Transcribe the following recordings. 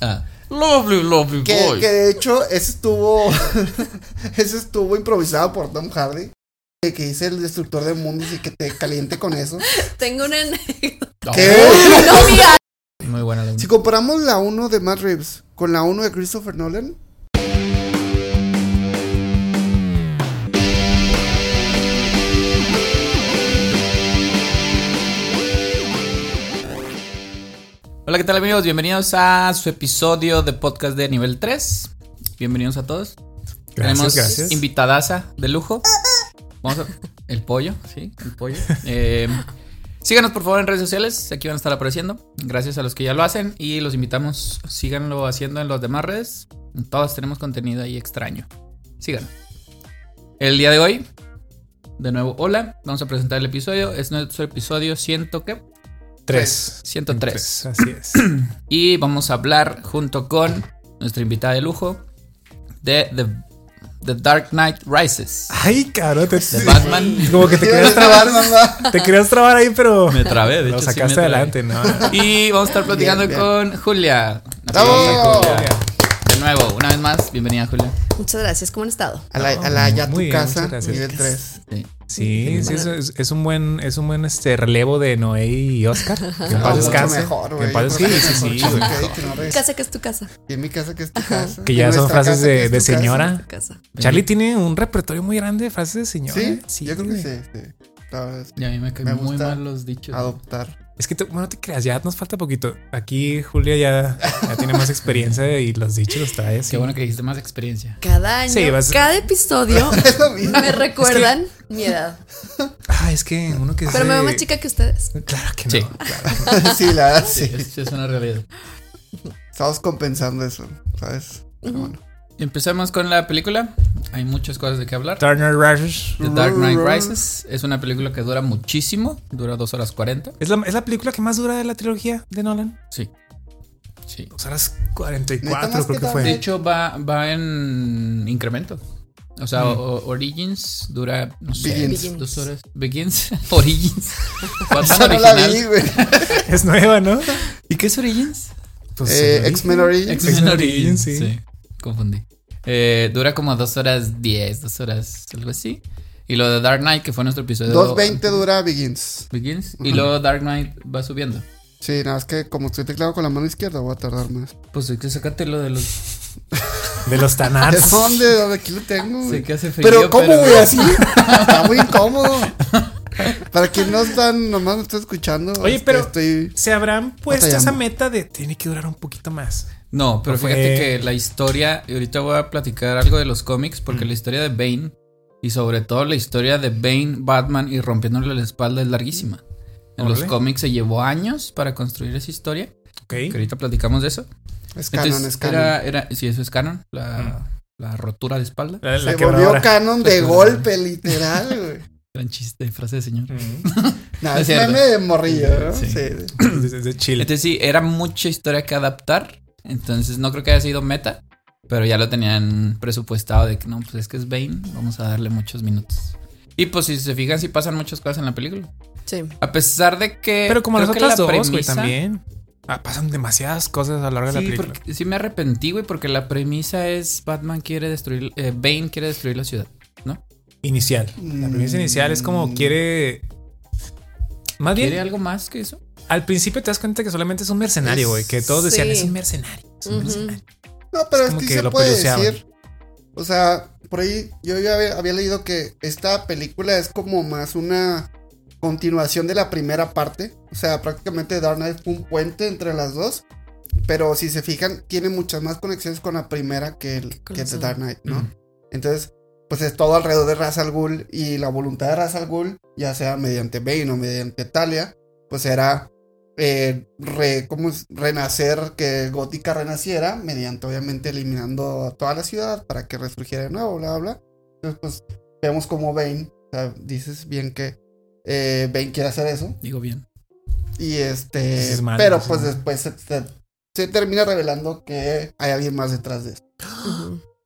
Ah, lovely, lovely Que, boy. que de hecho, ese estuvo. ese estuvo improvisado por Tom Hardy. Que, que dice el destructor de mundos y que te caliente con eso. Tengo una anécdota. ¿Qué? No, mira. Muy buena. la- Si comparamos la 1 de Matt Reeves con la 1 de Christopher Nolan, Hola, ¿qué tal amigos? Bienvenidos a su episodio de podcast de nivel 3. Bienvenidos a todos. Tenemos gracias. invitadaza de lujo. Vamos a... El pollo, sí, el pollo. Eh, síganos por favor en redes sociales, aquí van a estar apareciendo. Gracias a los que ya lo hacen y los invitamos, síganlo haciendo en las demás redes. Todos tenemos contenido ahí extraño. Síganlo. El día de hoy, de nuevo, hola, vamos a presentar el episodio. Es nuestro episodio ciento que... 103. 103. 103. Así es. y vamos a hablar junto con nuestra invitada de lujo de The Dark Knight Rises. Ay, caro, te de Batman. Como que te querías trabar, mamá. Te querías trabar ahí, pero. Me trabé, de hecho. Lo sacaste adelante, ¿no? Y vamos a estar platicando con Julia. ¡Bravo! De nuevo, una vez más, bienvenida, Julia. Muchas gracias, ¿cómo han estado? A la, a casa, nivel 3. Sí. Sí, sí, eso es, es un buen, es un buen este relevo de Noé y Oscar. Que en paz descanse. mejor, Que en paz- sí, que sí, sí, que que. Casa que es tu casa. Y en mi casa que es tu casa. Que ya son frases casa de, que señora. Casa. Charlie tiene un repertorio muy grande de frases de señora. Sí, ¿eh? yo creo que sí. sí. Sí. Y a mí me caen muy mal los dichos. Adoptar. Es que, te- bueno, no te creas, ya nos falta poquito. Aquí Julia ya, ya tiene más experiencia y los dichos los trae así. Qué bueno que dijiste más experiencia. Cada año, Sí, vas- cada episodio me recuerdan mi edad. Ah, es que uno que Pero me veo más chica que ustedes. Claro que no. Sí. claro. sí, la verdad, Sí, sí. es, es una realidad. Estamos compensando eso, ¿sabes? Pero bueno. Empecemos con la película. Hay muchas cosas de qué hablar. Turner Rush. The Dark Knight Rises es una película que dura muchísimo. Dura 2 horas 40. ¿Es la, es la película que más dura de la trilogía de Nolan. Sí. Sí. Dos horas Neta, 44, más creo que que fue. De hecho, va, va en incremento. O sea, o- Origins dura, no sé, Begins. dos horas. Begins, Origins. Batman Esa no la vi, güey. Es nueva, ¿no? ¿Y qué es Origins? Pues, Eh. X-Men Origins. X-Men X-Men Origins, Origins, sí. sí. Confundí. Eh, dura como dos horas diez, dos horas, algo así. Y lo de Dark Knight, que fue nuestro episodio. 2.20 dura Begins. Begins. Y luego Dark Knight va subiendo. Sí, nada más que como estoy teclado con la mano izquierda, voy a tardar más. Pues es que sácate lo de los. De los ¿De Tanars. dónde? ¿De dónde? Aquí lo tengo. Sé que hace frío. Pero, ¿cómo, güey? Así. Está muy incómodo. Para quien no están, nomás me está escuchando. Oye, este, pero- Estoy. Se habrán puesto Batallando. esa meta de tiene que durar un poquito más. No, pero No fue- fíjate que la historia, y ahorita voy a platicar algo de los cómics, porque la historia de Bane, y sobre todo la historia de Bane, Batman y rompiéndole la espalda es larguísima. En los cómics se llevó años para construir esa historia, Ok. que ahorita platicamos de eso. Es canon, Entonces, es canon. Era, era, sí, eso es canon, la, la rotura de espalda. La, la Se volvió canon de golpe, literal, güey. Gran chiste, frase de señor. Mm. Nah, Es meme de morrillo, ¿no? Sí. Sí. Desde de Chile. Entonces sí, era mucha historia que adaptar, entonces no creo que haya sido meta, pero ya lo tenían presupuestado de que no, pues es que es Bane, vamos a darle muchos minutos. Y pues si se fijan, sí pasan muchas cosas en la película. Sí. A pesar de que. Pero como creo las otras la dos, güey, premisa- también. Ah, pasan demasiadas cosas a lo largo de la Sí, película. porque sí me arrepentí, güey, porque la premisa es Batman quiere destruir, eh, Bane quiere destruir la ciudad, ¿no? Inicial. La premisa Mm. inicial es como quiere. Más bien, ¿Quiere algo más que eso? Al principio te das cuenta que solamente es un mercenario, güey. Que todos decían, sí. es un mercenario. Es un mercenario. No, pero Es que, que se lo puede peluceaban. decir. O sea, por ahí yo ya había, había leído que esta película es como más una continuación de la primera parte. O sea, prácticamente Dark Knight fue un puente entre las dos. Pero si se fijan, tiene muchas más conexiones con la primera que el que The Dark Knight, ¿no? Ujú. Entonces, pues es todo alrededor de Ra's al Ghul y la voluntad de Ra's al Ghul, ya sea mediante Bane o mediante Talia, pues era eh, re- ¿cómo es? renacer, que Gótica renaciera, mediante obviamente eliminando a toda la ciudad para que resurgiera de nuevo, bla, bla, bla. Entonces, pues vemos como Bane, o sea, dices bien que eh, Bane quiere hacer eso, Digo bien. y este, mal, pero pues mal. después se, se- se termina revelando que hay alguien más detrás de esto.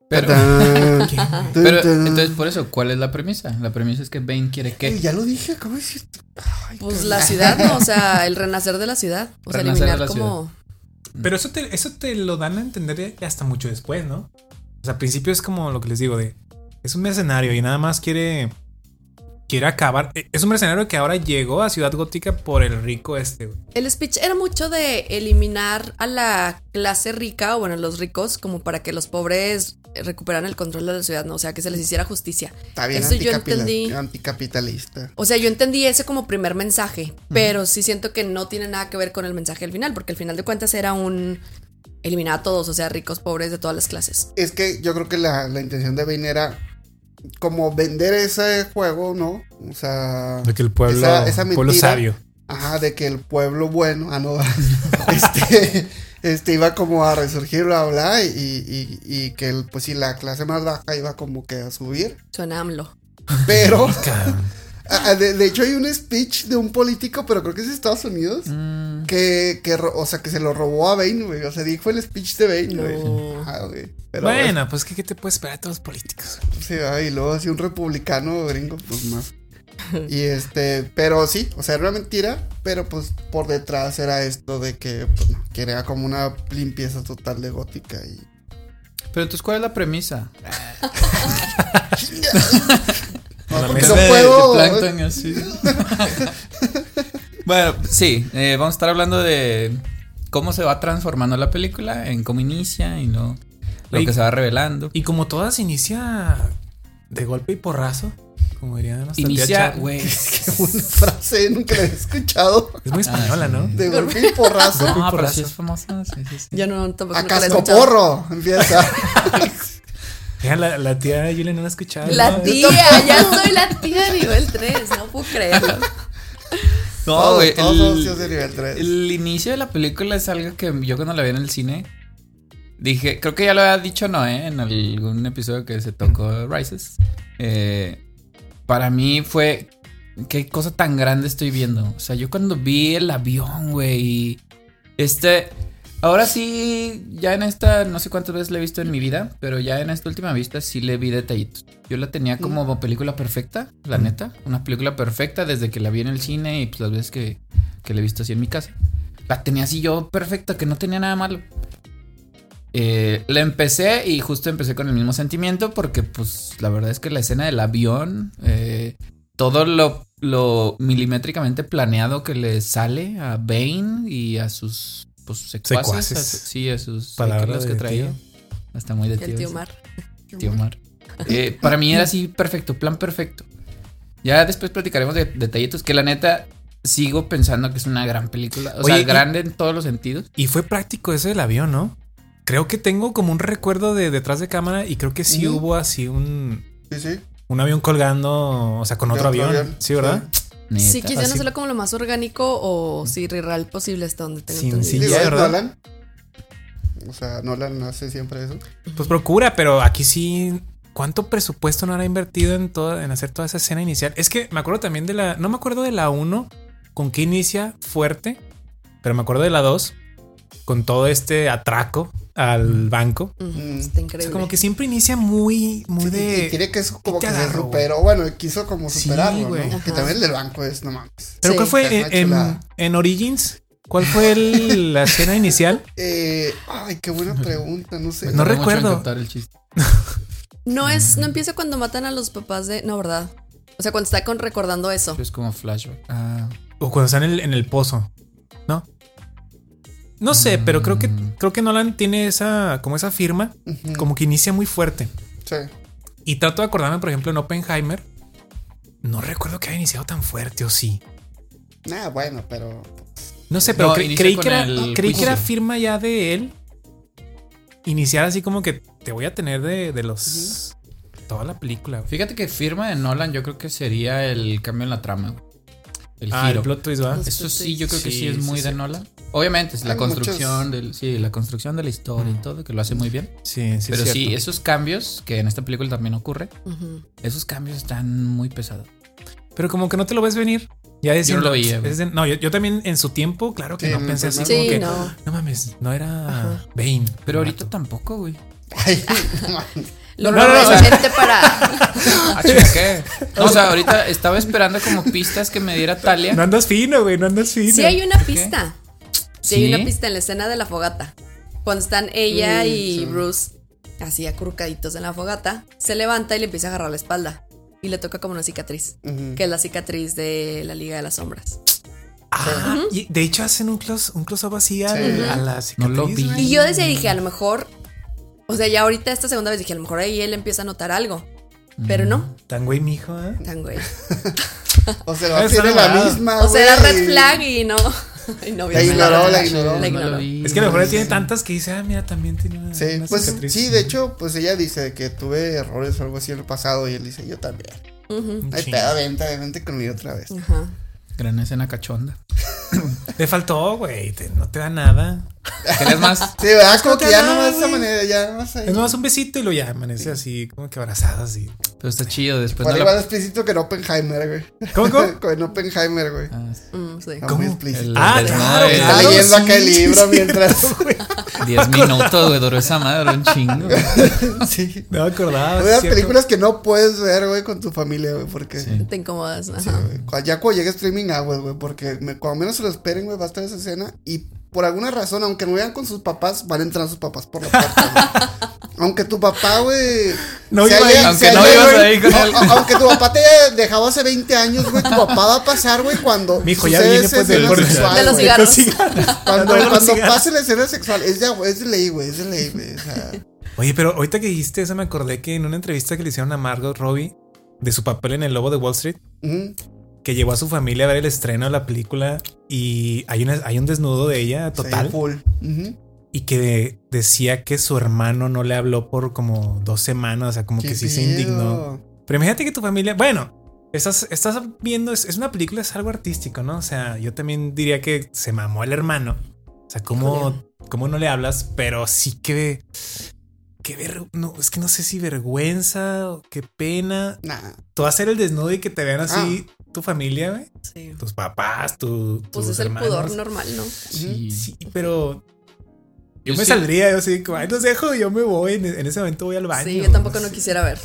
Pero, pero entonces por eso, ¿cuál es la premisa? La premisa es que Bane quiere que ya lo dije, acabo de decir. Ay, Pues cabrón. la ciudad, ¿no? O sea, el renacer de la ciudad. O sea, Renacer eliminar como. Pero eso te, eso te lo dan a entender ya hasta mucho después, ¿no? O sea, al principio es como lo que les digo de es un mercenario y nada más quiere quiere acabar. eh, Es un mercenario que ahora llegó a Ciudad Gótica por el rico este. güey. El speech era mucho de eliminar a la clase rica, o bueno, los ricos, como para que los pobres recuperaran el control de la ciudad, ¿no? O sea, que se les hiciera justicia. Está bien Eso yo entendí. anticapitalista. O sea, yo entendí ese como primer mensaje, pero sí siento que no tiene nada que ver con el mensaje al final, porque al final de cuentas era un eliminar a todos, o sea, ricos, pobres, de todas las clases. Es que yo creo que la, la intención de Bane era como vender ese juego, ¿no? O sea, De que el pueblo, Esa- esa pueblo sabio. ajá, de que el pueblo bueno, ah, no, este, este iba como a resurgir, bla, bla, y, y, y que el, pues sí, la clase más baja iba como que a subir, Suena AMLO. pero, Cabrón. Ah, de, de hecho hay un speech de un político, pero creo que es de Estados Unidos, Mm, que, que, o sea, que se lo robó a Bane, güey, o sea, dijo el speech de Bane, güey. No. Ajá, güey. Pero, bueno, pues ¿qué, qué te puedes esperar de todos los políticos? Sí, ah, y luego así un republicano gringo, pues más. Y este, pero sí, o sea, era una mentira, pero pues por detrás era esto de que, pues no, que era como una limpieza total de gótica y... Pero entonces, ¿cuál es la premisa? Mesa de- puedo... de así. bueno, sí, eh, vamos a estar hablando de cómo se va transformando la película, en cómo inicia y no lo que se va revelando. Y como todas inicia de golpe y porrazo, como tía Inicia, güey. Qué buena frase, nunca la he escuchado. Es muy española. ¿no? De golpe y porrazo. No, pero porrazo. sí es famosa. Sí, sí, sí. Ya no, tampoco A cascoporro empieza. La, la tía Julia no la ha escuchado. La ¿no? tía, ya soy la tía de nivel 3, no puedo creerlo. No, Todos- güey. todos el- somos tíos de nivel 3. El inicio de la película es algo que yo cuando la vi en el cine dije, creo que ya lo había dicho Noé en algún episodio que se tocó Rises. Eh, para mí fue, qué cosa tan grande estoy viendo. O sea, yo cuando vi el avión, güey, este, ahora sí, ya en esta, no sé cuántas veces la he visto en mi vida, pero ya en esta última vista sí le vi detallitos. Yo la tenía como película perfecta, la neta, una película perfecta desde que la vi en el cine y pues las veces que, que la he visto así en mi casa. La tenía así yo perfecta, que no tenía nada malo. Eh, la empecé y justo empecé con el mismo sentimiento porque pues la verdad es que la escena del avión, eh, todo lo, lo milimétricamente planeado que le sale a Bane y a sus pues, secuaces, Secuaces. a sí, a sus Palabra los que traía. tío. Está muy de tío. el tío ese. Mar. Tío Mar. Eh, para mí era así perfecto, plan perfecto. Ya después platicaremos de detallitos que la neta sigo pensando que es una gran película. O Oye, sea, y- grande en todos los sentidos. Y fue práctico eso del avión, ¿no? Creo que tengo como un recuerdo de detrás de cámara y creo que sí hubo así un, Sí, sí. un avión colgando, o sea, con otro, otro avión. avión, Sí, ¿verdad? Neta. Sí, quisieron hacerlo como lo más orgánico o sí, real posible hasta donde tengo entendido. Sí, ¿verdad? Nolan. O sea, Nolan hace siempre eso. Pues procura, pero aquí sí. ¿Cuánto presupuesto no habrá invertido en toda, en hacer toda esa escena inicial? Es que me acuerdo también de la. No me acuerdo de la 1 con que inicia fuerte, pero me acuerdo de la 2 con todo este atraco al banco. Mm. Está O increíble. sea, como que siempre inicia muy, muy Sí, de. y tiene que eso como que se agarro, superó. Bueno, quiso como Sí, superarlo, güey. ¿no? Que también el del banco es, no mames. ¿Pero Sí. cuál fue Es en, en, Origins? ¿Cuál fue el- la escena inicial? Eh, ay, qué buena pregunta, no sé. No en recuerdo. el chiste. No es, no empieza cuando matan a los papás de. No, ¿verdad? O sea, cuando está con recordando eso. Es como flashback. Ah, O cuando están en el, en el pozo, ¿no? No sé, pero creo que creo que Nolan tiene esa como esa firma, como que inicia muy fuerte. Sí. Y trato de acordarme, por ejemplo, en Oppenheimer. No recuerdo que haya iniciado tan fuerte o sí. Ah, bueno, pero. No sé, pero No, cre- inicia creí, que era, creí que era firma ya de él. Iniciar así como que te voy a tener de, de los. Toda la película. Fíjate que firma de Nolan yo creo que sería el cambio en la trama. El Ah, giro. el plot twist, ¿va? Eso sí, yo creo que sí, Sí, es sí, muy sí. de Nolan. Obviamente, es la construcción del, sí, la construcción de la historia y todo, que lo hace muy bien. Sí, sí, Pero es sí, esos cambios, que en esta película también ocurre, esos cambios están muy pesados. Pero como que no te lo ves venir. Ya Yo no lo veía, de- no, yo, yo también en su tiempo, claro que Sí, no pensé así primer- como Sí, que. no. No mames, no era Ajá. Bane. Pero ahorita Mato. tampoco, güey. Ay, no mames. Lo No, no, no, suficiente para. Ah, chinga, ¿qué? No, o sea, ahorita estaba esperando como pistas que me diera Talia. No andas fino, güey, no andas fino. Sí, hay una pista. Sí, hay ¿Sí? una pista en la escena de la fogata. Cuando están ella Mm, y sí. Bruce así acurrucaditos en la fogata, se levanta y le empieza a agarrar la espalda. Y le toca como una cicatriz, que es la cicatriz de la Liga de las Sombras. Ah, y de hecho hacen un close, un close up así al- Sí. a la cicatriz. No lo vi. Y yo decía, dije, a lo mejor, o sea, ya ahorita esta segunda vez dije, a lo mejor ahí él empieza a notar algo. Pero no, Tan güey, mijo, ¿eh? tan güey. O sea, Está tiene la misma. O sea, era red flag y no. y no vio La ignoró, la ignoró. La No ignoró. vi. Es que a lo mejor él tiene tantas que dice, ah, mira, también tiene una, Sí, una pues cicatriz. sí, de hecho, pues ella dice que tuve errores o algo así en el pasado y él dice, yo también. Ujú. Un Ay, pedo, vente, vente conmigo otra vez. Ajá. Gran escena cachonda. Le faltó, güey, te- no te da nada. ¿Querés más? Sí, ¿verdad? Como que ya nada, nomás de esa manera, ya nomás ahí. Es nomás un besito y lo ya amanece así, como que abrazado así. Pero está chido después Por de igual la... explícito que en Oppenheimer, güey. ¿Cómo, cómo? Con Oppenheimer, güey. Ah, Mm, sí. Está ¿Cómo? muy explícito. el- Ah, el- claro, Está claro, leyendo acá el sí, libro sí, mientras. 10 minutos, güey, duró esa madre, un chingo. sí. No me acordaba. Cierto. películas que no puedes ver, güey, con tu familia, güey, porque. Sí. Te incomodas. Sí, Ajá. Cu- Ya cuando llegue streaming aguas, güey, porque me- cuando menos se lo esperen, güey, va a estar esa escena y por alguna razón, aunque no vayan con sus papás, van a entrar sus papás por la puerta. güey. aunque tu papá, güey. No iba ahí. Aunque no ibas ahí con él. Aunque tu papá te dejado hace 20 años, güey, tu papá va a pasar, güey, cuando. Mijo, ya sucede viene pues borde sexual, De los cigarros. Cuando, De los cuando cigarros. pase la escena sexual, es de, es de ley, güey, es de ley, güey. O sea, Oye, pero ahorita que dijiste eso, me acordé que en una entrevista que le hicieron a Margot Robbie de su papel en El Lobo de Wall Street, ujú, que llevó a su familia a ver el estreno de la película y hay, una, hay un desnudo de ella total sí, full. Y que decía que su hermano no le habló por como dos semanas, o sea, como ¿Qué que sí se indignó. Pero imagínate que tu familia, bueno, estás, estás viendo, es, es una película, es algo artístico, ¿no? O sea, yo también diría que se mamó el hermano. O sea, ¿cómo, cómo no le hablas? Pero sí que... Qué ver, no, es que no sé si vergüenza o qué pena. Nah. Tú hacer el desnudo y que te vean así Ah. Tu familia, güey. Sí. Tus papás, tu, Pues tus es el hermanos. pudor normal, ¿no? Sí. Sí, pero yo, Yo me sí. saldría, yo así, como, ay, los dejo, yo me voy, en, en ese momento voy al baño. Sí, yo tampoco no quisiera ver.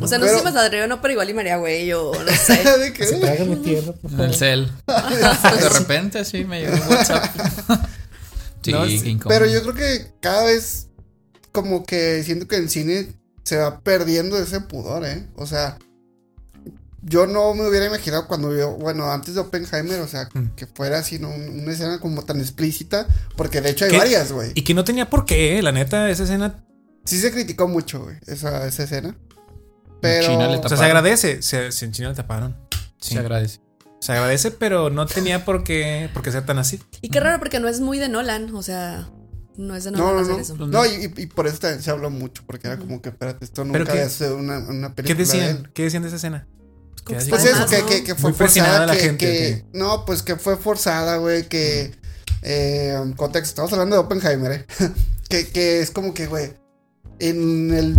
O sea, no sé si me saldría o no, pero igual y me haría güey o no sé. ¿De qué? Así, tráigame tierra, por En favor. el cel. De repente, sí, me llegó un WhatsApp. Sí, No, sí. Pero yo creo que cada vez como que siento que el cine se va perdiendo ese pudor, ¿eh? O sea, yo no me hubiera imaginado cuando yo, bueno, antes de Oppenheimer, o sea, Mm. que fuera así, ¿no? Un- Una escena como tan explícita, porque de hecho hay ¿Qué? varias, güey. Y que no tenía por qué, eh, la neta, esa escena. Sí se criticó mucho, güey, esa, esa escena. China Pero... le O sea, se agradece. Se, se en China le taparon. Sí. Se agradece. Se agradece, pero no tenía por qué, por qué ser tan así. Y qué raro porque no es muy de Nolan, o sea, no es de Nolan No, no, hacer no. eso. No, y, y por eso también se habló mucho, porque era como que, espérate, esto ¿Pero nunca había sido una, una película ¿Qué de decían? él. ¿Qué decían de esa escena? Pues eso, que, ¿no? que, que fue Muy forzada, la que, gente, que- no, pues que fue forzada, güey, que, eh, contexto, estamos hablando de Oppenheimer, eh, que, que es como que, güey, en el,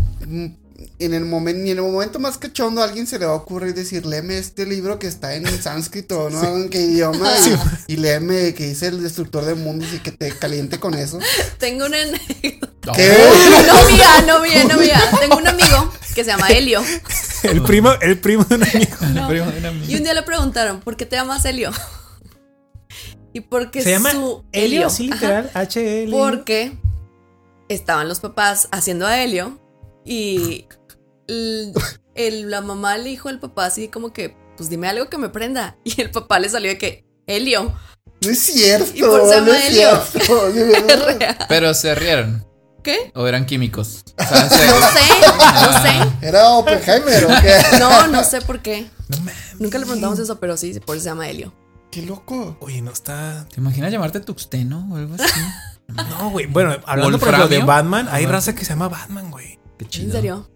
en el momento, ni en el momento más cachondo a alguien se le va a ocurrir decir, léeme este libro que está en sánscrito, ¿no? ¿En qué idioma? Y, y léeme que dice el destructor de mundos y que te caliente con eso. Tengo una. ¿Qué? No mía, no mía, no mía. Tengo un amigo que se llama Helio. El primo, el primo de un amigo. No. Primo de una amiga. Y un día le preguntaron, ¿por qué te llamas Helio? Y porque Se llama su Helio, Ajá. literal, H-L. Porque estaban los papás haciendo a Helio y el- el- la mamá le dijo al papá así como que, pues dime algo que me prenda. Y el papá le salió de que, Helio. No es cierto, Y por no es Helio. cierto. Pero se rieron. ¿Qué? ¿O eran químicos? O sea, se- No sé, no ¿Era Oppenheimer o qué? sé. No, no sé por qué. No. Nunca le preguntamos eso, pero sí, por eso se llama Helio. Qué loco. Oye, no está. ¿Te imaginas llamarte Tuxteno o algo así? No, güey. Bueno, hablando por ejemplo de. Batman, hay raza que se llama Batman, güey. Qué chido. ¿En serio?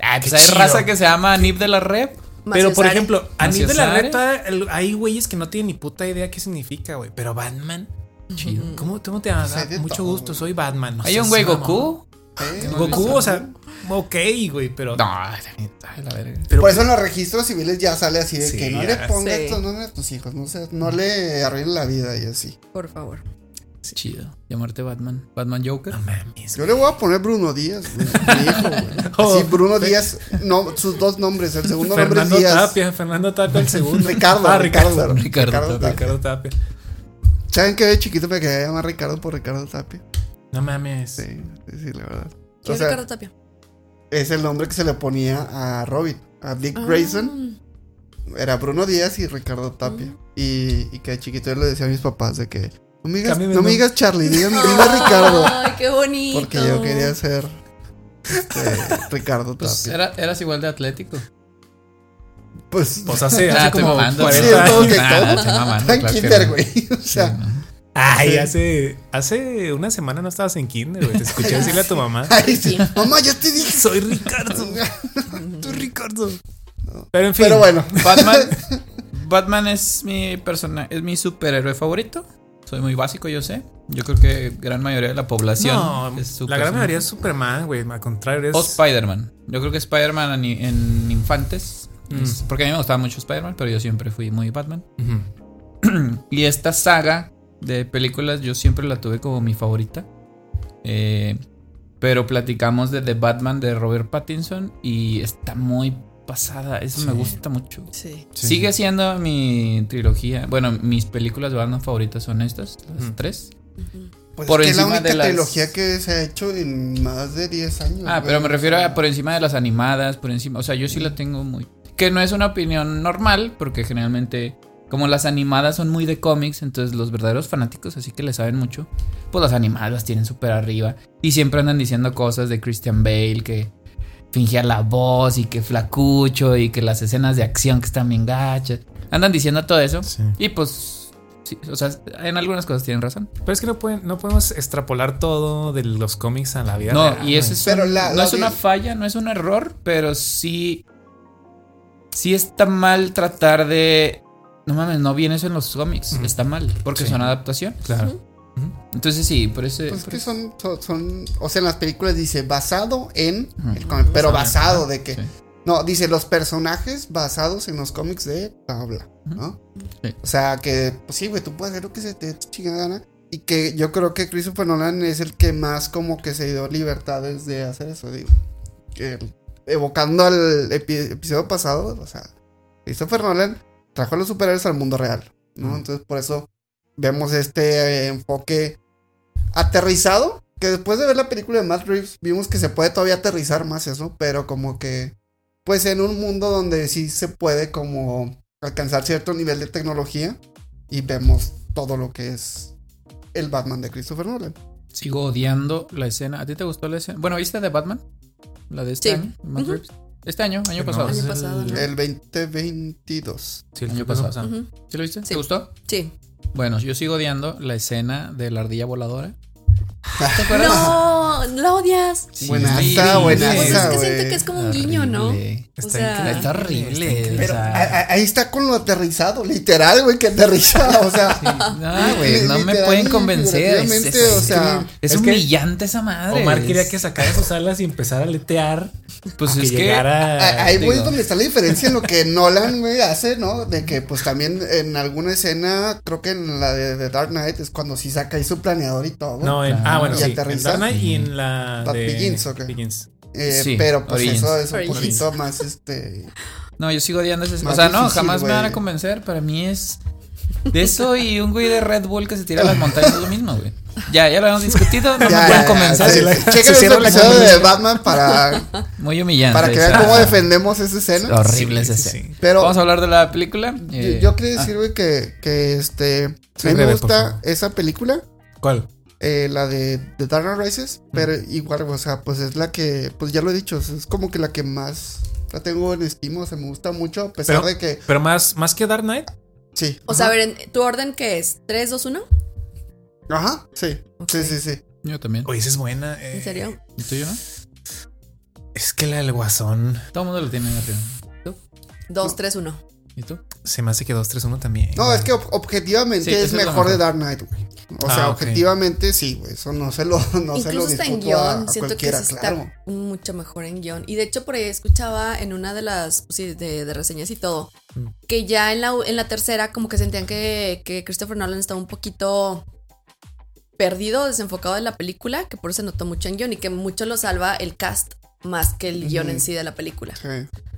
Ah, pues Qué hay chido. raza que se llama Nip de la Rep. Pero por ejemplo, a nivel de la el- hay güeyes que no tienen ni puta idea qué significa, güey. Pero Batman, Chido. ¿cómo, cómo te llamas? Pues Mucho todo, gusto, güey. soy Batman. No Hay un güey mamón. Goku. ¿Eh? Goku, o sea, ok, güey, pero. No, la verga. pero Por eso en los registros civiles ya sale así de Sí, que no le pongas Sí. estos nombres a tus hijos, no, sé, no le arruinen la vida y así. Por favor. Chido. Llamarte Batman. Batman Joker. No mames. Yo le voy a poner Bruno Díaz, güey, mi hijo, güey. Oh, Así, Bruno Díaz, no, sus dos nombres, el segundo Fernando nombre es Díaz. Tapia, Fernando Tapia el segundo. Ricardo, Ah, Ricardo. Ricardo. Ricardo Ricardo Tapia. Ricardo Tapia. ¿Saben que de chiquito me quería llamar Ricardo por Ricardo Tapia? No mames. Sí, sí, sí, la verdad. ¿Quién O es sea, Ricardo Tapia? es el nombre que se le ponía a Robin. A Dick Ah. Grayson. Era Bruno Díaz y Ricardo Tapia. Mm. Y, y que de chiquito yo le decía a mis papás de que no me digas, no me nombre". digas Charlie, dígame, dime Ricardo. Ay, qué bonito. Porque yo quería ser este, Ricardo Pues Tapia. era, eras igual de atlético. Pues, Pues hace, Nah, hace como mamando. 40 Sí, es como años. que Nah, mamando, claro kinder, no. güey. O Sí, sea, no. Ay, hace, hace una semana no estabas en kinder, güey. Te escuché decirle a tu mamá. ay, sí. Mamá, ya te dije. Soy Ricardo. Soy Ricardo. Pero en fin. Pero bueno, Batman. Batman es mi persona, es mi superhéroe favorito. Soy muy básico, yo sé. Yo creo que gran mayoría de la población No, es la gran mayoría es Superman, güey. Al contrario, es. O Spider-Man. Yo creo que Spider-Man en, en infantes. Mm. porque a mí me gustaba mucho Spider-Man, pero yo siempre fui muy Batman. Ujú. Y esta saga de películas yo siempre la tuve como mi favorita. Eh, pero platicamos de The Batman de Robert Pattinson y está muy pasada. Eso me gusta mucho. Sí. Sí. Sigue siendo mi trilogía. Bueno, mis películas de Batman favoritas son estas, las Ujú. tres. Pues Por es que es la encima única de las- trilogía que se ha hecho en más de 10 años. Ah, güey. pero me refiero a por encima de las animadas, por encima. O sea, yo sí la tengo muy. Que no es una opinión normal, porque generalmente, como las animadas son muy de cómics, entonces los verdaderos fanáticos, así que le saben mucho, pues las animadas las tienen súper arriba. Y siempre andan diciendo cosas de Christian Bale, que fingía la voz y que flacucho y que las escenas de acción que están bien gachas. Andan diciendo todo eso. Sí. Y pues, sí, o sea, en algunas cosas tienen razón. Pero es que no, pueden, no podemos extrapolar todo de los cómics a la vida. No, real, y eso es, Pero un- la- no la es una falla, no es un error, pero sí. Sí está mal tratar de. No mames, no viene eso en los cómics. Está mal, porque Sí. son adaptación. Claro. Entonces sí, por eso. Pues es que son, son, son- o sea, en las películas dice basado en el cómic, pero Basado de que, Sí. no, dice los personajes basados en los cómics de Pabla, ¿no? Sí. O sea, que, pues sí, güey, tú puedes hacer lo que se te chingada gana. Y que yo creo que Christopher Nolan es el que más como que se dio libertades de hacer eso, digo. Que, evocando al epi- episodio pasado, o sea, Christopher Nolan trajo a los superhéroes al mundo real, ¿no? Mm. Entonces por eso vemos este eh, enfoque aterrizado, que después de ver la película de Matt Reeves vimos que se puede todavía aterrizar más eso, pero como que, pues en un mundo donde sí se puede como alcanzar cierto nivel de tecnología y vemos todo lo que es el Batman de Christopher Nolan. Sigo odiando la escena. ¿A ti te gustó la escena? Bueno, ¿viste de Batman? La de este Sí. año. Matt. Este año, año No, pasado. es Año el- pasado, ¿no? El 2022. Sí, el Año pasado. Ujú. ¿Sí lo viste? Sí. ¿Te gustó? Sí. Bueno, yo sigo odiando la escena de la ardilla voladora. ¿Te acuerdas? No, la odias. Sí, horrible. buenaza, Pues es que siento que es como un guiño, ¿no? O Está sea. Está horrible. Está Pero o sea, a- a- ahí está con lo aterrizado, literal, güey, que aterriza, o sea. No, güey, no me pueden convencer. Es, es- o sea, es es que humillante esa madre. Omar quería que sacara sus alas y empezara a letear. Pues que es que. llegara. a- ahí, güey, digo. es donde está la diferencia en lo que Nolan, güey, hace, ¿no? De que, pues también en alguna escena, creo que en la de, de Dark Knight es cuando sí saca ahí su planeador y todo. No, en, ah, Claro. bueno, Y sí. En aterrizar. Knight y en la. Bat de Begins, ¿o qué? Begins. Eh, Sí, pero pues Origins. eso es un Origins. poquito más, este. No, yo sigo odiando ese. O sea, no, difícil, jamás me van a convencer. Para mí es. De eso y un güey de Red Bull que se tira a las montañas es lo mismo, güey. Ya, ya lo hemos discutido. No Ya, me pueden convencer. sí, Chequen el episodio de. Batman para, Muy humillante. para que vean cómo defendemos esa escena. Horrible Sí, esa escena. sí. Pero Vamos a hablar de la película. yo, Eh, yo quería decir, güey, que, que este. Sí, a mí me gusta esa película. ¿Cuál? Eh, la de The Dark Knight Rises, pero igual, o sea, pues es la que, pues ya lo he dicho, es como que la que más la tengo en estima, o sea, me gusta mucho, a pesar Pero- de que, Pero más, más que Dark Knight. sí. O sea, a ver, ¿en- ¿tu orden qué es? ¿3, 2, 1? Ajá, sí, sí, sí, sí. Yo también. Oye, esa es buena. eh, ¿En serio? ¿Y tú yo no? Es que la del Guasón Todo el mundo lo tiene arriba. 2, 3, 1. ¿Y tú? Se me hace que 2-3-1 también. No, es que ob- objetivamente Sí, es mejor de. Dark Knight, güey. O Ah, sea, ok. objetivamente sí, güey, eso no se lo, no se lo Incluso está en a, guion. a Siento que está claro. mucho mejor en guion. Y de hecho, por ahí escuchaba en una de las pues, sí, de, de reseñas y todo, Mm. que ya en la, en la tercera, como que sentían que, que Christopher Nolan estaba un poquito perdido, desenfocado de la película, que por eso se notó mucho en guion y que mucho lo salva el cast más que el guion Ujú. en sí de la película. Sí.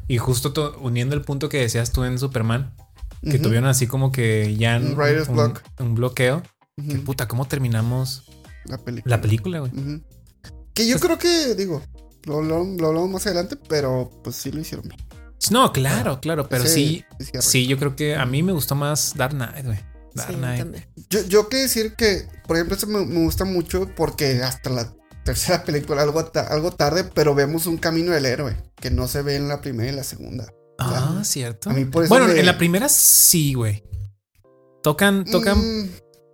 Y justo to- uniendo el punto que decías tú en Superman, que tuvieron así como que ya Un writer's block. un bloqueo. Que puta, ¿cómo terminamos La película. la película, güey? Que yo creo que, digo, lo, lo, lo hablamos más adelante, pero pues sí lo hicieron bien. No, claro, claro, pero sí, sí, yo creo que a mí me gustó más Dark Knight, güey. Dark Sí, Knight. Yo, yo que decir que, por ejemplo, este me, me gusta mucho porque hasta la tercera película, algo, ta- algo tarde, pero vemos un camino del héroe que no se ve en la primera y la segunda. Ah, cierto. A mí por eso bueno, me- en la primera sí, güey. Tocan, tocan, Mm,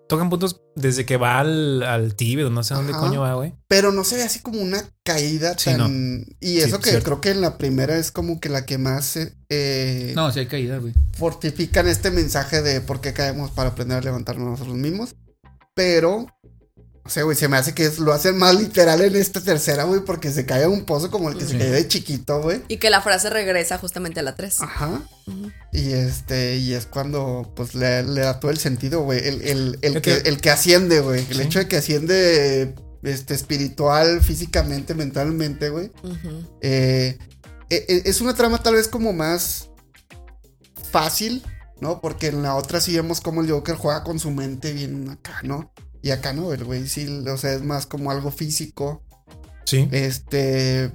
tocan puntos desde que va al, al Tíbet, no sé dónde Ajá. coño va, güey. pero no se ve así como una caída Sí, tan. Y eso Sí, que cierto. creo que en la primera es como que la que más eh, eh, No, sí hay caída, güey. fortifican este mensaje de por qué caemos para aprender a levantarnos nosotros mismos. Pero, o sea, güey, se me hace que es- lo hacen más literal en esta tercera, güey, porque se cae a un pozo como el que se cayó de chiquito, güey. Y que la frase regresa justamente a la 3. Ajá. Y este, y es cuando pues le, le da todo el sentido, güey. El, el, el que, el que asciende, güey. El Sí. hecho de que asciende este, espiritual, físicamente, mentalmente, güey. E- es una trama tal vez como más fácil, ¿no? Porque en la otra sí vemos como el Joker juega con su mente bien acá, ¿no? Y acá no, el güey sí, o sea, es más como algo físico. Sí. Este.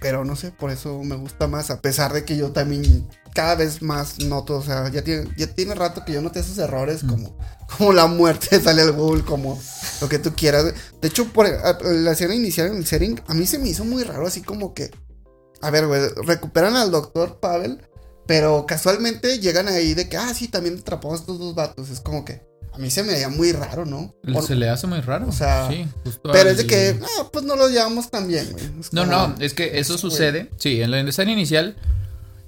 Pero no sé, por eso me gusta más. A pesar de que yo también cada vez más noto. O sea, ya tiene, ya tiene rato que yo noté esos errores. Mm. Como, como la muerte sale al Google, como lo que tú quieras. De hecho, por la escena inicial en el setting, a mí se me hizo muy raro. Así como que. A ver, güey, recuperan al doctor Pavel. Pero casualmente llegan ahí de que, ah, sí, también atrapamos a estos dos vatos. Es como que. A mí se me veía muy raro, ¿no? O- Se le hace muy raro. o sea, sí, justo pero al- es de que, no, pues no lo llevamos tan bien, güey. No, como- no, es que eso güey. sucede. Sí, en la escena inicial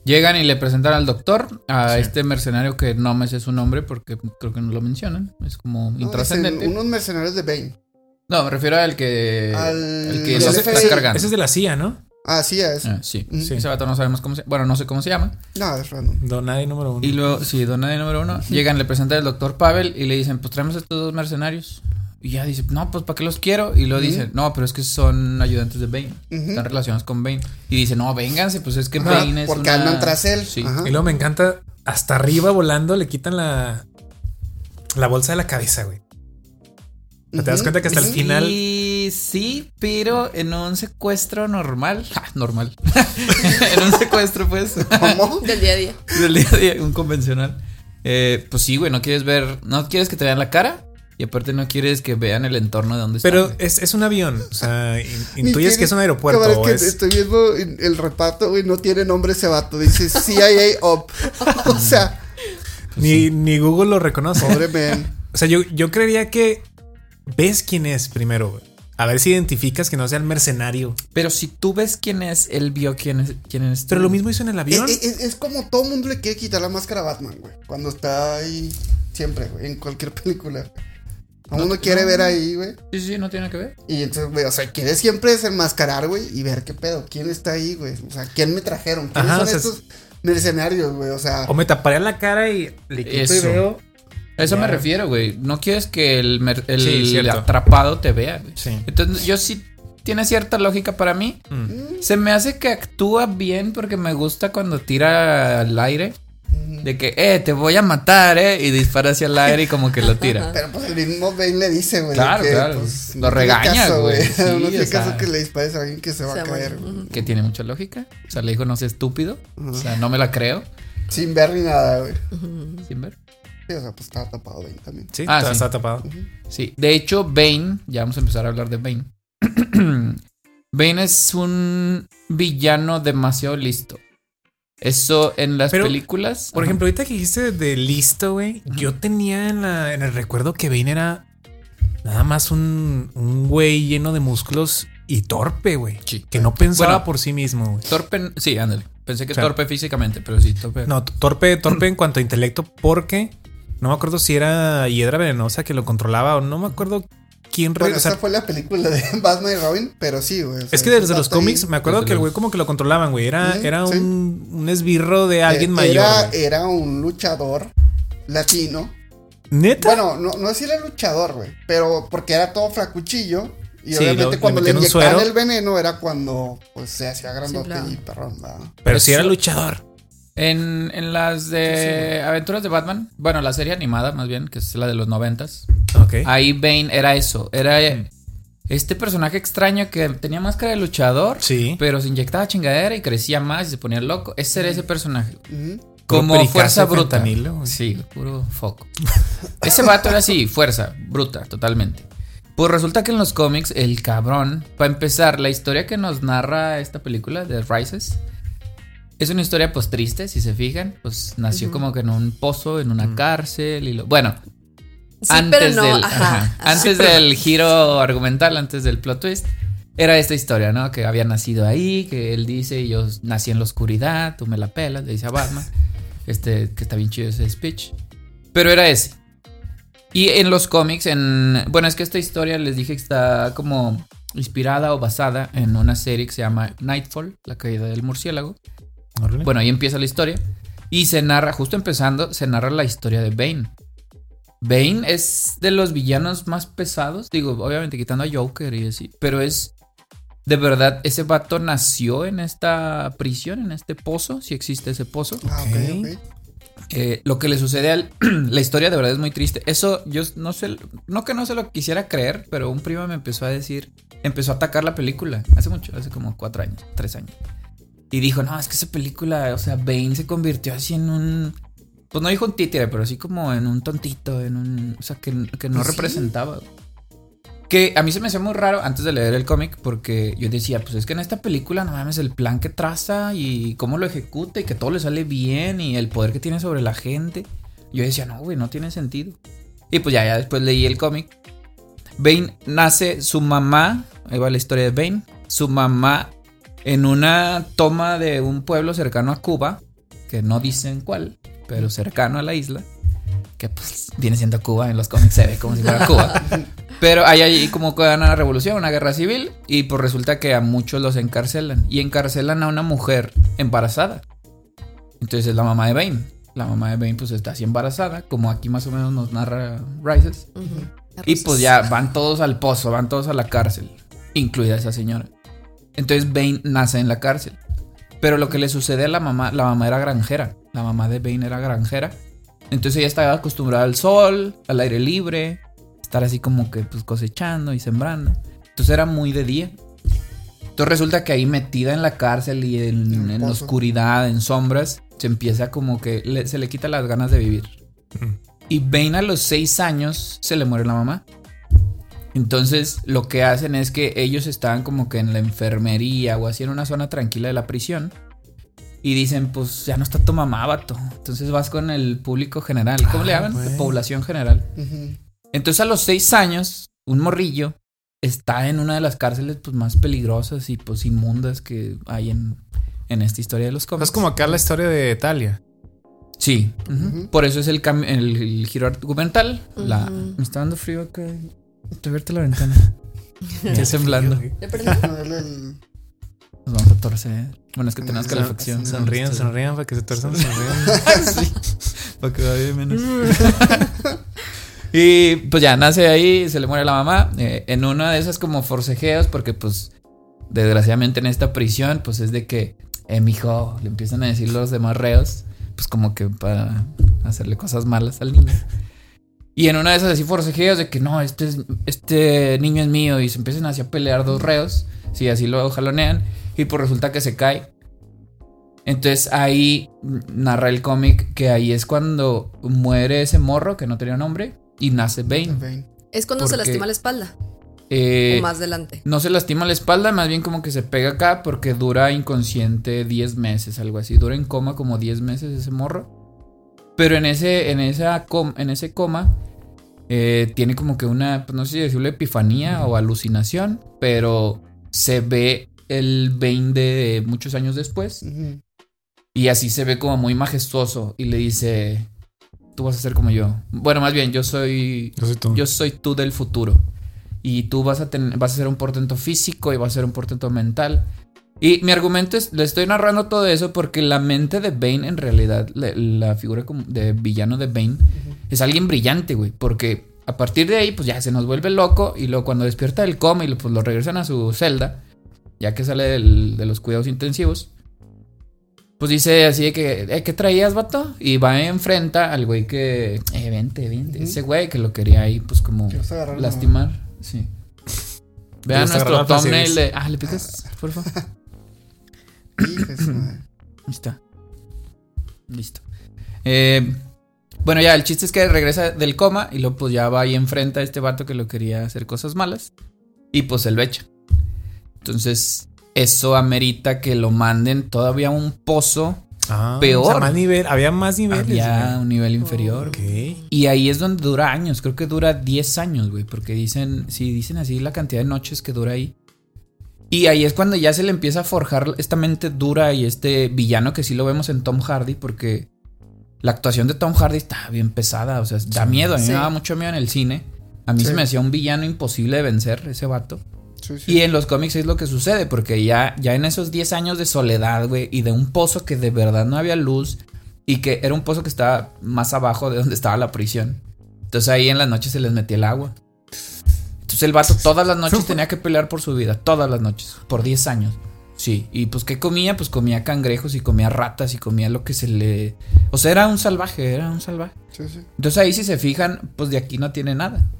llegan y le presentan al doctor, a Sí. este mercenario que no me sé su nombre porque creo que no lo mencionan. Es como No, intrascendente. es unos mercenarios de Bane. No, me refiero al que. Al- el que está cargando. Ese es de la CIA, ¿no? Así es. Ah, sí. Mm. Sí. Ese vato no sabemos cómo se Bueno, no sé cómo se llama. No, es random. Don Nadie número uno. Y luego, sí, don nadie número uno. Llegan, le presentan al doctor Pavel y le dicen, pues traemos a estos dos mercenarios. Y ya dice, no, pues ¿para qué los quiero? Y luego Ujú. dice, no, pero es que son ayudantes de Bane. Están relacionados con Bane. Y dice, no, vénganse, pues es que Ajá, Bane es. porque una- andan tras él. Sí. Ajá. Y luego me encanta, hasta arriba volando le quitan la, la bolsa de la cabeza, güey. ¿Te das cuenta que hasta el final- Y sí, pero en un secuestro normal. Ja, normal. en un secuestro, pues. ¿Cómo? Del día a día. del día a día, un convencional. Eh, pues sí, güey, no quieres ver. No quieres que te vean la cara. Y aparte no quieres que vean el entorno de donde están. Pero güey. es, es un avión. O sea, in- intuyes tiene- que es un aeropuerto. Cabrón, o es que es- estoy viendo en el reparto, güey, no tiene nombre ese vato. Dice CIA Up. o sea, ni, ni Google lo reconoce. pobre man. O sea, yo, yo creería que ves quién es primero, güey. A ver si identificas que no sea el mercenario. Pero si tú ves quién es, él vio quién es, quién es. Pero tú. lo mismo hizo en el avión. es- es como todo mundo le quiere quitar la máscara a Batman, güey. Cuando está ahí, siempre, güey, en cualquier película. A No, uno quiere no. ver ahí, güey. Sí, sí, no tiene que ver. Y entonces, güey, o sea, quiere siempre desenmascarar, güey, y ver qué pedo, quién está ahí, güey. O sea, quién me trajeron, quiénes Ajá, son o sea, estos mercenarios, güey. O sea, O me taparía la cara y le quito y Eso. veo. A eso Ya. me refiero, güey. No quieres que el, el Sí, atrapado te vea, güey. Sí. Entonces, yo sí tiene cierta lógica para mí. Mm. Se me hace que actúa bien porque me gusta cuando tira al aire. De que, eh, te voy a matar, eh. Y dispara hacia el aire y como que lo tira. pero pues el mismo Bane le dice, güey. Claro, que, claro. pues, Lo regaña, güey. Sí, no tiene sea. caso que le dispares a alguien que se va Se a caer, güey. Que tiene mucha lógica. O sea, le dijo, no sé, estúpido. O sea, no me la creo. Sin ver ni nada, güey. Sin ver. Sí, o sea, pues estaba tapado Bane también. Sí, Ah, está, sí. está tapado. Sí, de hecho, Bane, ya vamos a empezar a hablar de Bane. Bane es un villano demasiado listo. Eso en las Pero, películas. Por ajá. ejemplo, ahorita que dijiste de listo, güey, yo tenía en, la, en el recuerdo que Bane era nada más un, un güey lleno de músculos y torpe, güey. Sí. Que no pensaba Bueno. por sí mismo, güey. Torpe, sí, ándale. Pensé que O sea, torpe físicamente, pero sí, torpe. No, torpe, torpe en cuanto a intelecto, porque no me acuerdo si era Hiedra Venenosa que lo controlaba o no me acuerdo quién. Bueno, esa fue la película de Batman y Robin, pero sí, güey. o sea, es que desde los ahí- cómics me acuerdo Desde que el güey como que lo controlaban, güey. Era, era sí. un, un esbirro de alguien eh, mayor. Era, güey. era un luchador latino. Neta. Bueno, no, no si era luchador, güey. Pero porque era todo flacuchillo. Y Sí, obviamente lo- le cuando le un inyectaban el veneno era cuando pues se hacía grandote claro. y perrón, ¿verdad? pero sí eso- era luchador. En, en las de Aventuras de Batman, bueno, la serie animada más bien, que es la de los noventas, Ok. ahí Bane era eso, era este personaje extraño que tenía máscara de luchador, Sí. pero se inyectaba chingadera y crecía más y se ponía loco. Ese era ese personaje. Como fuerza bruta. fentanilo. Sí, puro foco. Ese vato era así, fuerza, bruta, totalmente. Pues resulta que en los cómics, el cabrón, para empezar, la historia que nos narra esta película de Rises es una historia pues triste, si se fijan. Pues nació como que en un pozo, en una cárcel y lo. Bueno, Sí, antes no, del, ajá, ajá, ajá. antes del giro argumental, antes del plot twist, era esta historia, ¿no? Que había nacido ahí, que él dice, yo nací en la oscuridad, tú me la pelas, le dice a Batman. Este, que está bien chido ese speech. Pero era ese. Y en los cómics, en. Bueno, es que esta historia les dije que está como inspirada o basada en una serie que se llama Nightfall, la caída del murciélago. Órale. Bueno, ahí empieza la historia. Y se narra, justo empezando, se narra la historia de Bane. Bane es de los villanos más pesados. Digo, obviamente quitando a Joker y así. Pero es. De verdad, ese vato nació en esta prisión, en este pozo, si existe ese pozo. Ah. Eh, lo que le sucede al. la historia de verdad es muy triste. Eso yo no sé. No que no se lo quisiera creer, pero un primo me empezó a decir. Empezó a atacar la película. Hace mucho, hace como cuatro años, tres años. Y dijo: No, es que esa película, o sea, Bane se convirtió así en un. Pues no dijo un títere, pero así como en un tontito, en un. O sea, que, que no Pues sí. representaba. Que a mí se me hacía muy raro antes de leer el cómic porque yo decía, pues es que en esta película no mames el plan que traza y cómo lo ejecuta y que todo le sale bien y el poder que tiene sobre la gente. Yo decía, no, güey, no tiene sentido. Y pues ya, ya después leí el cómic. Bane nace su mamá, ahí va la historia de Bane, su mamá en una toma de un pueblo cercano a Cuba, que no dicen cuál, pero cercano a la isla, que pues viene siendo Cuba, en los cómics se ve como si fuera Cuba. Pero hay ahí como que una revolución, una guerra civil, y pues resulta que a muchos los encarcelan. Y encarcelan a una mujer embarazada. Entonces es la mamá de Bane. La mamá de Bane pues está así embarazada, como aquí más o menos nos narra Rises. Y pues ya van todos al pozo, van todos a la cárcel, incluida esa señora. Entonces Bane nace en la cárcel. Pero lo que le sucede a la mamá, la mamá era granjera. La mamá de Bane era granjera. Entonces ella estaba acostumbrada al sol, al aire libre, estar así como que pues cosechando y sembrando. Entonces era muy de día. Entonces resulta que ahí metida en la cárcel y en, En la oscuridad, en sombras, se empieza como que le- se le quita las ganas de vivir. Mm. Y Bane a los seis años se le muere la mamá. Entonces lo que hacen es que ellos estaban como que en la enfermería o así en una zona tranquila de la prisión. Y dicen, pues ya no está tu mamá, vato. Entonces vas con el público general. ¿Cómo le Ah, llaman? güey. Población general. Entonces a los seis años, un morrillo está en una de las cárceles pues, más peligrosas y pues inmundas que hay en, en esta historia de los cómics. Es como acá la historia de Talia. Sí. Por eso es el, el, el giro argumental. La, me está dando frío acá. Te la ventana. Estoy el- el- Nos vamos a torcer. Bueno, es que tenemos Son- calefacción. Sonrían, Esto- sonrían para que se tuerzan, sonrían. sí. Para que vaya menos. y pues ya nace ahí, se le muere la mamá. eh, en una de esas como forcejeos, porque pues desgraciadamente en esta prisión, pues es de que, eh, mijo, le empiezan a decir los demás reos, pues como que para hacerle cosas malas al niño. Y en una de esas así forcejeos de que no, este, es- este niño es mío y se empiezan así a pelear dos reos, sí, así lo jalonean y pues resulta que se cae. Entonces ahí narra el cómic que ahí es cuando muere ese morro que no tenía nombre y nace Bane. Bane. Es cuando se lastima la espalda. Eh, o más adelante. no se lastima la espalda, más bien como que se pega acá porque dura inconsciente 10 meses, algo así. Dura en coma como 10 meses ese morro. Pero en ese, en esa com- en ese coma eh, tiene como que una, pues no sé si decirlo epifanía o alucinación, pero se ve el Bane de muchos años después. Y así se ve como muy majestuoso y le dice, tú vas a ser como yo. Bueno, más bien, yo soy Yo soy tú. yo soy tú del futuro. Y tú vas a, tener, vas a ser un portento físico y vas a ser un portento mental. Y mi argumento es, le estoy narrando todo eso porque la mente de Bane en realidad, la, la figura como de villano de Bane, es alguien brillante, güey. Porque a partir de ahí, pues ya se nos vuelve loco y luego cuando despierta del coma y lo, pues lo regresan a su celda, ya que sale del- de los cuidados intensivos, pues dice así de que, eh, ¿qué traías, vato? Y va enfrenta al güey que, eh, vente, vente. Ese güey que lo quería ahí, pues como lastimar. Sí. Vean nuestro thumbnail de. Ah, le picas, por favor. Ahí está. Listo. Eh, bueno, ya, el chiste es que regresa del coma y luego pues ya va y enfrenta a este vato que lo quería hacer cosas malas. Y pues él lo echa. Entonces, eso amerita que lo manden todavía a un pozo. Ah, Peor. o sea, más nivel, había más niveles. Había un nivel inferior. Y ahí es donde dura años. Creo que dura 10 años, güey. Porque dicen, si dicen así la cantidad de noches que dura ahí. Y ahí es cuando ya se le empieza a forjar esta mente dura y este villano que sí lo vemos en Tom Hardy. Porque la actuación de Tom Hardy está bien pesada. O sea, da Sí. miedo. A mí Sí. me daba mucho miedo en el cine. A mí Sí. se me hacía un villano imposible de vencer, ese vato. Y en los cómics es lo que sucede, porque ya, ya en esos 10 años de soledad, güey, y de un pozo que de verdad no había luz, y que era un pozo que estaba más abajo de donde estaba la prisión. Entonces ahí en las noches se les metía el agua. Entonces el vato todas las noches tenía que pelear por su vida, todas las noches, por 10 años. Sí, y pues ¿qué comía? Pues comía cangrejos y comía ratas y comía lo que se le... O sea, era un salvaje, era un salvaje. Sí, sí. Entonces ahí si se fijan, pues de aquí no tiene nada.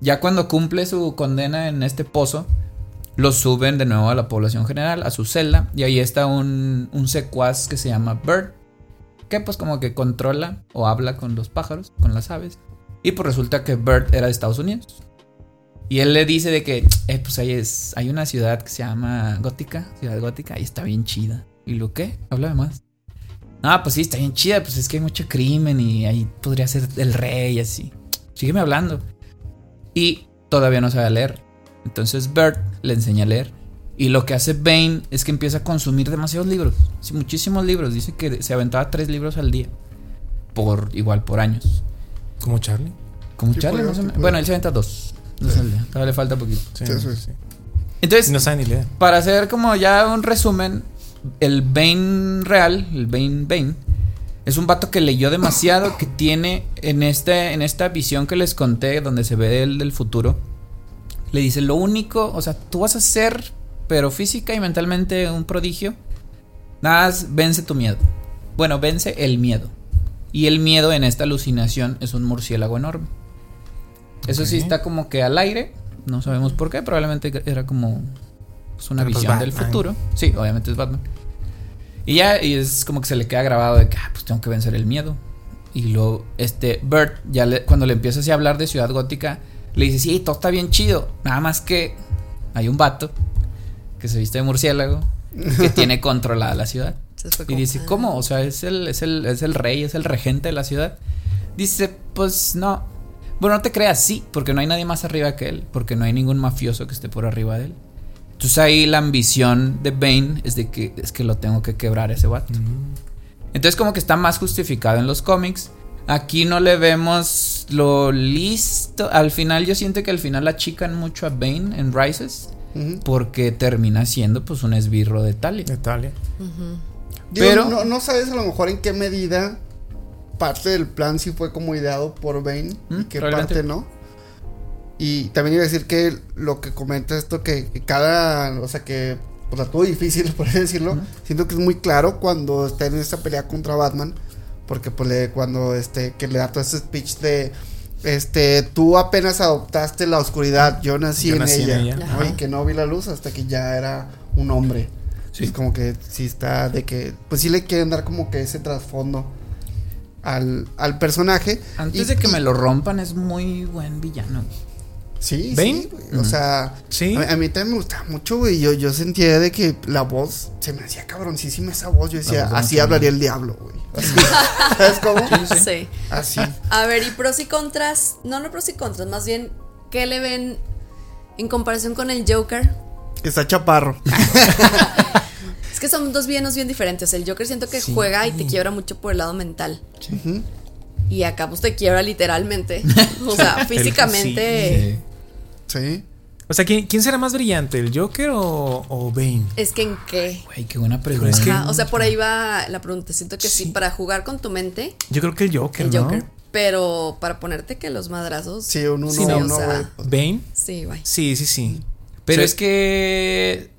Ya cuando cumple su condena en este pozo, lo suben de nuevo a la población general, a su celda, y ahí está un, un secuaz que se llama Bird, que pues como que controla o habla con los pájaros, con las aves, y pues resulta que Bird era de Estados Unidos. Y él le dice de que, eh, pues ahí es, hay una ciudad que se llama Gótica, ciudad gótica, y está bien chida. ¿Y lo qué? Háblame más. Ah, pues sí, está bien chida, pues es que hay mucho crimen y ahí podría ser el rey y así. Sígueme hablando. Y todavía no sabe leer. Entonces Bert le enseña a leer. Y lo que hace Bane es que empieza a consumir demasiados libros. Sí, muchísimos libros. Dice que se aventaba tres libros al día. Por igual, por años. Como Charlie. Como Sí, Charlie, puede, más o sí menos. puede. Bueno, él se aventa dos. Al día. Todavía le falta poquito. Sí, Sí, sí. sí. Entonces, No sabe ni leer. para hacer como ya un resumen, el Bane real, el Bane Bane, es un vato que leyó demasiado, que tiene en, este, en esta visión que les conté, donde se ve el del futuro, le dice, lo único, o sea, tú vas a ser, pero física y mentalmente un prodigio, nada más vence tu miedo. Bueno, vence el miedo. Y el miedo en esta alucinación es un murciélago enorme. Eso sí está como que al aire, no sabemos por qué, probablemente era como pues, una Pero, pues, visión del Batman. futuro. Sí, obviamente es Batman. Y ya, y es como que se le queda grabado de que, ah, pues tengo que vencer el miedo. Y luego, este, Bert, ya le- cuando le empieza así a hablar de Ciudad Gótica, le dice, sí, todo está bien chido. Nada más que hay un vato que se viste de murciélago que tiene controlada la ciudad. Y dice, ah. ¿cómo? O sea, es el, es el, es el rey, es el regente de la ciudad. Dice, pues no. Bueno, no te creas, sí, porque no hay nadie más arriba que él, porque no hay ningún mafioso que esté por arriba de él. Entonces ahí la ambición de Bane es de que es que lo tengo que quebrar a ese vato. Entonces como que está más justificado en los cómics. Aquí no le vemos lo listo. Al final yo siento que al final achican mucho a Bane en Rises. Porque termina siendo pues un esbirro de Talia. De Talia. Digo, Pero- no, no sabes a lo mejor en qué medida parte del plan sí fue como ideado por Bane Mm, y qué parte no. Y también iba a decir que lo que comenta esto, que, que cada, o sea, que, o sea, todo difícil, por decirlo, siento que es muy claro cuando está en esta pelea contra Batman, porque pues le, cuando, este, que le da todo ese speech de, este, tú apenas adoptaste la oscuridad, yo nací, Yo en, nací en ella. Ajá. y que no vi la luz hasta que ya era un hombre. Sí. Es como que sí está de que, pues sí le quieren dar como que ese trasfondo al, al personaje. Antes Y- de que y- me lo rompan es muy buen villano. Sí, ¿Bane? sí, güey, O sea, Sí. a, a mí también me gustaba mucho, güey. Yo, yo sentía de que la voz se me hacía cabroncísima esa voz. Yo decía, voz así hablaría el diablo, güey. Así. ¿Sabes cómo? Sí. Así. A ver, y pros y contras. No, no pros y contras, más bien, ¿qué le ven en comparación con el Joker? Está chaparro. Es que son dos villanos bien diferentes. El Joker siento que Sí. juega y te quiebra mucho por el lado mental. Y acá pues te quiebra literalmente. O sea, físicamente. Sí. O sea, ¿quién, quién será más brillante, el Joker o, o Bane? Es que en qué. Güey, qué buena pregunta. es que- Ajá, o sea, por ahí va la pregunta. Siento que sí, Sí. para jugar con tu mente, Yo creo que el Joker, el ¿no? Joker. Pero para ponerte que los madrazos. Sí, un uno Sí, a o uno, sea, pues, Bane. Sí, güey. Sí, sí, sí. Pero Sí. es que.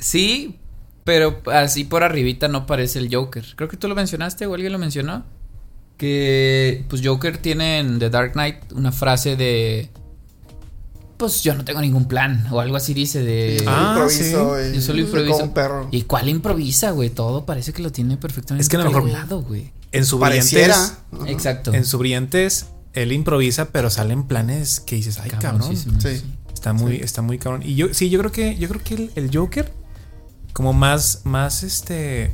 Sí, pero así por arribita no parece el Joker. Creo que tú lo mencionaste o alguien lo mencionó. Que pues Joker tiene en The Dark Knight una frase de pues yo no tengo ningún plan o algo así dice de Ah, improviso sí. y Yo solo improviso. como un perro. ¿Y cuál improvisa, güey? Todo parece que lo tiene perfectamente Es que a lo mejor- calculado, güey. En su Pareciera. Exacto. En su brillantez, él improvisa, pero salen planes que dices, ay, cabrón. Sí. Está muy, está muy cabrón. Y yo, sí, yo creo que, yo creo que el, el Joker, como más, más este.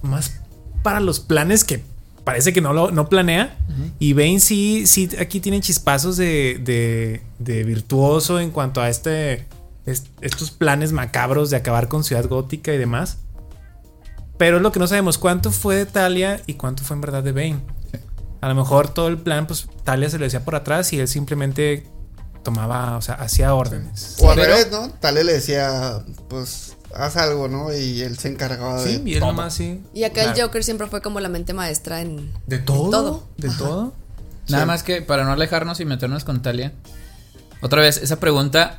Más para los planes que parece que no lo no planea. Y Bane sí, sí, aquí tiene chispazos de, de, de virtuoso en cuanto a este. est- estos planes macabros de acabar con Ciudad Gótica y demás. Pero es lo que no sabemos cuánto fue de Talia y cuánto fue en verdad de Bane. A lo mejor todo el plan, pues Talia se lo decía por atrás y él simplemente tomaba, o sea, hacía órdenes. O al Pero- revés, ¿no? Tal le decía, pues, haz algo, ¿no? Y él se encargaba de. Sí, y él todo. nomás sí. Y acá el. Joker siempre fue como la mente maestra en. De todo. todo. De todo. Nada Sí. más que para no alejarnos y meternos con Talia. Otra vez, esa pregunta.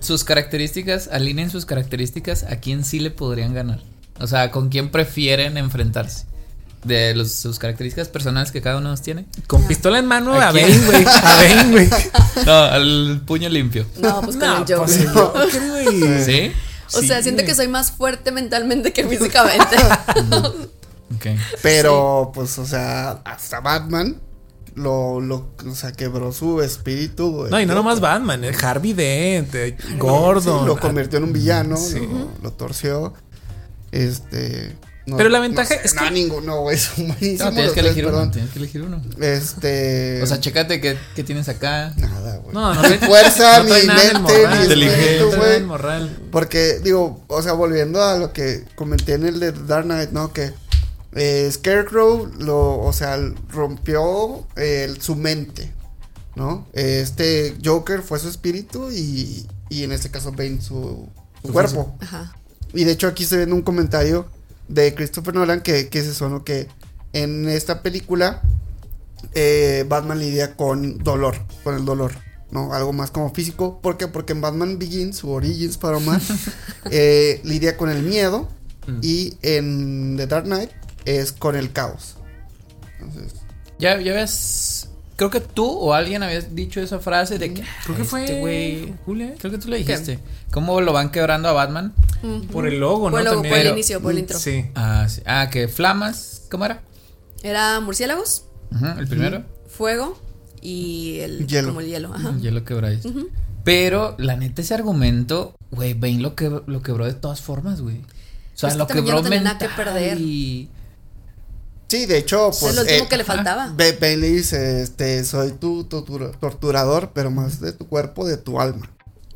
Sus características, alineen sus características a quién sí le podrían ganar. O sea, con quién prefieren enfrentarse. De los- sus características personales que cada uno tiene. Con pistola en mano ¿A? Bane, güey. A güey. No, al puño limpio. No, pues con No, el Joker. pues el. ¿Sí? O sea, siento que soy más fuerte mentalmente que físicamente. Ok. Pero, pues, o sea, hasta Batman lo, lo, o sea, quebró su espíritu. güey. No, y no nomás Batman, eh, Harvey Dent, Gordon. Sí, lo convirtió en un villano, Sí. lo, lo torció. Este. No- Pero la ventaja no sé, es no, que- ninguno, güey, son buenísimos. No, tienes que tres, elegir uno. perdón. Tienes que elegir uno. Este. O sea, chécate qué, qué tienes acá. nada, güey. No, no trae- fuerza, no el mente, ni inteligente, no güey. Porque, digo, o sea, volviendo a lo que comenté en el de Dark Knight, ¿no? Que eh, Scarecrow lo, o sea, rompió eh, su mente, ¿no? Este Joker fue su espíritu y, y en este caso Bane su, su cuerpo. Ajá. Y de hecho aquí estoy viendo un comentario de Christopher Nolan que, que es eso, ¿no? Que en esta película eh, Batman lidia con dolor, con el dolor, ¿no? Algo más como físico. ¿Por qué? Porque en Batman Begins, o Origins para más, eh, lidia con el miedo Mm. y en The Dark Knight es con el caos. Entonces, Ya, ya ves. Creo que tú o alguien habías dicho esa frase de que. Creo que "Ah, fue este güey. Julia. Creo que tú lo dijiste. ¿Cómo lo van quebrando a Batman? Por el logo, ¿no? Fue luego, También. por el inicio, por el intro. Sí. Ah, sí. Ah, que flamas. ¿Cómo era? Era murciélagos, Ujú, el primero. fuego y el Hielo. como el hielo. Ajá. El hielo quebráis. Pero, la neta, ese argumento, güey, Bane lo, quebró, lo quebró de todas formas, güey. O sea, Es que lo quebró no tenía nada que mental perder. Y... sí, de hecho, pues... lo último eh, que le faltaba. Le dice, este, soy tu tortura- torturador, pero más de tu cuerpo, de tu alma.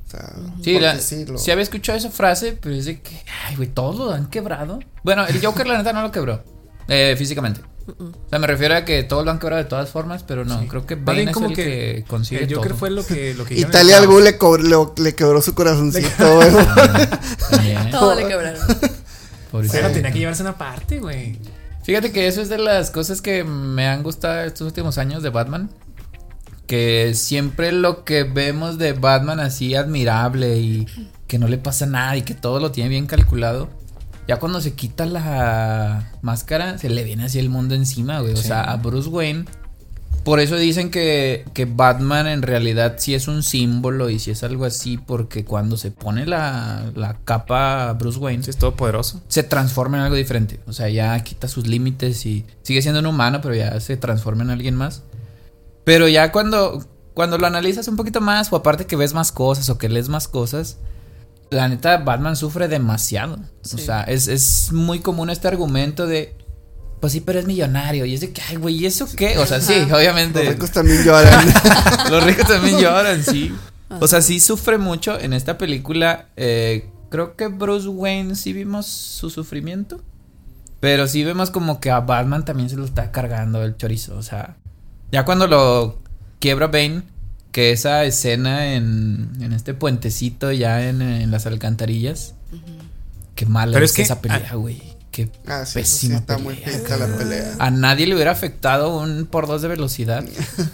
O sea, Sí, la- sí, lo- sí había escuchado esa frase, pero es de que, ay, güey, todos lo han quebrado. Bueno, el Joker, la neta, no lo quebró. eh, físicamente. O sea, me refiero a que todos lo han quebrado de todas formas, pero no, Sí. creo que Bane es como el que, que consigue El Joker todo. fue lo que. Lo que Italia al le, lo- le quebró su corazoncito, güey. También, Todo le quebraron. Pero tenía que llevarse una parte, güey. Fíjate que eso es de las cosas que me han gustado estos últimos años de Batman. Que siempre lo que vemos de Batman así admirable y que no le pasa nada y que todo lo tiene bien calculado. Ya cuando se quita la máscara, se le viene así el mundo encima, güey. O sea, a Bruce Wayne. Por eso dicen que, que Batman en realidad sí es un símbolo y sí es algo así, porque cuando se pone la, la capa Bruce Wayne, Sí, es todopoderoso. se transforma en algo diferente. O sea, ya quita sus límites y sigue siendo un humano, pero ya se transforma en alguien más. Pero ya cuando, cuando lo analizas un poquito más, o aparte que ves más cosas o que lees más cosas, la neta, Batman sufre demasiado. O sea, es, es muy común este argumento de. Pues sí, pero es millonario. Y es de que, ay, güey, ¿y eso qué? O sea, sí, Los obviamente. ricos también lloran. Los ricos también lloran, sí. O sea, sí sufre mucho en esta película. eh, creo que Bruce Wayne sí vimos su sufrimiento. Pero sí vemos como que a Batman también se lo está cargando el chorizo. O sea, ya cuando lo quiebra Bane, que esa escena en, en este puentecito ya en, en las alcantarillas. Qué mala Pero es es que- esa pelea, güey. Qué Ah, sí, eso sí pésima está muy pelea. feita la pelea. A nadie le hubiera afectado un por dos de velocidad.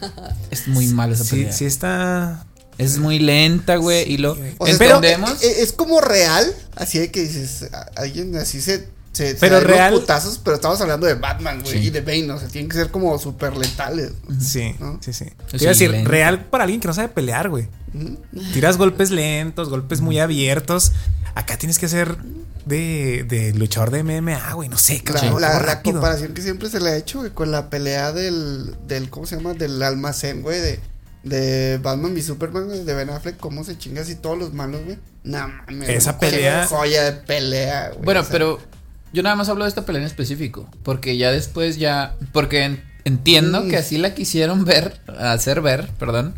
es muy mal esa Sí, pelea. sí está. Es muy lenta, güey. y lo O sea, entendemos. es, es como real, así de que dices, alguien así se. Se Pero se real- putazos, pero estamos hablando de Batman, güey, Sí. y de Bane, o sea, tienen que ser como súper letales. Sí, ¿No? sí, sí. A decir, lento. real para alguien que no sabe pelear, güey. Tiras golpes lentos, golpes muy abiertos. Acá tienes que ser de, de luchador de MMA, güey. No sé, La, cabrón. la- comparación que siempre se le ha hecho, güey, con la pelea del, del, ¿cómo se llama? Del almacén, güey, de, de Batman y Superman, de Ben Affleck, cómo se chinga así todos los malos, güey. No mames. Esa pelea- Joya de pelea, güey. Bueno, o sea, pero yo nada más hablo de esta pelea en específico. Porque ya después ya. Porque en- entiendo Mm. que así la quisieron ver. Hacer ver, perdón.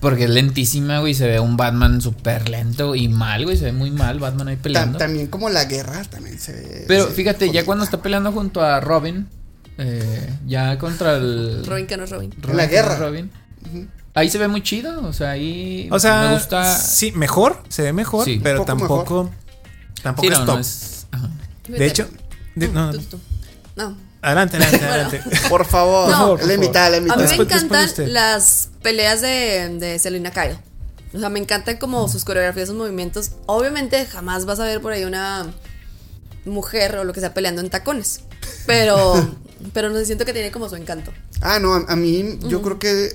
Porque es lentísima, güey. Se ve un Batman súper lento y mal, güey. Se ve muy mal Batman ahí peleando. también como la guerra también se ve. Pero se- fíjate, ya cuando está peleando junto a Robin. eh, ya contra el. Robin que no es Robin. Robin, la guerra. Robin. Ahí se ve muy chido. O sea, ahí. O sea, Me gusta. sí, mejor, se ve mejor, Sí. pero tampoco, tampoco Sí, es no, top. no es. ajá. De hecho, de- no. No. adelante, adelante, adelante. Por favor, No. Por favor, la A mí me encantan las peleas de, de Selena Kyle. O sea, me encantan como sus coreografías, sus movimientos. Obviamente jamás vas a ver por ahí una mujer o lo que sea peleando en tacones. Pero, pero no sé, siento que tiene como su encanto. Ah, no, a, a mí yo creo que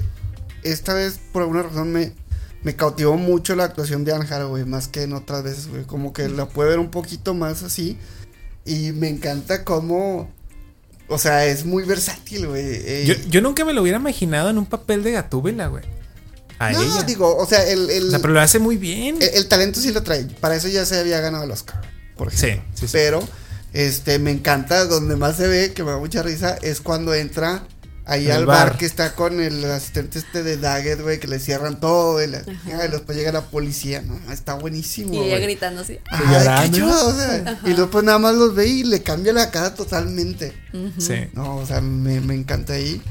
esta vez por alguna razón me, me cautivó mucho la actuación de Anne Hathaway, más que en otras veces, güey. Como que la puede ver un poquito más así. Y me encanta cómo... O sea, es muy versátil, güey. Yo, yo nunca me lo hubiera imaginado en un papel de Gatúbela, güey. A no, ella. digo, o sea, el, el, O sea, pero lo hace muy bien. el- el talento sí lo trae. Para eso ya se había ganado el Oscar, por Sí, ejemplo. sí, sí. Pero, este, me encanta, donde más se ve, que me da mucha risa, es cuando entra ahí el al bar. bar. que está con el asistente este de Daggett, güey, que le cierran todo y, la- y después llega la policía, no, está buenísimo, Y ella gritando así. Ay, Llorando. qué chulo, o sea, y después nada más los ve y le cambia la cara totalmente. Sí. No, o sea, me, me encanta ahí.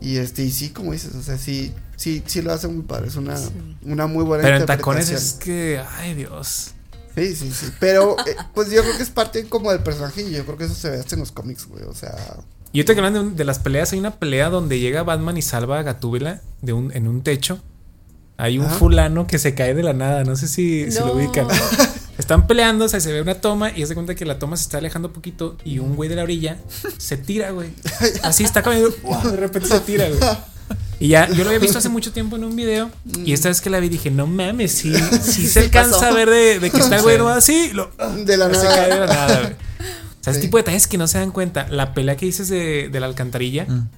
Y este, y sí, como dices, o sea, sí, sí, sí lo hace muy padre. Es una, una muy buena Pero en tacones interpretación. es que, ay Dios. Sí, sí, sí. Pero, eh, pues yo creo que es parte como del personaje y yo creo que eso se ve hasta en los cómics, güey. O sea, Y ahorita que hablan de, un- de las peleas, hay una pelea donde llega Batman y salva a Gatúbela de un, en un techo. Hay un Ajá. fulano que se cae de la nada, no sé si, si lo No. ubican. Están peleando, o sea, se ve una toma y se cuenta que la toma se está alejando un poquito y un güey de la orilla se tira, güey. Así está caminando, ¡guau! de repente se tira, güey. Y ya, yo lo había visto hace mucho tiempo en un video y esta vez que la vi dije, no mames, sí, sí se alcanza pasó. a ver de, de que está el güey nomás así, lo, de la se cae de nada. la nada, güey. O sea, ese Sí. tipo de detalles que no se dan cuenta. La pelea que dices de, de la alcantarilla. Mm.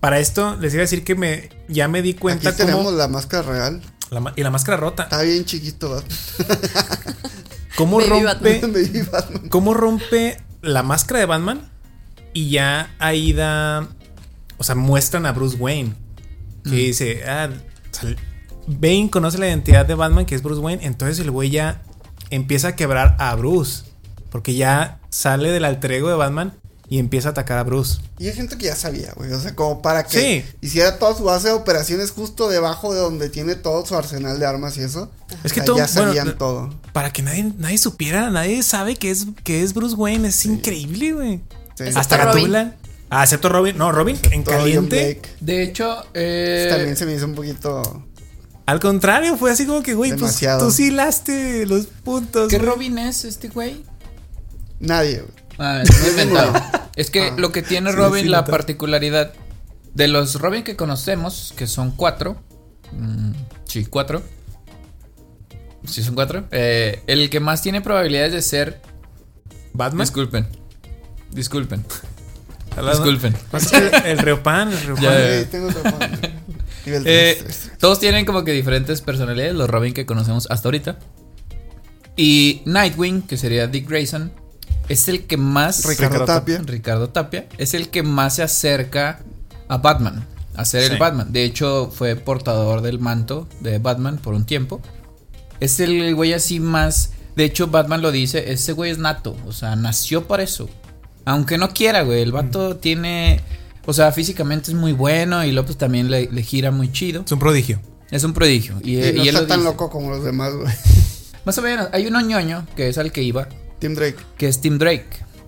Para esto, les iba a decir que me ya me di cuenta Aquí tenemos cómo. la máscara real. la y la máscara rota. Está bien chiquito, Batman. ¿Cómo Baby rompe, Baby cómo rompe la máscara de Batman? Y ya ahí da. O sea, muestran a Bruce Wayne. Que dice, ah, o sea, Bane conoce la identidad de Batman, que es Bruce Wayne. Entonces el güey ya empieza a quebrar a Bruce. Porque ya sale del alter ego de Batman y empieza a atacar a Bruce. Y yo siento que ya sabía, güey. O sea, como para que Sí. hiciera toda su base de operaciones justo debajo de donde tiene todo su arsenal de armas y eso. Es que O sea, todo- ya sabían todo. Para que nadie, nadie supiera, nadie sabe que es, que es Bruce Wayne. Es increíble, güey. Sí. Hasta Robin. Gatúbela. Ah, excepto Robin. No, Robin en caliente. De hecho, eh, También se me hizo un poquito. Al contrario, fue así como que, güey, pues Demasiado. tú sí hilaste los puntos. ¿qué güey. Robin es este güey? Nadie, güey. Ah, es muy inventado. Es que Ah, lo que tiene sí, Robin, sí, la inventado. particularidad de los Robin que conocemos, que son cuatro. mm, sí, cuatro. Sí, son cuatro. eh, el que más tiene probabilidades de ser. Batman. Disculpen. Disculpen. Disculpen. Que el Reopan, el Reopan. Ahí tengo Eh, todos tienen como que diferentes personalidades, los Robin que conocemos hasta ahorita. Y Nightwing, que sería Dick Grayson, es el que más. Ricardo Ricardo Tapia. Ricardo Tapia es el que más se acerca a Batman, a ser Sí. el Batman. De hecho, fue portador del manto de Batman por un tiempo. Es el güey así más. De hecho, Batman lo dice: ese güey es nato, o sea, nació para eso. Aunque no quiera, güey. El vato tiene. O sea, físicamente es muy bueno y López también le, le gira muy chido. Es un prodigio. Es un prodigio. Y, Y no él está lo tan dice. loco como los demás, güey. Más o menos. Hay uno ñoño que es al que iba, Tim Drake. que es Tim Drake.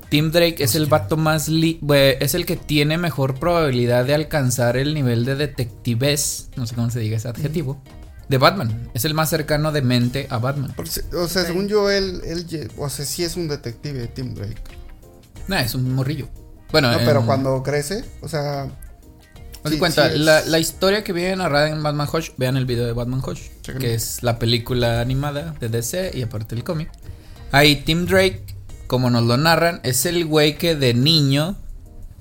Tim Drake es el vato más li- es el que tiene mejor probabilidad de alcanzar el nivel de detectives, no sé cómo se diga ese adjetivo, de Batman. Es el más cercano de mente a Batman. Por si- o sea, según yo, él, él, o sea, sí es un detective, Tim Drake. No, es un morrillo. Bueno, No, pero en- cuando crece, o sea. Sí- cuenta, sí la, la historia que viene narrada en Batman Hush, vean el video de Batman Hush, que es la película animada de DC y aparte el cómic. Ahí Tim Drake, como nos lo narran, es el güey que de niño,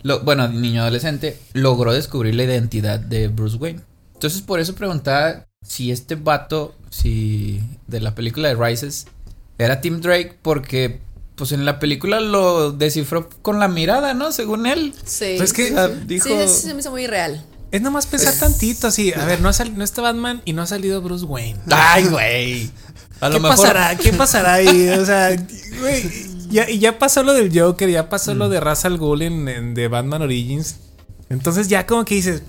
lo, bueno, de niño adolescente, logró descubrir la identidad de Bruce Wayne. Entonces por eso preguntaba si este vato, si de la película de Rises, era Tim Drake, porque pues en la película lo descifró con la mirada, ¿no? Según él. Sí. Pues es que- sea, Sí, dijo... eso se me hizo muy real. Es nomás pensar tantito así. A ver, no, ha sal- no está Batman y no ha salido Bruce Wayne. Ay, güey. A ¿Qué lo mejor. pasará? ¿Qué pasará ahí? O sea, güey, ya, y ya pasó lo del Joker, ya pasó lo de Ra's al Ghul en, en de Batman Origins. Entonces ya como que dices,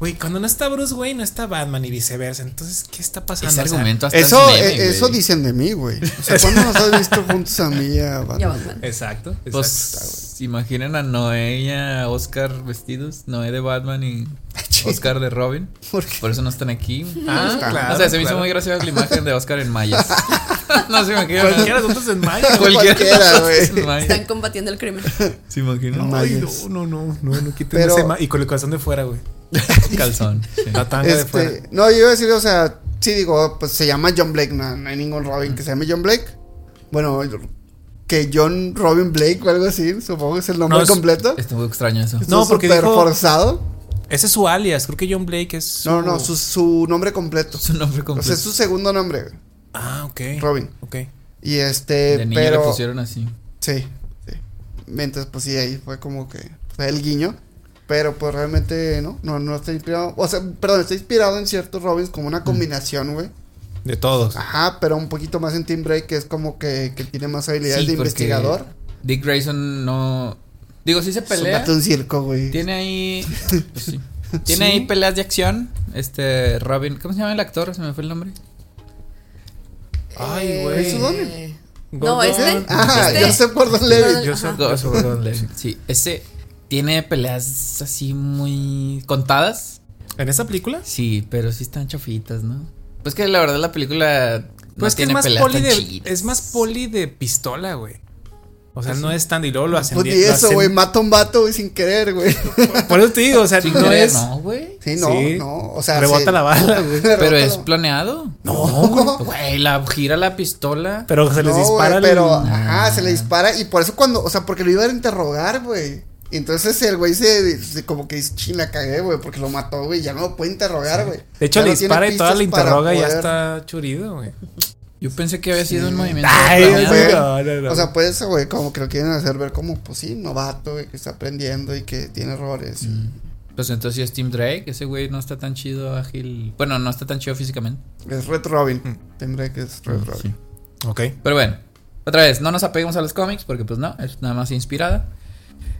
güey, cuando no está Bruce Wayne, no está Batman y viceversa. Entonces, ¿qué está pasando? Ese O sea, argumento hasta Eso, es meme, eh, eso güey. dicen de mí, güey. O sea, ¿cuándo nos has visto juntos a mí y a Batman? Exacto, exacto. Pues imaginen a Noé y a Oscar vestidos. Noé de Batman y Oscar de Robin. ¿Por qué? Por eso no están aquí. ah, está. claro. o sea, se me hizo muy graciosa la imagen de Oscar en mayas. no se imaginan. Cualquiera de nosotros en mayo. Cualquiera, güey. mayas. Están combatiendo el crimen. ¿Se imaginan? Ay, Mayas. no, no, no, no, no quiten Pero- ese ma- Y con el corazón de fuera, güey. Calzón. sí. La tanga de fuera. Este, no, yo iba a decir, o sea, sí digo, pues se llama John Blake, no, no hay ningún Robin que se llame John Blake. Bueno, que John Robin Blake o algo así, supongo que es el nombre No, es- completo. Estuvo extraño eso. No, porque súper dijo- forzado. Ese es su alias. Creo que John Blake es. Su... No, no, su, su nombre completo. Su nombre O completo. sea, es su segundo nombre, Ah, ok. Robin. Ok. Y este, de niño pero le pusieron así. sí, sí. Mientras pues sí ahí fue como que fue el guiño, pero pues realmente no, no no está inspirado, o sea, perdón, está inspirado en ciertos Robins como una combinación, güey. De todos. Ajá, pero un poquito más en Team Break, que es como que, que tiene más habilidades Sí, de investigador. Dick Grayson no. Digo, sí se Es un pelea. gato en circo, güey. Tiene ahí. pues sí. Tiene Sí. ahí peleas de acción. Este Robin. ¿Cómo se llama el actor? Se me fue el nombre. Ay, güey. ¿Eso dónde? No, Gordon- este. Ah, este- yo sé por dónde Levitt. Soy Gordon Levitt. Sí, ese tiene peleas así muy contadas. ¿En esta película? Sí, pero sí están chafitas, ¿no? Pues que la verdad la película no Pues que es tiene más, peleas poli tan de, chidas. es más poli de pistola, güey. O sea, no es tan. Y luego lo hacen Pues ni eso, güey, mata a un vato, güey, sin querer, güey. Por eso te digo, o sea, Sin no querer, es. no, güey. Sí, no, Sí. no, o sea, Rebota sí. la bala, güey. Pero es la- planeado. No, Güey, la gira la pistola. Pero se les No, dispara. güey, pero, el- ajá, se le dispara y por eso cuando, o sea, porque lo iban a interrogar, güey. Y Entonces el güey se, se como que dice, ching, la cagué, güey, porque lo mató, güey, ya no lo puede interrogar, güey. De hecho, Ya le no dispara y toda la interroga y ya está churido, güey. Yo pensé que había sido un movimiento Ay, güey. no, no, no. O sea, pues eso, güey, como que lo quieren hacer ver como, pues sí, novato, güey, que está aprendiendo y que tiene errores. y- Pues entonces sí es Tim Drake. Ese güey no está tan chido, ágil. Bueno, no está tan chido físicamente. Es Red Robin. Tendré que es Red Robin. Ok. Pero bueno, otra vez, no nos apeguemos a los cómics porque pues no, es nada más inspirada.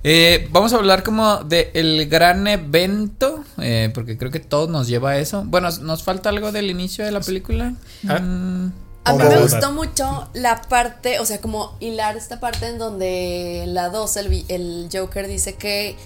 Eh, vamos a hablar como de el gran evento, eh, porque creo que todo nos lleva a eso. Bueno, nos falta algo del inicio de la película. Ah. Mm, A mí me gustó mucho la parte, o sea, como hilar esta parte en donde la 2 el, Joker dice que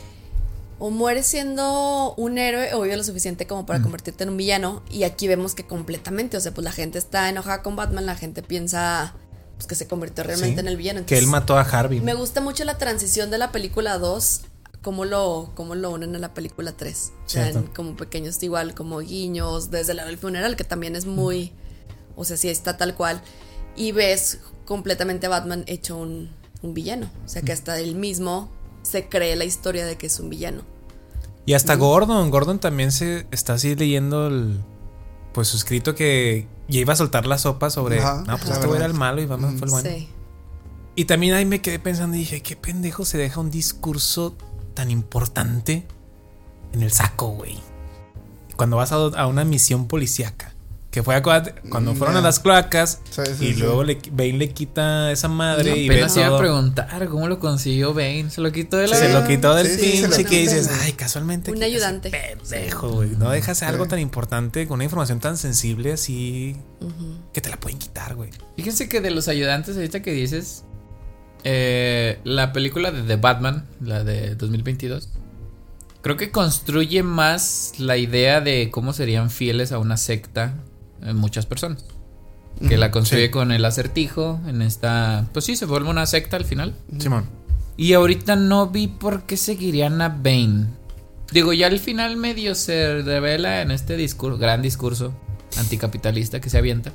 o mueres siendo un héroe o vive lo suficiente como para convertirte en un villano. Y aquí vemos que completamente, o sea, pues la gente está enojada con Batman, la gente piensa pues, que se convirtió realmente Sí. en el villano. Que él mató a Harvey. Me gusta mucho la transición de la película 2, cómo lo, cómo lo unen a la película 3. O sea, como pequeños, igual, como guiños, desde la del funeral, que también es muy. O sea, sí está tal cual. Y ves completamente a Batman hecho un, un villano. O sea, que hasta él mismo se cree la historia de que es un villano. Y hasta Gordon. Gordon también se está así leyendo el. Pues su escrito que ya iba a soltar la sopa sobre. Ajá, no, pues este güey era el malo y Batman fue el bueno. Sí. Y también ahí me quedé pensando y dije, ¿qué pendejo se deja un discurso tan importante en el saco, güey? Cuando vas a, a una misión policíaca. Que fue cuando Mm, fueron a las cloacas Sí, sí, y sí. luego le, Bane le quita esa madre y ve apenas iba a preguntar cómo lo consiguió Bane. Se lo quitó de la. Se lo quitó del pinche que dices, ay, casualmente. Un ayudante. Pendejo, güey. No dejas algo Sí. tan importante con una información tan sensible así que te la pueden quitar, güey. Fíjense que de los ayudantes, ahorita que dices, eh, la película de The Batman, la de 2022, creo que construye más la idea de cómo serían fieles a una secta en muchas personas. Que la construye Sí. con el acertijo en esta... Pues sí, se vuelve una secta al final. Simón. Y ahorita no vi por qué seguirían a Bane. Digo, ya al final medio se revela en este discurso, gran discurso anticapitalista que se avienta.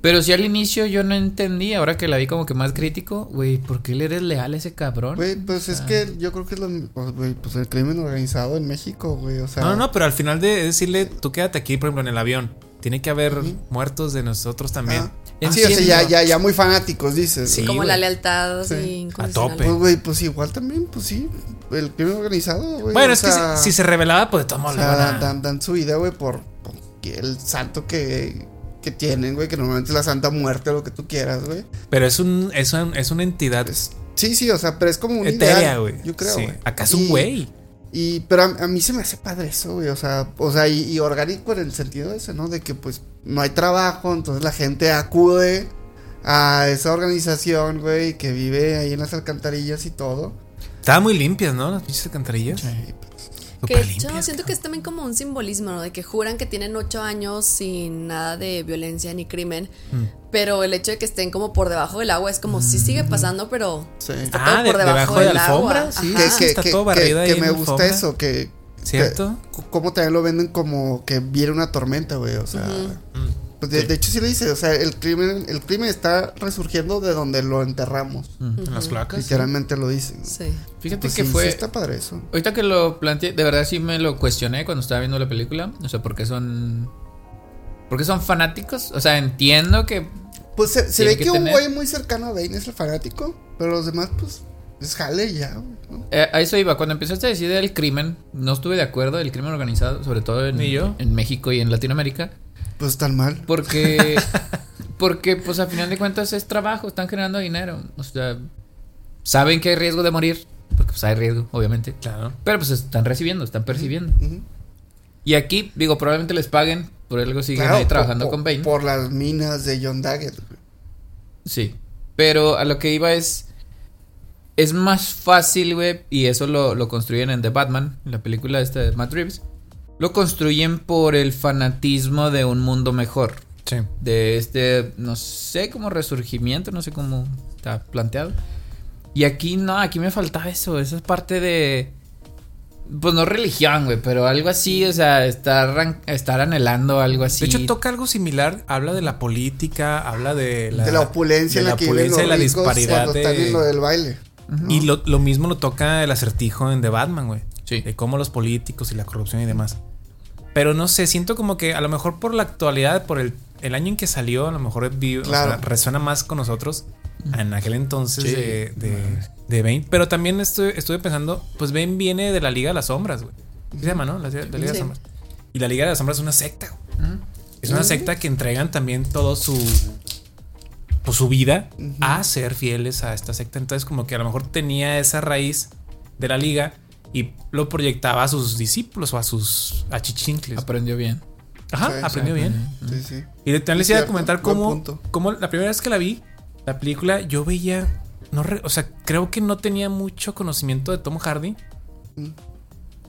Pero si al inicio yo no entendí, ahora que la vi como que más crítico, güey, ¿por qué le eres leal a ese cabrón? Güey, pues es que yo creo que es lo, güey, pues el crimen organizado en México, güey, o sea. No, no, pero al final de decirle, tú quédate aquí, por ejemplo, en el avión. Tiene que haber muertos de nosotros también. Ah. Sí, o sea, ya, ya, ya muy fanáticos, dices. Sí. Como la lealtad así Sí. A tope. Pues, pues igual también, pues sí. El crimen organizado, güey. Bueno, o es que si, si se revelaba, pues de todos o sea, dan, dan su vida, güey, por, por el santo que, que tienen, güey, que normalmente es la santa muerte, lo que tú quieras, güey. Pero es un, es un- es una entidad Pues, sí, sí, o sea, pero es como un etérea, ideal, güey. Yo creo, Sí. Acá es un güey. Y, pero a, a mí se me hace padre eso, güey. O sea, o sea, y, y orgánico en el sentido ese, ¿no? De que pues no hay trabajo, entonces la gente acude a esa organización, güey, que vive ahí en las alcantarillas y todo. Estaban muy limpias, ¿no? Las pinches alcantarillas. Que limpias, siento que es también como un simbolismo, ¿no? De que juran que tienen ocho años sin nada de violencia ni crimen. Mm. Pero el hecho de que estén como por debajo del agua es como sí sigue pasando, pero Sí. está Ah, todo por de- debajo debajo de del la agua. alfombra, sí. Que, que, está que- todo que- ahí me gusta alfombra. eso, que, ¿Cierto? que- como también lo venden como que viene una tormenta, güey. O sea, pues de, Sí. de hecho sí le dice, o sea, el crimen, el crimen está resurgiendo de donde lo enterramos. En las cloacas. Literalmente lo dicen. Sí. Fíjate Pues que sí, fue... sí está padre eso. Ahorita que lo planteé, de verdad sí me lo cuestioné cuando estaba viendo la película. O sea, ¿por qué son... ¿Por qué son fanáticos? O sea, entiendo que... Pues se, ve que que, un güey muy cercano a Bane es el fanático, pero los demás, pues, es jale y ya, güey. ¿no? eh, a eso iba. Cuando empezaste a decir del crimen, no estuve de acuerdo del crimen organizado, sobre todo en, Ni yo. en México y en Latinoamérica. Pues tan mal. Porque, porque, pues a final de cuentas es trabajo, están generando dinero. O sea, saben que hay riesgo de morir, porque pues hay riesgo, obviamente. Claro. Pero pues están recibiendo, están percibiendo. Y aquí, digo, probablemente les paguen, por algo siguen Claro, ahí trabajando por, con Bane. Por las minas de John Daggett. Sí. Pero a lo que iba es. Es más fácil, güey. Y eso lo, lo construyen en The Batman, en la película esta de Matt Reeves. Lo construyen por el fanatismo de un mundo mejor. Sí. De este, no sé, como resurgimiento, no sé cómo está planteado. Y aquí no, aquí me faltaba eso. Esa es parte de. Pues no religión, güey, pero algo así, o sea, estar, estar anhelando algo así. De hecho, toca algo similar. Habla de la política, habla de la, de la opulencia de en la, la que viven opulencia la disparidad están de- en lo del baile. Y lo, lo mismo lo toca el acertijo en The Batman, güey. Sí. De cómo los políticos y la corrupción y demás. Pero no sé, siento como que a lo mejor por la actualidad, por el, el año en que salió, a lo mejor vi- o Claro. sea, resuena más con nosotros en aquel entonces Sí. de, de, de Bane. Pero también estuve, estuve pensando, pues Bane viene de la Liga de las Sombras, güey. ¿Qué se llama, no? La, la Liga de las. Sombras. Y la Liga de las Sombras es una secta. Es una secta que entregan también todo su. Pues su vida a ser fieles a esta secta. Entonces, como que a lo mejor tenía esa raíz de la liga y lo proyectaba a sus discípulos o a sus achichincles. Aprendió bien. Ajá, Sí, aprendió sí, bien. Sí, sí. Y también les iba a comentar cómo, cómo la primera vez que la vi, la película, yo veía. No re- o sea, creo que no tenía mucho conocimiento de Tom Hardy. Mm.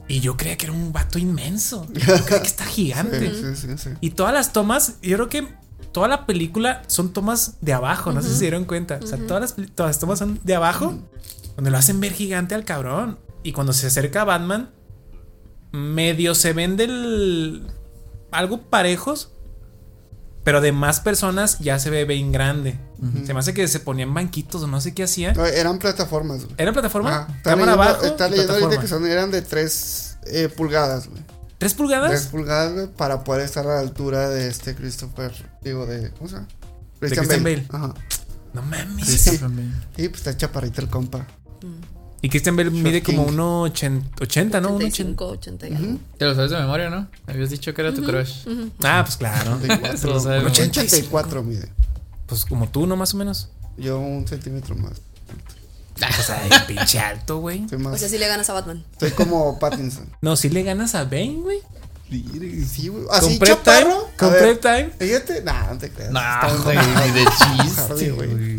Y yo creía que era un vato inmenso. Yo creía que está gigante. Sí, sí, sí, sí. Y todas las tomas, yo creo que toda la película son tomas de abajo, no sé si se dieron cuenta. O sea, todas las, todas las tomas son de abajo, donde lo hacen ver gigante al cabrón. Y cuando se acerca a Batman, medio se ven del. algo parejos, pero de más personas ya se ve bien grande. Se me hace que se ponían banquitos o no sé qué hacía. No, eran plataformas, güey. ¿Era plataforma? Ajá. Está Cámara leyendo, abajo. está leyendo ahorita que son, eran de 3 pulgadas, güey. ¿Tres 3 pulgadas? pulgadas, güey, para poder estar a la altura de este Christopher, digo, de, ¿cómo se llama? Christian Bale. Ajá. No mames. Sí. Y pues está chaparrito el compa. Y Christian Bale mide King. como 1,80, ¿no? 1,80. 85, 80 y algo. Te lo sabes de memoria, ¿no? Habías dicho que era tu crush. Ah, pues claro. 84, Se lo sabe, un güey. 84 mide. Pues como tú, ¿no? Más o menos. Yo un centímetro más. Pues ay, pinche alto, güey. Soy O sea, sí le ganas a Batman. Soy como Pattinson. No, si le ganas a Bane, güey. Sí, güey. Así Con prep time. chaparro. A ver, prep time. Fíjate, nah, no te creas. No, Está ni de chiste, güey.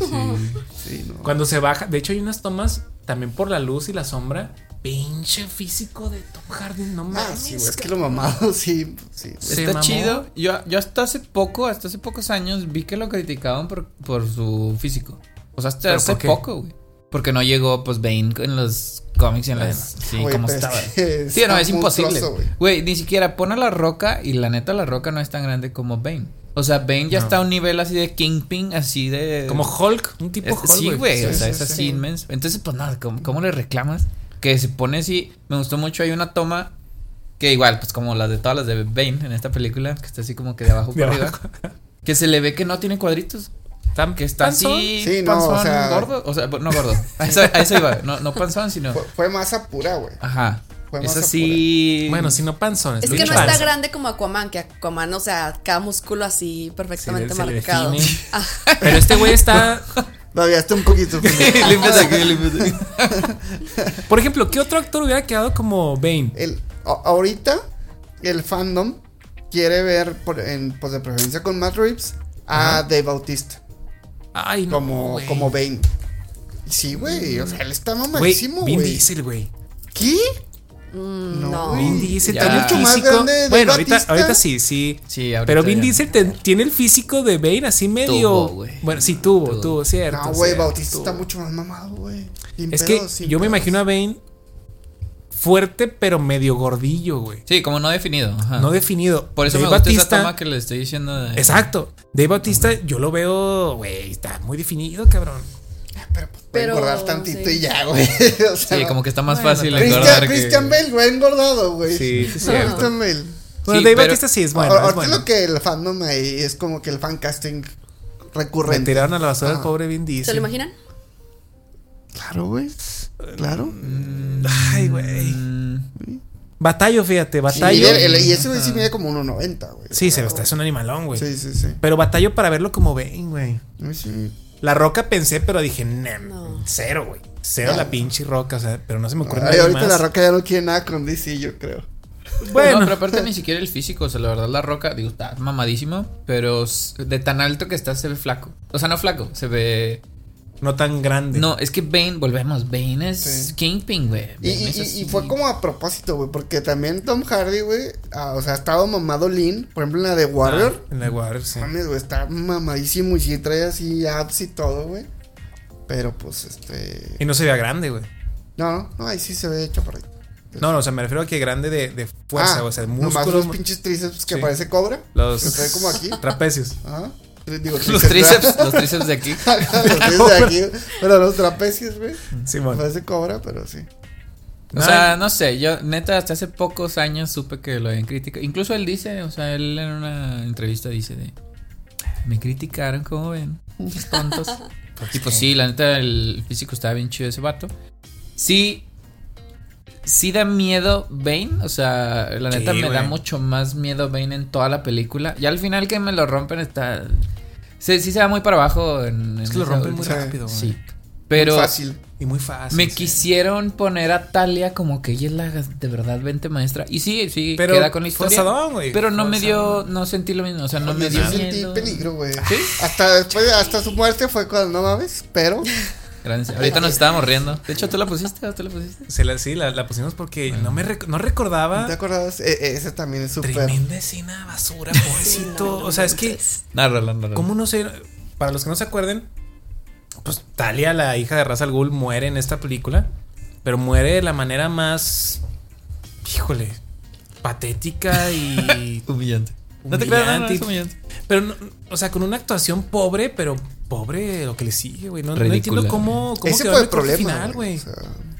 Cuando se baja, de hecho hay unas tomas también por la luz y la sombra, pinche físico de Tom Hardy, no Ah, mames. sí, güey. Es que lo mamado, sí. sí. Se Está mamó. chido. Yo, yo hasta hace poco, hasta hace pocos años, vi que lo criticaban por, por su físico. O sea, hasta ¿Pero hace poco, güey. Porque no llegó, pues, Bane en los cómics y en las. Sí, como es estaba. que Sí, no, es imposible. güey. Güey, ni siquiera pone la roca y la neta, la roca no es tan grande como Bane. O sea, Bane ya No. está a un nivel así de Kingpin, así de. Como Hulk, un tipo Es- Hulk. sí, güey, Sí, o sea, sí, es sí. así inmenso. Entonces, pues nada, ¿cómo, cómo le reclamas? Que se pone así. Me gustó mucho, hay una toma que igual, pues como las de todas las de Bane en esta película, que está así como que de abajo De para abajo. arriba. Que se le ve que no tiene cuadritos. Que está panzón. así, Sí, no, panzón, o sea- gordo. O sea, no gordo. A eso, a eso iba. No, no panzón, sino. Fue, fue masa pura, güey. Ajá. Es así. Bueno, si no panzones. Es que no está grande como Aquaman, que Aquaman, o sea, cada músculo así perfectamente Se le- se le marcado. Ah, Pero este güey está. Todavía está un poquito. límpiate aquí, límpiate aquí. Por ejemplo, ¿qué otro actor hubiera quedado como Bane? El, ahorita, el fandom quiere ver, por, en, pues de preferencia con Matt Reeves, a Dave Bautista Ay, no. como, güey. como Bane. Sí, güey. O sea, él está Güey, mamadísimo, Vin güey. Diesel, güey. ¿Qué? Mm, No. Vin Diesel tiene el físico. de bueno, ahorita, ahorita sí, sí. Sí, ahorita Pero Vin. Diesel te- tiene el físico de Bane así medio. Tuvo, bueno, sí tuvo, Tuvo. tuvo, cierto. No, güey, Bautista tuvo. está mucho más mamado, güey. Es que yo me imagino a Bane fuerte, pero medio gordillo, güey. Sí, como no definido. Ajá. No definido. Por eso Dave me gusta esa toma que le estoy diciendo. De... Exacto. Dave Bautista, yo lo veo, güey, está muy definido, cabrón. Pero pues engordar tantito sí. y ya, güey. O sea, Sí, como que está más Bueno, fácil Christian- engordar Christian, que- Christian Bale, güey, engordado, güey. Sí, sí, cierto. Christian Bale. Bueno, Sí, Dave pero- Bautista sí es bueno. Ahorita bueno. lo que el fandom ahí es como que el fan casting Me recurrente. tiraron a la basura al Ah. pobre Vin Diesel. ¿Se lo imaginan? Claro, güey. Claro. Ay, güey. Mm, Batallo, fíjate, Sí, batallo. mide- el- y ese güey sí mide como 1.90, güey. Sí, se Claro. está, es un animalón, güey. Sí, sí, sí. Pero batallo para verlo como ven, güey. Sí. La roca pensé, pero dije, "Nah, No. cero, güey. Cero No. la pinche roca, o sea, pero no se me ocurre Ay, nada ahorita más. la roca ya no quiere nada con DC, yo creo. Bueno, No, pero aparte ni siquiera el físico, o sea, la verdad la roca, digo, está mamadísimo, pero de tan alto que está se ve flaco. O sea, no flaco, se ve... no tan grande. No, es que Bane, volvemos, Bane es Sí. Kingpin, güey. Y, fue como a propósito, güey, porque también Tom Hardy, güey, ah, o sea, ha estado mamado lean, por ejemplo en la de Warrior. Ah, en la Warrior, sí. Mames, güey, está mamadísimo y sí trae así abs y todo, güey. Pero pues, este... Y no se vea grande, güey. No, no, ahí sí se ve hecho por ahí. No, no, o sea, me refiero a que grande de, de fuerza, Ah, o sea, Nomás músculos. los pinches tríceps que Sí. parece cobra. Los Que como aquí. trapecios. Ajá. Digo, Los tríceps, los tríceps de aquí. los tríceps de aquí. Pero los trapecios, güey. Simón. Parece cobra, pero sí. O sea, no sé, yo neta hasta hace pocos años supe que lo habían criticado. Incluso él dice, o sea, él en una entrevista dice de... Me criticaron, como ven, Pinches tontos. y pues sí, la neta el físico estaba bien chido ese vato. Sí, sí da miedo Bane, o sea, la neta Sí, me da mucho más miedo Bane en toda la película. Y al final que me lo rompen está... Sí, sí se va muy para abajo en... Es en que lo rompen muy rápido, güey. Sí. Pero... Muy fácil. Y muy fácil. Me sí. quisieron poner a Talia como que ella es la de verdad 20 maestra. Y sí, sí, Pero queda con la historia. forzadón, güey. pero no me dio, no sentí lo mismo. O sea, no Oye, me dio sentí miedo. peligro, güey. ¿Sí? Hasta después, hasta su muerte fue cuando no mames, pero. Gracias. Ahorita nos estábamos riendo. De hecho, ¿tú la pusiste tú la pusiste? Se la, sí, la, la pusimos porque no me rec- no recordaba. ¿Te acordabas? E- e- ese también es súper. Tremenda escena basura, pobrecito. o sea, es que, Nárrala, nárrala. ¿cómo no sé? Para los que no se acuerden, pues Talia, la hija de Ra's al Ghul, muere en esta película. Pero muere de la manera más. Híjole. Patética y. Humillante. No te creas, no, no, es humillante. Pero, no- o sea, con una actuación pobre, pero pobre lo que le sigue, güey. No, no entiendo cómo, cómo Ese quedó fue el problema. final, güey. o sea,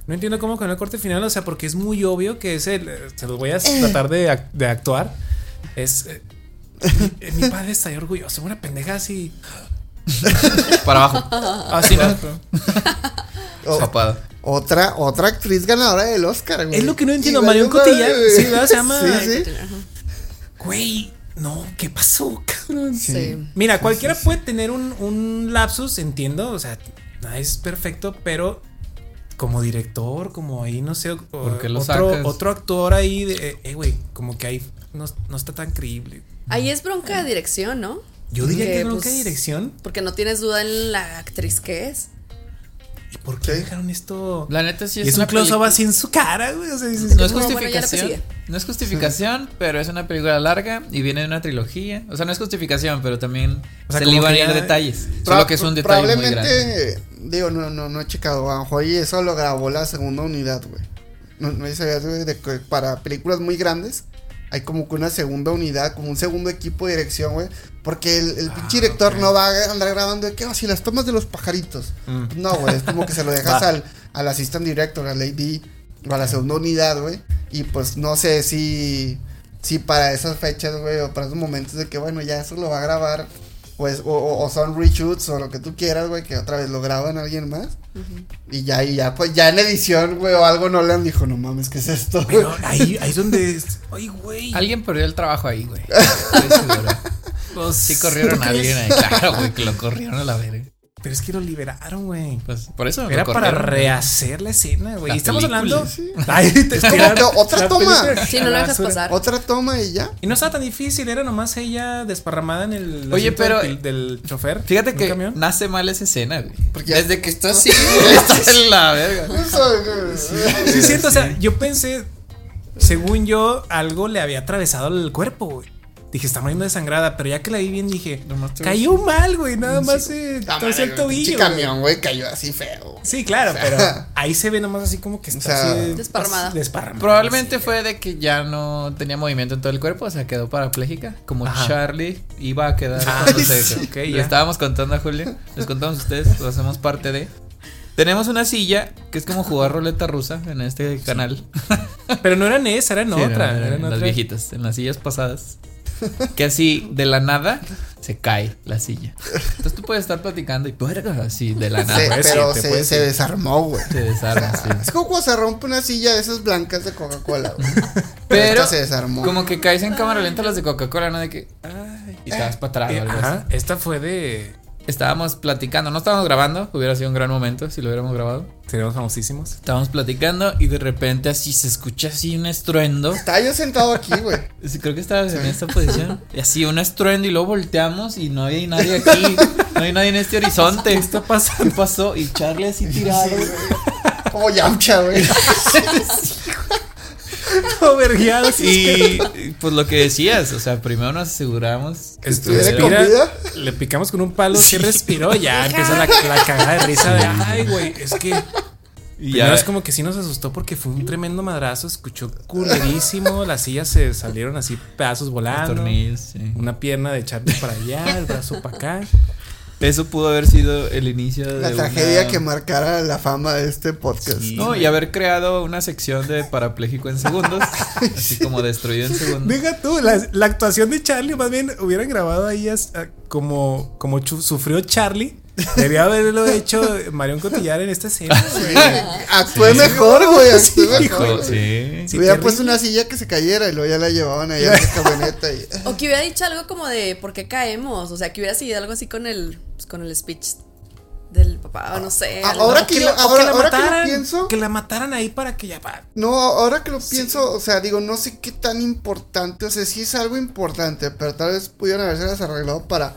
No entiendo cómo quedó el corte final, o sea, porque es muy obvio que es el. eh, Se los voy a tratar de, de actuar. Es. eh, mi, mi padre estaría orgulloso. Una pendeja así. Para abajo. Así, ¿no? o- Papada. otra, otra actriz ganadora del Oscar, güey. Es lo que no entiendo, Igual Marion Cotillard, sí, ¿verdad? Se llama- Sí, sí. Güey, no, ¿qué pasó, cabrón? Sí. Mira, cualquiera puede tener un, un lapsus, entiendo. O sea, nada es perfecto, pero como director, como ahí, no sé, o- ¿Por qué lo otro, sacas? otro actor ahí, de, eh, güey, como que ahí no, no está tan creíble. Ahí es bronca de dirección, ¿no? Yo diría Que, que nunca pues, hay dirección. Porque no tienes duda en la actriz que es. ¿Por qué dejaron esto? La neta sí y es, es un close-up así en su cara, güey. O sea, dices, No es justificación. no es justificación, pero es una película larga y viene de una trilogía. O sea, no es justificación, pero también O sea, se le iban a que ir ya- detalles. Solo que es un detalle muy grande. Probablemente, digo, no, no, no he checado. A lo eso lo grabó la segunda unidad, güey. No, no sabías, güey, de para películas muy grandes hay como que una segunda unidad, como un segundo equipo de dirección, güey. Porque el, el pinche director ok. no va a andar grabando de que, oh, si las tomas de los pajaritos. Mm. No, güey, es como que se lo dejas al, al assistant director, al AD, o a la segunda unidad, güey. Y pues no sé si, si para esas fechas, güey, o para esos momentos de que, bueno, ya eso lo va a grabar, pues, o, o- o son reshoots o lo que tú quieras, güey, que otra vez lo graban alguien más. Y ya, y ya, pues ya en edición, güey, o algo no le han dijo, no mames, ¿qué es esto? güey?" Pero ahí, ahí es donde. es- Ay, güey. Alguien perdió el trabajo ahí, güey. Estoy seguro. Pues, Sí corrieron ¿tú a alguien ahí. Claro, güey, que lo corrieron a la verga. Pero es que lo liberaron, güey. Pues por eso. Era para rehacer la escena, güey. Estamos película, hablando. sí. Ay, te Es como otra toma. Sí, no lo dejas pasar. Otra toma y ya. Y no estaba tan difícil, era nomás ella desparramada en el Oye, pero- del, del chofer. Fíjate ¿Un que camión? nace mal esa escena, güey. Porque- Desde que está así, estás en la verga. Sí, es cierto, o sea, yo pensé, según yo, algo le había atravesado el cuerpo, güey. Dije, está muriendo desangrada, pero ya que la vi bien dije, cayó mal, güey, nada más se Ah, torció el tobillo. camión, güey, cayó así feo. Sí, claro, O sea, pero ahí se ve nomás así como que está O sea, así Desparramada. desparramada. Probablemente sí. fue de que ya no tenía movimiento en todo el cuerpo, o sea, quedó parapléjica. Como Ajá. Charlie iba a quedar Ah, cuando se. sí, ok, le estábamos contando a Julio. Les contamos a ustedes, lo hacemos parte de. Tenemos una silla que es como jugar ruleta rusa en este canal. Pero no eran esa, eran Sí, otra. no, eran en las viejitas, en las sillas pasadas. Que así, de la nada, se cae la silla. Entonces tú puedes estar platicando y puerga, así, de la nada. puede pero se, desarmó, güey. Se desarma, sí. Es como cuando se rompe una silla de esas blancas de Coca-Cola, güey. Pero esta se desarmó. como que caes en cámara lenta las de Coca-Cola, ¿no? De que, ay, y te vas para atrás Eh, o algo así. ajá, esta fue de. Estábamos platicando, no estábamos grabando, hubiera sido un gran momento si lo hubiéramos grabado. Seríamos famosísimos. Estábamos platicando y de repente así se escucha así un estruendo. Estaba yo sentado aquí, güey. Sí, creo que estabas en esta posición. Y así un estruendo y luego volteamos y no había nadie aquí. No hay nadie en este horizonte. ¿Qué está pasando? ¿Qué pasó? Y Charlie así tirado. Como Yamcha, güey. Todo. Y y, pues lo que decías, o sea, primero nos aseguramos. que estuviera estuviera- con vida. Le picamos con un palo, sí respiró, ya empieza la, la cagada de risa de ay, güey, es que Y primero ya, es como que sí nos asustó porque fue un tremendo madrazo, escuchó culerísimo, las sillas se salieron así pedazos volando. tornillos, sí. Una pierna de Charlie para allá, el brazo para acá. Eso pudo haber sido el inicio La de tragedia una- que marcara la fama de este podcast. Sí. No, y haber creado una sección de parapléjico en segundos, así como destruido en segundos. Deja tú, la, la actuación de Charlie, más bien hubieran grabado ahí como, como sufrió Charlie. Debía haberlo hecho Marion Cotillar en esta escena. güey. Actué mejor, güey. Actué mejor. Hijo, güey. sí. Sí, Hubiera puesto una silla que se cayera y luego ya la llevaban allá en la camioneta y. O que hubiera dicho algo como de por qué caemos. O sea, que hubiera seguido algo así con el, pues, con el speech del papá, o no sé. Ah, algo. ahora que yo- la- o ahora- que lo mataran, pienso- que la mataran ahí para que ya va. No, ahora que lo pienso, o sea, digo, no sé qué tan importante, o sea, sí es algo importante, pero tal vez pudieran haberse arreglado para,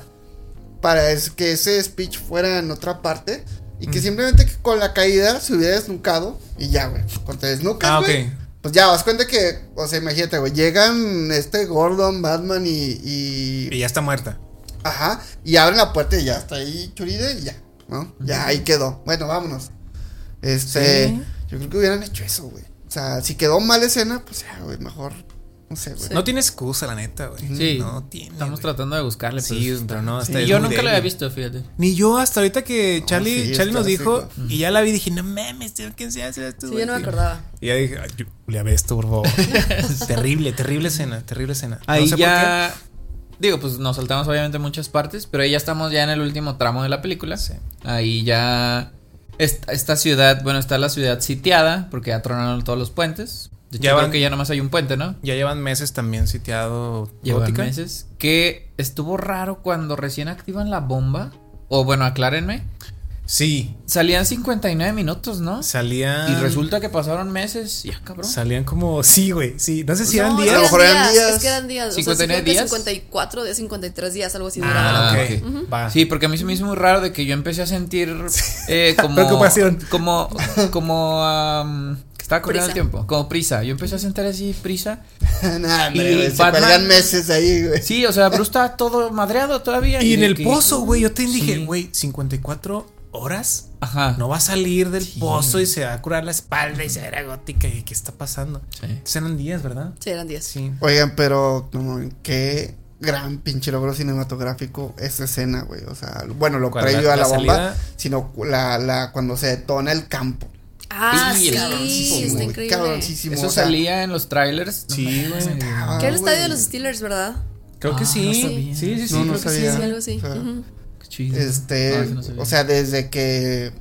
para es- que ese speech fuera en otra parte y que simplemente que con la caída se hubiera desnucado y ya, güey. Cuando te desnucas, Ah, güey, ok. pues ya, vas cuenta que, o sea, imagínate, güey, llegan este Gordon, Batman y, y, Y ya está muerta. Ajá, y abren la puerta y ya está ahí Churide y ya, ¿no? Ya ahí quedó. Bueno, vámonos. Este, Sí. yo creo que hubieran hecho eso, güey. O sea, si quedó mal escena, pues ya, güey, mejor, no sé, güey. Sí. No tiene excusa, la neta, güey. Sí. No tiene. Estamos güey. tratando de buscarle, Sí, pero no, Sí, yo nunca lo había visto, fíjate. Ni yo hasta ahorita que No, Charlie, Charlie nos dijo y ya la vi dije, no mames, tío, ¿quién se hace esto? Sí, güey?" yo no me acordaba. Y ya dije, "Ay, Julia, ve esto, por favor. terrible, terrible escena, terrible escena. No Ahí sé por ya. Digo, pues nos saltamos obviamente muchas partes, pero ahí ya estamos ya en el último tramo de la película. Sí. Ahí ya. Esta, esta ciudad, bueno, está la ciudad sitiada, porque ya tronaron todos los puentes. De hecho, Ya creo van- que ya nomás hay un puente, ¿no? Ya llevan meses también sitiado Llevan Gótica. meses. Que estuvo raro cuando recién activan la bomba. O bueno, aclárenme. Sí, Salían 59 minutos, ¿no? salían. Y resulta que pasaron meses. Ya, cabrón. Salían como. Sí, güey. Sí, no sé si eran No, días. a lo mejor eran días. Es que eran días. o sea, sí 59 creo que días. 54 días, 53 días, algo así. Ah, duraba. Ok. Va. Sí, porque a mí se me hizo muy raro de que yo empecé a sentir eh, como. Preocupación. Como. Como. Estaba corriendo el tiempo. Como prisa. Yo empecé a sentir así prisa. nah, hombre, Y güey, se Batman- cuelgan meses ahí, güey. Sí, o sea, Bruce estaba todo madreado todavía. Y en el que- pozo, güey. Yo te dije, Sí. güey, 54 horas. Ajá. No va a salir del Sí. pozo y se va a curar la espalda y se verá gótica. ¿Y qué está pasando? Sí. Entonces eran días, ¿verdad? Sí, eran 10. Sí. Oigan, pero qué gran pinche logro cinematográfico esa escena, güey. O sea, bueno, lo ¿Cuál, previo a la, la bomba, salida? sino la, la cuando se detona el campo. Ah, Sí, Cabroncísimo, está increíble. cabroncísimo, Eso o sea, salía en los trailers. No Sí, güey. Que era el estadio de güey. los Steelers, ¿verdad? Creo que Ah, sí. no sí, sabía. sí, sí, sí. No, no creo que sabía. Sí, sí. algo así. O sea, Ujú. Qué chido. Este, Ah, no o sea, desde que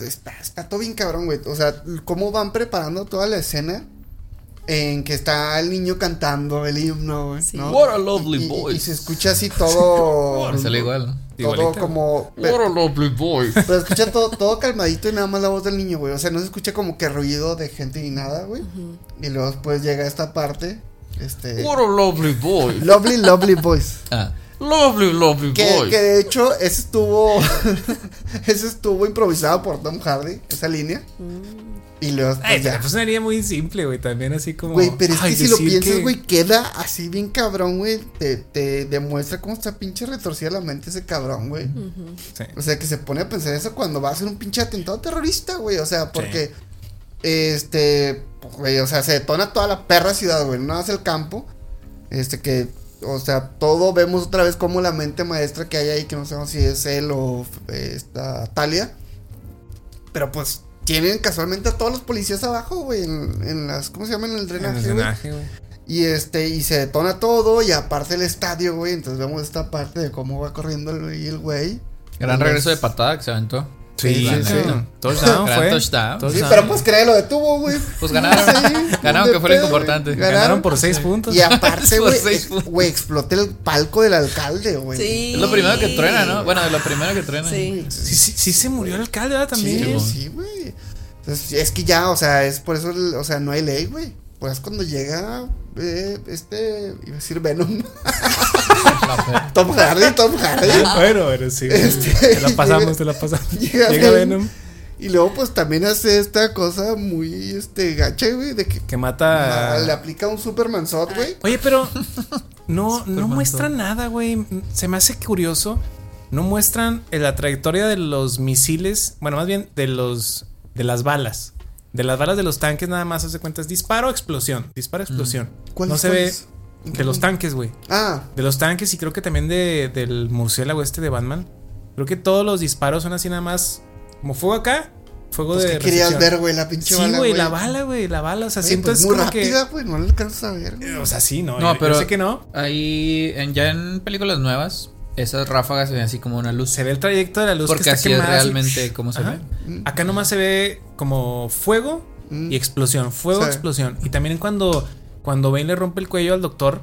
está, está todo bien cabrón, güey. O sea, cómo van preparando toda la escena en que está el niño cantando el himno, güey. Sí. ¿no? What a lovely Y- y- voice. Y, se escucha así todo. Sale igual. Todo Igualito. como. What a lovely voice. Pero escucha todo, todo calmadito y nada más la voz del niño, güey. O sea, no se escucha como que ruido de gente ni nada, güey. Y luego después llega esta parte. Este. What a lovely voice. Lovely, lovely voice. Ah, lovely, lovely Que, voice. que de hecho, ese estuvo. ese estuvo improvisado por Tom Hardy, esa línea. Y luego después Ay, ya. pues sonaría muy simple, güey. También así como. Güey, pero es ay, que si lo piensas, que- güey, queda así bien cabrón, güey. Te, te demuestra cómo está pinche retorcida la mente ese cabrón, güey. Sí. O sea, que se pone a pensar eso cuando va a hacer un pinche atentado terrorista, güey. O sea, porque. Este. Güey, o sea, se detona toda la perra ciudad, güey. No más el campo. Este que. O sea, todo vemos otra vez como la mente maestra que hay ahí, que no sabemos si es él o eh, esta Talia. Pero pues tienen casualmente a todos los policías abajo, güey, en, en las, ¿cómo se llama? En el En drenaje, el güey. drenaje, güey. Y este, y se detona todo, y aparte el estadio, güey. Entonces vemos esta parte de cómo va corriendo el el güey. Gran regreso de patada que se aventó. Sí, sí, sí. Touchdown fue. touchdown. Sí, pero pues que nadie lo detuvo, güey. Pues ganaron. Sí, Ganaron, que fue lo importante. Ganaron por seis puntos. Y aparte, güey, seis ex- puntos. güey, explota el palco del alcalde, güey. Sí. Es lo primero que truena, ¿no? Bueno, de lo primero que truena. Sí. Sí, sí, sí se murió el alcalde, ¿verdad? También. Sí, güey. sí, güey. Entonces, es que ya, o sea, es por eso, el- o sea, no hay ley, güey. Pues cuando llega eh, este, iba a decir Venom. Tom Hardy, Tom Hardy. Bueno, bueno, sí. Este, te la pasamos, llega- te la pasamos. llega Llega Venom. Y luego, pues también hace esta cosa muy, este, gacha, güey, de que que mata. le aplica un Superman Shot, güey. Oye, pero no, no Thor. nada, güey. Se me hace curioso. No muestran eh, la trayectoria de los misiles. Bueno, más bien de los. de las balas. De las balas de los tanques, nada más hace cuenta. Es disparo, explosión. Disparo, explosión. ¿Cuáles, no se ve. De los tanques, güey. Ah, De los tanques y creo que también de, del murciélago este de Batman. Creo que todos los disparos son así nada más. Como fuego acá, fuego pues, de. ¿qué querías recepción. ver, güey? La pinche Sí, bala, güey, la bala, güey, la bala. O sea, siento pues, es muy como que. rápida, güey, no la alcanzas a ver. güey. O sea, sí, no. No, yo- pero- Yo sé que no. Ahí, en- ya en películas nuevas, esas ráfagas se ven así como una luz. Se ve el trayecto de la luz Porque que está así es realmente como se Ajá. ve. Acá nomás se ve como fuego Mm. y explosión, fuego, Sí. explosión. Y también cuando, cuando Bane le rompe el cuello al doctor,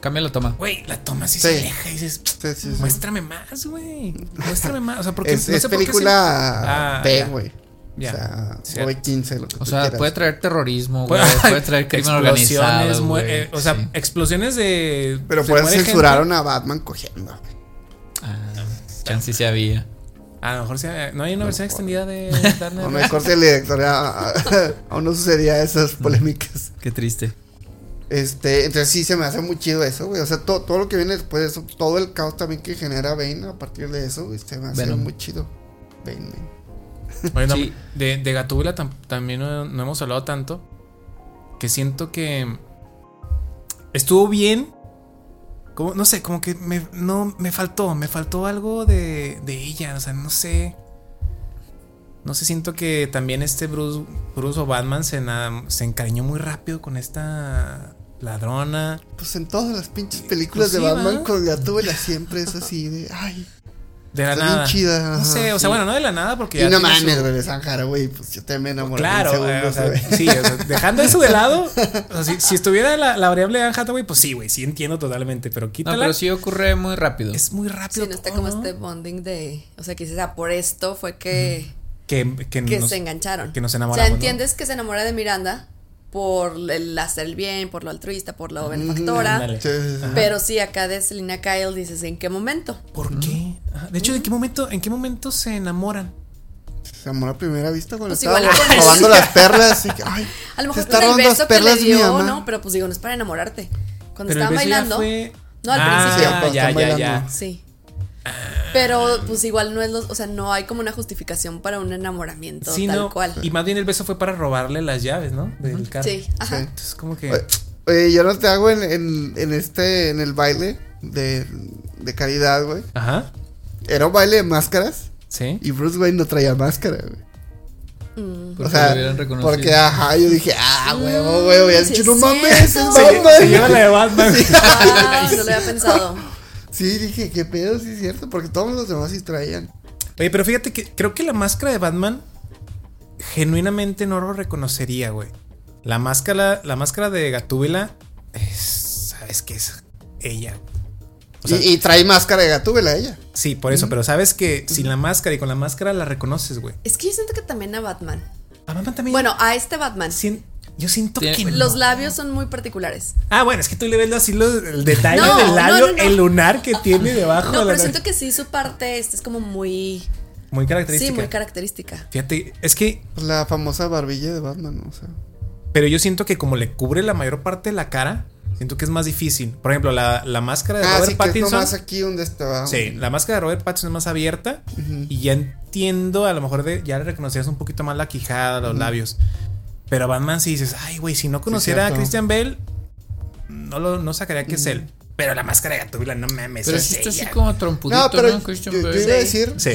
Cambia la toma. güey, la toma así Sí. se aleja y dices, Sí, sí, sí. muéstrame más, güey. Muéstrame más. O sea, porque Es, no es sé por qué película Ah, B, güey. Ya. O sea, Cierto. o 15, lo que O tú sea, quieras. puede traer terrorismo, güey. Puede- traer crimen organizado. Eh, o sea, Sí. explosiones de. Pero se por eso muere gente. censuraron a Batman cogiendo. Ah, chance sí había. A lo mejor sea- no hay una versión extendida de Dark A lo mejor si el director aún no sucedía esas polémicas. Qué triste. Este, entonces sí se me hace muy chido eso, güey. O sea, to- todo lo que viene después de eso, todo el caos también que genera Bane a partir de eso, güey, se me hace Venom. muy chido. Bane, Bane. Oye, no, Sí. de, de Gatúbela tam- también no, no hemos hablado tanto. Que siento que estuvo bien. Como, no sé, como que me, no, me faltó, me faltó algo de, de ella. O sea, no sé. No sé, siento que también este Bruce, Bruce o Batman se, na- se encariñó muy rápido con esta ladrona. Pues en todas las pinches películas Pues de sí, Batman con Gatúbela siempre es así de, ay, De la Está bien nada. chida, No ajá, sé, o sea, sí. bueno, no de la nada porque Y ya. no su- mames, güey, de San Haraway, pues yo también me enamoré. Claro, en güey, o segundos, sea, güey. sí, o sea, dejando eso de lado, o sea, si, si estuviera la, la variable de Anne Hathaway, pues sí, güey, sí entiendo totalmente, pero No, quítala. pero sí ocurre muy rápido. Es muy Sí, rápido. no está como ¿no? este bonding de. O sea, que dices, ah, por esto fue que, Que, que, que nos- se engancharon. que nos O enamoramos. sea, ¿no? entiendes que se enamora de Miranda por el hacer el bien, por lo altruista, por lo benefactora. ándale. Sí, sí, sí. Pero sí, acá de Selina Kyle dices, ¿en qué momento? ¿Por qué? Ajá, De hecho, ¿en qué momento, en qué momento se enamoran? Se amor a primera vista cuando Pues estaba robando las perlas. Y que, ay, A lo se mejor está con el robando las que le perlas mi dio, mamá. ¿no? Pero pues digo, no es para enamorarte. Cuando Pero estaban bailando. fue- No, al ah, principio. cuando ya, están ya, ya. bailando. Sí. Pero pues igual no es los, o sea, no hay como una justificación para un enamoramiento Sí, tal no, cual. Y más bien el beso fue para robarle las llaves, ¿no? Del carro. Sí, ajá. Sí. Entonces, como que. Oye, Oye, yo no te hago en, en, en este, en el baile de, de caridad, güey. Ajá. Era un baile de máscaras Sí. y Bruce Wayne no traía máscara, güey. Mm. Porque o sea, porque ajá, yo dije, ah, huevo, huevo, dicho, es no mames, es Batman. se lleva la de Batman. Ah, no lo había pensado. Sí, dije, qué pedo, sí es cierto, porque todos los demás sí traían. Oye, pero fíjate que creo que la máscara de Batman genuinamente no lo reconocería, güey. La máscara, la máscara de Gatúbela es, sabes que es ella. O sea, y, y trae máscara de gatúbela ella. sí, por eso, pero sabes que sin la máscara y con la máscara la reconoces, güey. Es que yo siento que también a Batman. A Batman también. Bueno, a este Batman. sien- yo siento Tiene- que Los labios son muy particulares. Ah, bueno, es que tú le ves así los- el detalle No, del labio, no, no. el lunar que tiene debajo. No, de la pero siento que sí, su parte esta es como muy. muy característica. Sí, muy característica. Fíjate, es que Pues la famosa barbilla de Batman, o sea. Pero yo siento que como le cubre la mayor parte de la cara, siento que es más difícil. Por ejemplo, la, la máscara de Ah, Robert sí, que es Pattinson. nomás aquí donde estaba. Sí, la máscara de Robert Pattinson es más abierta. Y ya entiendo, a lo mejor de, ya le reconocías un poquito más la quijada, los labios. Pero Batman sí dices, ay, güey, si no conociera a. Christian Bale, no lo no sacaría que es él. Pero la máscara de Gatúbela, no mames. Pero sí está así como trompudito, No, ¿no? pero Christian yo, iba a Sí. decir, Sí,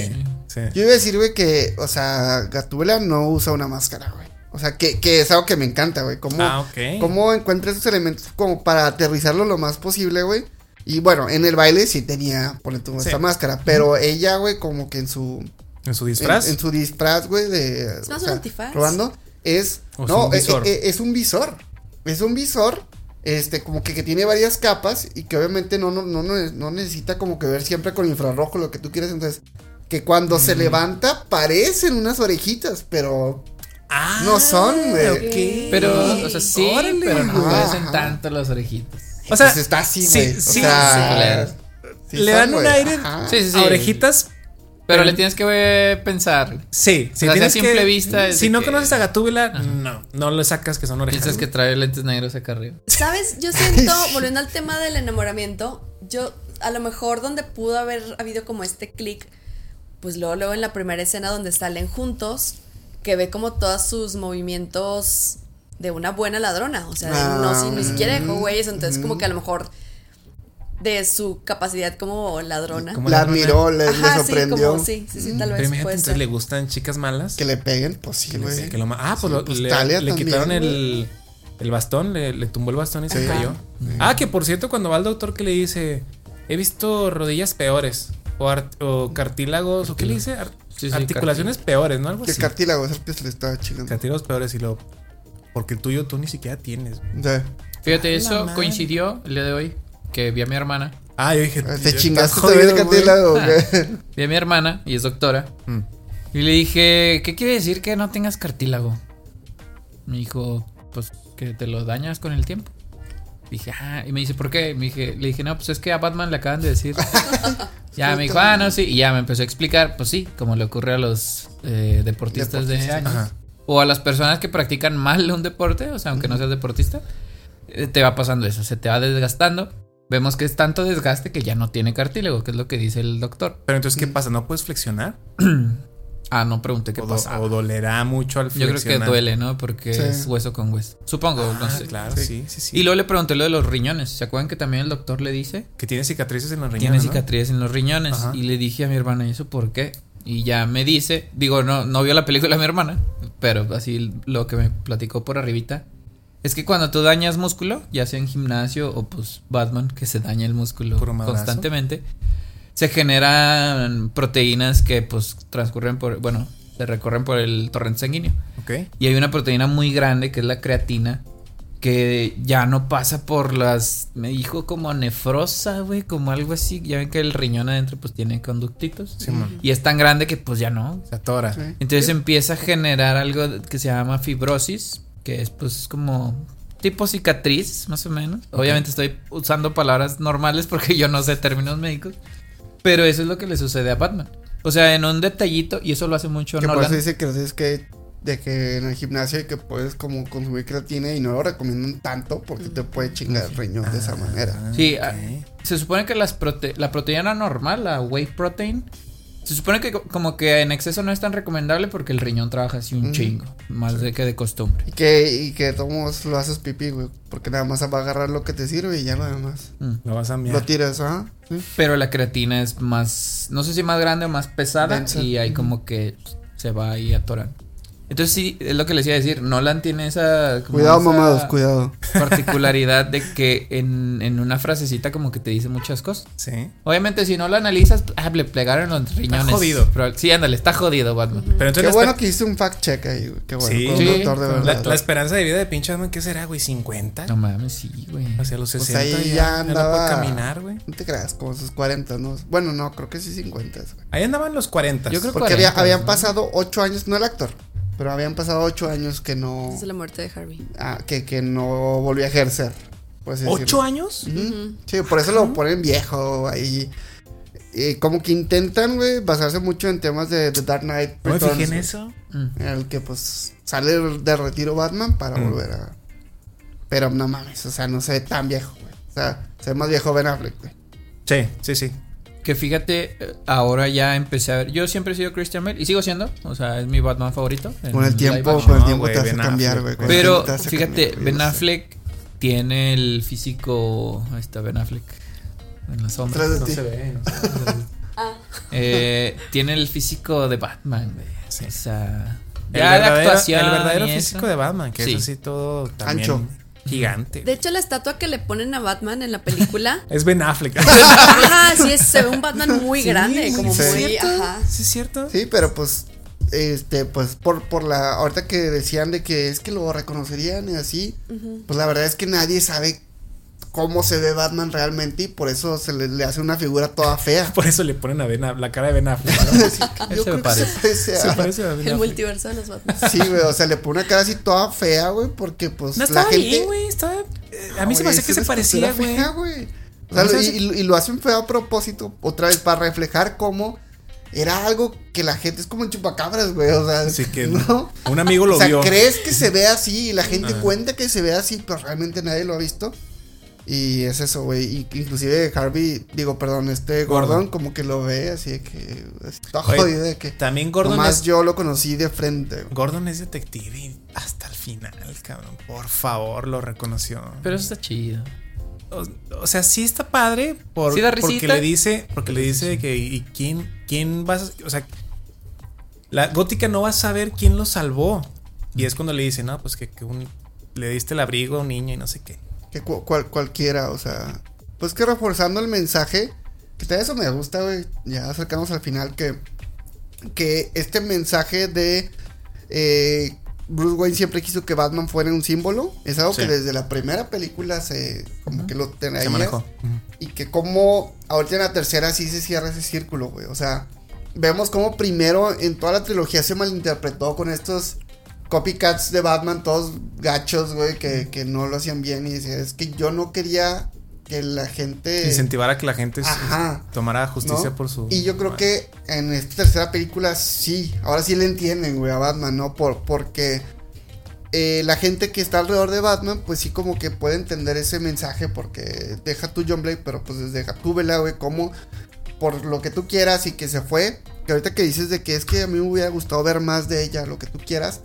sí. yo iba a decir, güey, que, o sea, Gatúbela no usa una máscara, güey. O sea, que, que es algo que me encanta, güey. Cómo, Ah, ok. cómo encuentra esos elementos como para aterrizarlo lo más posible, güey. Y bueno, en el baile sí tenía, ponle tú, Sí. esta máscara. Pero ella, güey, como que en su. En su disfraz. en su disfraz, güey, de. Es más o un antifaz. Robando, es. O no, es un eh, visor. eh, es un visor. Es un visor. Este, como que, que tiene varias capas y que obviamente no, no, no, no, no necesita como que ver siempre con infrarrojo lo que tú quieres. Entonces, que cuando Mm. se levanta parecen unas orejitas, pero ah, no son, güey. ok. Pero, o sea, sí, Órale, pero no parecen Ajá. tanto las orejitas. O sea, pues está así, sí, o sí, sea, sí. sí Le son, dan un aire ajá. Sí, sí, sí. a orejitas. Pero le tienes que pensar. Sí, si sea, tienes a simple que- vista es Si no que- conoces a Gatúbela, no, no le sacas que son orejas. Piensas que trae lentes negros acá arriba. ¿Sabes? Yo siento, volviendo al tema del enamoramiento, yo a lo mejor donde pudo haber habido como este clic, pues luego, luego en la primera escena donde salen juntos, que ve como todos sus movimientos de una buena ladrona, o sea, no, si, ni siquiera dejó güeyes, entonces como que a lo mejor de su capacidad como ladrona. Como La ladrona. admiró, le, le Ajá, sí, sorprendió. como, sí, sí, sí, tal vez entonces ser. le gustan chicas malas. Que le peguen, pues sí, güey. que lo ma- ah, pues, Sí, lo- pues le, Talia le también, quitaron el, el bastón, le, le tumbó el bastón y se cayó. Ah, que por cierto, cuando va al doctor que le dice, he visto rodillas peores. O, ar- o cartílagos, ¿o qué le dice? Ar- Sí, sí, articulaciones peores, ¿no? Algo Que así. cartílago es el que se le estaba chingando. Cartílagos peores y lo. Porque el tuyo tú ni siquiera tienes. Fíjate, A la eso coincidió el día de hoy. Que vi a mi hermana. Ah, yo dije. te "Estás chingaste jodido, también el güey". cartílago. Vi a mi hermana y es doctora. Mm. Y le dije, ¿qué quiere decir que no tengas cartílago? Me dijo, pues que te lo dañas con el tiempo. Dije, ah, y me dice, ¿por qué? Me dije, le dije, no, pues es que a Batman le acaban de decir. ya me dijo, ah, no, sí. Y ya me empezó a explicar, pues sí, como le ocurre a los eh, deportistas de años. ajá. O a las personas que practican mal un deporte, o sea, aunque no seas deportista, eh, te va pasando eso, se te va desgastando. Vemos que es tanto desgaste que ya no tiene cartílago, que es lo que dice el doctor. Pero entonces, ¿qué pasa? ¿No puedes flexionar? Ah, no pregunté qué o, do- pasa. o dolerá mucho al Yo flexionar. creo que duele, ¿no? Porque Sí. es hueso con hueso. Supongo, no Ah, sé. claro, Sí. sí, sí, sí. Y luego le pregunté lo de los riñones. ¿Se acuerdan que también el doctor le dice? que tiene cicatrices en los riñones. Tiene ¿no? cicatrices en los riñones. Ajá. Y le dije a mi hermana, ¿y eso por qué? Y ya me dice, digo, no, no vio la película mi hermana, pero así lo que me platicó por arribita. Es que cuando tú dañas músculo, ya sea en gimnasio o pues Batman, que se daña el músculo constantemente, se generan proteínas que pues transcurren por, bueno, se recorren por el torrente sanguíneo. Ok. Y hay una proteína muy grande que es la creatina que ya no pasa por las me dijo como nefrosa, güey, como algo así, ya ven que el riñón adentro pues tiene conductitos Simón. y es tan grande que pues ya no. Se atora. Sí. Entonces empieza a generar algo que se llama fibrosis, que es pues como tipo cicatriz, más o menos. Obviamente estoy usando palabras normales porque yo no sé términos médicos, pero eso es lo que le sucede a Batman. O sea, en un detallito, y eso lo hace mucho Que por Nolan. eso dice que es que de que en el gimnasio y que puedes como consumir creatina y no lo recomiendan tanto porque te puede chingar el riñón de esa manera. Sí, ah, se supone que las prote- la proteína normal, la whey protein, se supone que co- como que en exceso no es tan recomendable porque el riñón trabaja así un chingo, más de que de costumbre. Y que, y que todos lo haces pipí, güey. Porque nada más va a agarrar lo que te sirve y ya lo demás. Mm. Lo vas a Lo enviar. tiras, ajá. Sí. Pero la creatina es más, no sé si más grande o más pesada Densa. y ahí como que se va ahí atorando. Entonces sí, es lo que les iba a decir, Nolan tiene esa... como Cuidado, esa mamados, cuidado. Particularidad de que en, en una frasecita como que te dice muchas cosas. Sí. Obviamente si no lo analizas, ah, le plegaron los riñones. jodido. Pero- sí, ándale, está jodido Batman. Pero Qué entonces bueno la, que hiciste un fact check ahí, güey. Qué bueno. Sí. con Sí. un doctor de la- verdad. la esperanza de vida de pinche Batman, ¿qué será, güey? ¿50? No mames, sí, güey. O sea, a los Pues 60 ahí ya, ya andaba- caminar, güey. No te creas, como sus 40, ¿no? Bueno, no, creo que sí 50, güey. Ahí andaban los 40. Yo creo que Porque había, 40, habían ¿no? pasado 8 años, no el actor, pero habían pasado 8 años que no. Desde la muerte de Harvey. ah, que, que no volvió a ejercer. ¿Ocho años? Sí, por eso lo ponen viejo ahí. Y como que intentan, güey, basarse mucho en temas de The Dark Knight. No me fijé en eso. Mm. En el que pues sale de retiro Batman para Mm. volver a. Pero no mames, o sea, no se ve tan viejo, güey. O sea, se ve más viejo Ben Affleck, güey. Sí, sí, sí. Que fíjate, ahora ya empecé a ver. Yo siempre he sido Christian Bale y sigo siendo. O sea, es mi Batman favorito. Con el tiempo, con el No, tiempo güey, te hace cambiar, güey. el Pero fíjate, cambiar, Ben sé. Affleck tiene el físico. Ahí está Ben Affleck. En la sombra. No se ve. no se ve. Eh, tiene el físico de Batman, güey. Sí. O sea. El Ya de verdadero, actuación. el verdadero eso. físico de Batman, que Sí. es así todo también Ancho. Gigante. De hecho, la estatua que le ponen a Batman en la película. Es Ben Affleck. ajá, sí, es, se ve un Batman muy Sí, grande, como sí. muy. ¿Cierto? Ajá. ¿Sí es cierto? Sí, pero pues, este, pues por, por la, ahorita que decían de que es que lo reconocerían y así, pues la verdad es que nadie sabe cómo se ve Batman realmente y por eso se le, le hace una figura toda fea. Por eso le ponen a Ben Affleck- la cara de Ben Affleck. se me parece. parece Se a- parece a Ben El multiverso de los Batman. Sí, güey, o sea, le pone una cara así toda fea, güey, porque pues No la estaba gente... bien, güey. Estaba... eh, A mí se me hace que se parecía, güey. O sea, y, y- y lo hacen feo a propósito, otra vez, para reflejar cómo era algo que la gente es como en chupacabras, güey. O sea, Así que ¿no? un amigo lo o sea, vio. crees que se ve así y la gente cuenta que se ve así, pero realmente nadie lo ha visto. Y es eso, güey. Y inclusive Harvey, digo, perdón, este Gordon, Gordon. como que lo ve así de que está Oye, jodido de que También Gordon más es, yo lo conocí de frente. Gordon es detective y hasta el final, cabrón. Por favor, lo reconoció. Pero eso está chido. O, o sea, sí está padre por, ¿Sí da porque le dice, porque le dice que y quién, quién vas, a- o sea, la gótica no va a saber quién lo salvó. Y es cuando le dice, no, pues que, que un- le diste el abrigo a un niño y no sé qué. Que cu- cual- cualquiera, o sea. Pues que reforzando el mensaje. Que también eso me gusta, güey. Ya acercamos al final. Que. Que este mensaje de. eh, Bruce Wayne siempre quiso que Batman fuera un símbolo. Es algo Sí. que desde la primera película se. Como que lo tenía. Se manejó. Y que como. Ahorita en la tercera sí se cierra ese círculo, güey. O sea. Vemos como primero en toda la trilogía se malinterpretó con estos copycats de Batman, todos gachos, güey, que, que no lo hacían bien. Y decía, es que yo no quería que la gente. Incentivar a que la gente Ajá. tomara justicia ¿no? por su. Y yo creo que en esta tercera película sí, ahora sí le entienden, güey, a Batman, ¿no? Por, porque eh, la gente que está alrededor de Batman, pues sí como que puede entender ese mensaje, porque deja tu John Blake, pero pues desde Gatúbela, güey, como por lo que tú quieras y que se fue, que ahorita que dices de que es que a mí me hubiera gustado ver más de ella, lo que tú quieras,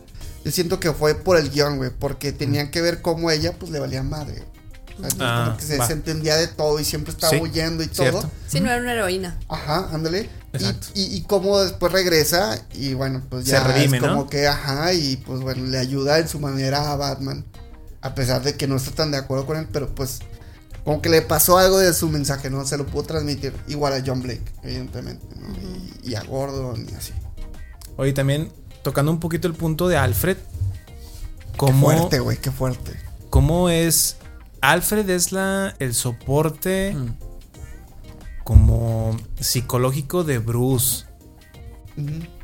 yo siento que fue por el guion, güey, porque tenían que ver cómo ella, pues le valía madre. O sea, entonces, Ah, como que se, se entendía de todo y siempre estaba Sí, huyendo y cierto. todo. Sí, no era una heroína. Ajá, ándale. Y, Exacto. y, y cómo después regresa y bueno, pues Se ya redime, es como ¿no? que, ajá, y pues bueno, le ayuda en su manera a Batman. A pesar de que no está tan de acuerdo con él, pero pues como que le pasó algo de su mensaje, ¿no? Se lo pudo transmitir igual a John Blake, evidentemente, ¿no? y, y a Gordon y así. Oye, también tocando un poquito el punto de Alfred. Qué ¿Cómo, fuerte, güey, qué fuerte. cómo es. Alfred es la, el soporte Mm. como psicológico de Bruce.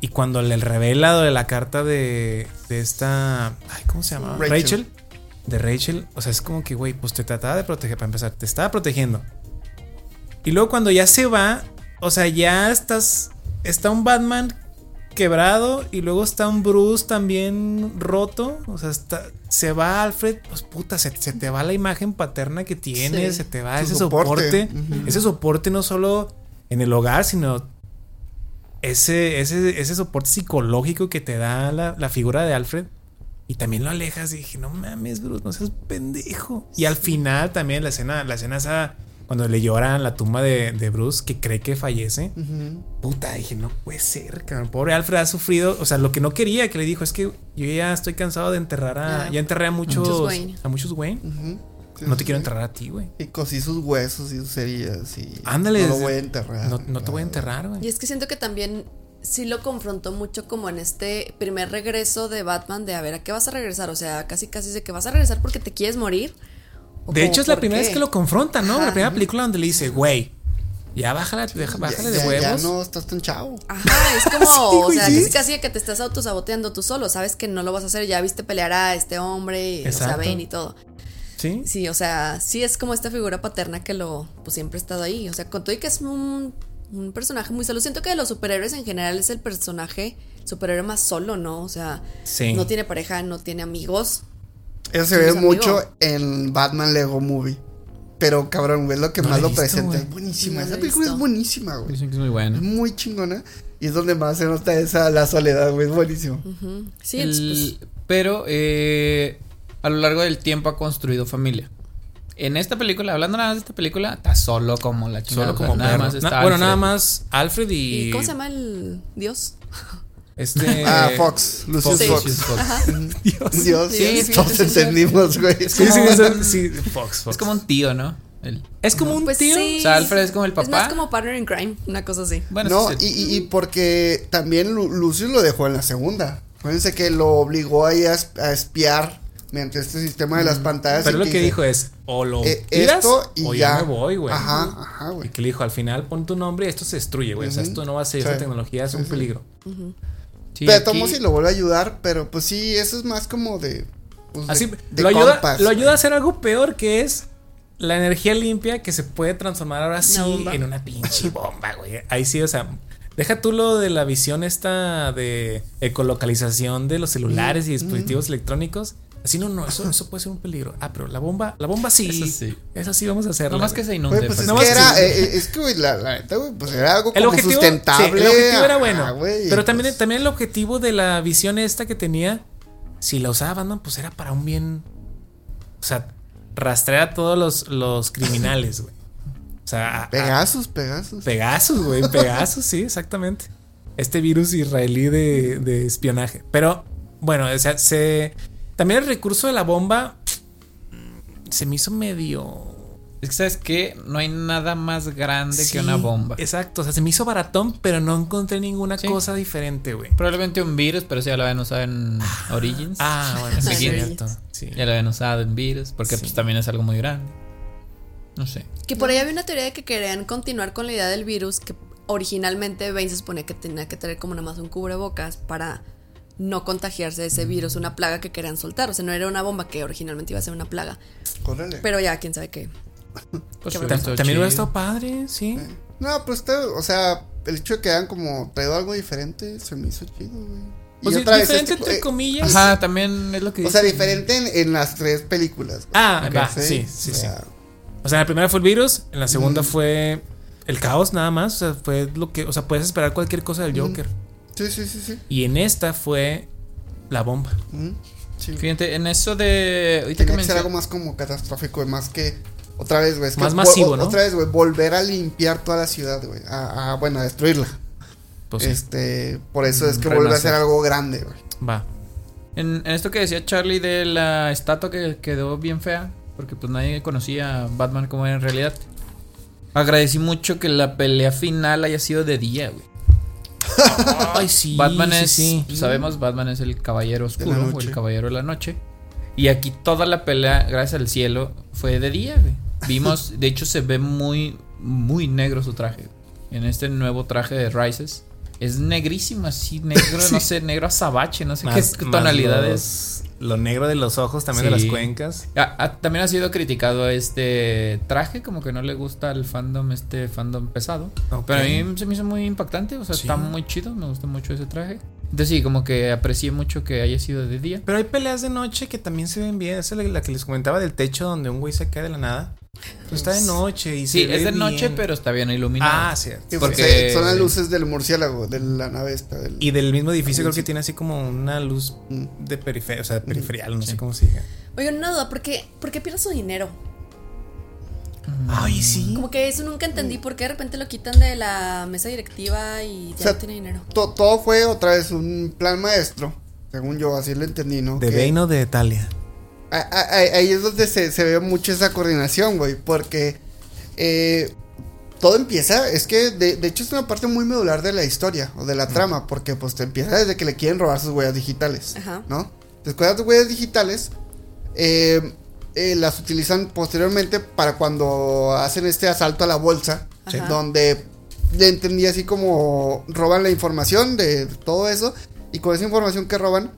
Y cuando le revela de la carta de, de esta. Ay, ¿Cómo se llama? Rachel. Rachel. De Rachel. O sea, es como que, güey, pues te trataba de proteger para empezar. Te estaba protegiendo. Y luego cuando ya se va, o sea, ya estás. Está un Batman quebrado y luego está un Bruce también roto. O sea, está, se va Alfred, pues puta, se, se te va la imagen paterna que tienes, Sí. se te va Su ese soporte. Ese soporte no solo en el hogar, sino ese, ese, ese soporte psicológico que te da la, la figura de Alfred. Y también lo alejas y dije, no mames, Bruce, no seas pendejo. Y al final también la escena, la escena esa, cuando le lloran la tumba de, de Bruce, que cree que fallece. Puta, dije, no puede ser, cabrón. Pobre Alfred ha sufrido. O sea, lo que no quería que le dijo es que yo ya estoy cansado de enterrar a. Ah. Ya enterré a muchos. Muchos Wayne. A muchos Wayne. Sí, No sí, te quiero enterrar a ti, güey. Y cosí sus huesos y sus heridas y... Ándale, No lo voy a enterrar. No, no te voy a enterrar, güey. Y es que siento que también sí lo confrontó mucho como en este primer regreso de Batman de a ver a qué vas a regresar. O sea, casi casi de que vas a regresar porque te quieres morir. ¿O De hecho, es la primera qué? vez que lo confrontan, ¿no? Ajá. La primera película donde le dice, güey, ya bájala, deja- bájale ya, de ya- huevos. Ya no estás tan chavo. Ajá, es como, Sí, o sea, sí. casi que te estás autosaboteando tú solo, sabes que no lo vas a hacer, ya viste pelear a este hombre, y, o sea, Exacto. Ben y todo. Sí. Sí, o sea, sí es como esta figura paterna que lo, pues siempre ha estado ahí. O sea, con todo y que es un, un personaje muy solo. Siento que de los superhéroes en general es el personaje superhéroe más solo, ¿no? O sea, Sí. no tiene pareja, no tiene amigos. Eso se ve es amigo. mucho en Batman Lego Movie. Pero cabrón, güey, lo que No más lo visto, presenta. Es buenísima. No Esa película visto. es buenísima, güey. Dicen que es muy Es bueno. muy chingona. Y es donde más se nota esa la soledad, güey. Es buenísimo. Sí, El- es, pues, pero eh, a lo largo del tiempo ha construido familia. En esta película, hablando nada más de esta película, está solo como la chingada. Solo como nada perro. más está Na- bueno, Alfred. nada más Alfred y. ¿Y cómo se llama el dios? Este. ah, Fox. Lucius. Fox. Fox. Dios. Dios, Sí, sí, todos entendimos, güey. Sí, sí, eso- sí, Fox, Fox. Es como un tío, ¿no? El- Es como un Pues tío. sí. O sea, Alfred es como el Es más papá. como partner in crime, una cosa así. Bueno, no, sí, y, y, y porque también Lu- Lucius lo dejó en la segunda. Fíjense que lo obligó ahí a, es- a espiar mediante este sistema de las pantallas. Pero y lo que dice, dijo es: o lo eh, tiras esto y o ya. ya me voy, güey. Ajá, ajá, Y güey. que le dijo: al final pon tu nombre y esto se destruye, güey. O sea, esto no va a ser Sí. esa tecnología, es Sí, un sí. peligro. Sí, Pero aquí- tomo si lo vuelve a ayudar, pero pues sí, eso es más como de. pues, Así de lo ayuda, compas, lo ayuda a hacer algo peor que es la energía limpia que se puede transformar ahora sí bomba. en una pinche bomba, güey. Ahí sí, o sea, deja tú lo de la visión esta de ecolocalización de los celulares y dispositivos electrónicos. Así no, no, eso, eso puede ser un peligro. Ah, pero la bomba, la bomba sí. Eso sí. Esa sí vamos a hacerla. No más que se inunde. Güey, pues es que más era, que- eh, es que, güey, la, la neta, güey, pues era algo El como objetivo, sustentable. sí, el objetivo era bueno. güey, pero también, pues, también el objetivo de la visión esta que tenía, si la usaba Batman, pues era para un bien. O sea, rastrear a todos los, los criminales, güey. O sea, a- a- Pegasus, Pegasus. Pegasus, güey. Pegasus, sí, exactamente. Este virus israelí de, de espionaje. Pero, bueno, o sea, se. También el recurso de la bomba se me hizo medio. Es que, ¿sabes qué? No hay nada más grande Sí, que una bomba. Exacto, o sea, se me hizo baratón, pero no encontré ninguna Sí. cosa diferente, güey. Probablemente un virus, pero eso ya lo habían usado en Origins. Ah, bueno, sí, cierto. Sí. Ya lo habían usado en virus, porque Sí. pues también es algo muy grande. No sé. Que por ahí había una teoría de que querían continuar con la idea del virus, que originalmente Bane se suponía que tenía que tener como nada más un cubrebocas para no contagiarse de ese virus, una plaga que querían soltar. O sea, no era una bomba que originalmente iba a ser una plaga. Córrele. Pero ya, quién sabe qué. Pues Qué También hubiera estado padre, sí. No, pues o sea, el hecho de que hayan como traído algo diferente se me hizo chido, güey. Y Pues otra vez, diferente este- entre eh, comillas. Ajá, también es lo que o sea, diferente en, en las tres películas. güey. Ah, va, sí, sí, sí. sea, O sea, en la primera fue el virus, en la segunda Mm. fue el caos nada más. O sea, fue lo que. O sea, puedes esperar cualquier cosa del Mm. Sí, sí, sí, sí. Y en esta fue la bomba. Mm, sí. Fíjate, en eso de. Ahorita que Tenía que ser mencio- algo más como catastrófico, más que otra vez, güey. que Más vo- masivo, ¿no? Otra vez, güey, volver a limpiar toda la ciudad, güey. A, a, bueno, a destruirla. Pues sí, Este, por eso es que Mm, vuelve a renacer. ser algo grande, güey. va. En, en esto que decía Charlie de la estatua que quedó bien fea. porque pues nadie conocía a Batman como era en realidad. Agradecí mucho que la pelea final haya sido de día, güey. Ay, sí. Batman sí, es, sí. sabemos, Batman es el caballero oscuro o el caballero de la noche. Y aquí toda la pelea, gracias al cielo, fue de día, güey. Vimos, de hecho se ve muy, muy negro su traje. En este nuevo traje de Rises. Es negrísimo, así negro, no sé, negro azabache, no sé Más- qué tonalidades. Lo negro de los ojos, también de las cuencas. Ah, ah, también ha sido criticado este traje, como que no le gusta al fandom, este fandom pesado. Pero a mí se me hizo muy impactante, o sea, Sí. está muy chido, me gusta mucho ese traje. Entonces sí, como que aprecié mucho que haya sido de día. Pero hay peleas de noche que también se ven bien. Esa es la, la que les comentaba del techo donde un güey se cae de la nada. Pues está de noche y Sí, se ve es de noche, bien. pero está bien iluminado. Ah, cierto. Sí, Porque- porque son las luces del murciélago, de la nave esta. Del, Y del mismo edificio creo que tiene así como una luz Mm. de periferia, o sea, periferial, no Sí. sé cómo se diga. Oigan, una duda, ¿por qué, ¿por qué pierde su dinero? Ay, sí. Como que eso nunca entendí, ¿por qué de repente lo quitan de la mesa directiva y ya O sea, no tiene dinero? to- todo fue otra vez un plan maestro, según yo, así lo entendí, ¿no? De Que- Bane o de Talia. A- a- a- ahí es donde se, se ve mucho esa coordinación, güey, porque eh, todo empieza, es que de, de hecho es una parte muy medular de la historia o de la trama, porque pues te empieza desde que le quieren robar sus huellas digitales, Ajá. ¿no? Después de las huellas digitales, eh, eh, las utilizan posteriormente para cuando hacen este asalto a la bolsa, Ajá. donde le entendí así como roban la información de todo eso, y con esa información que roban,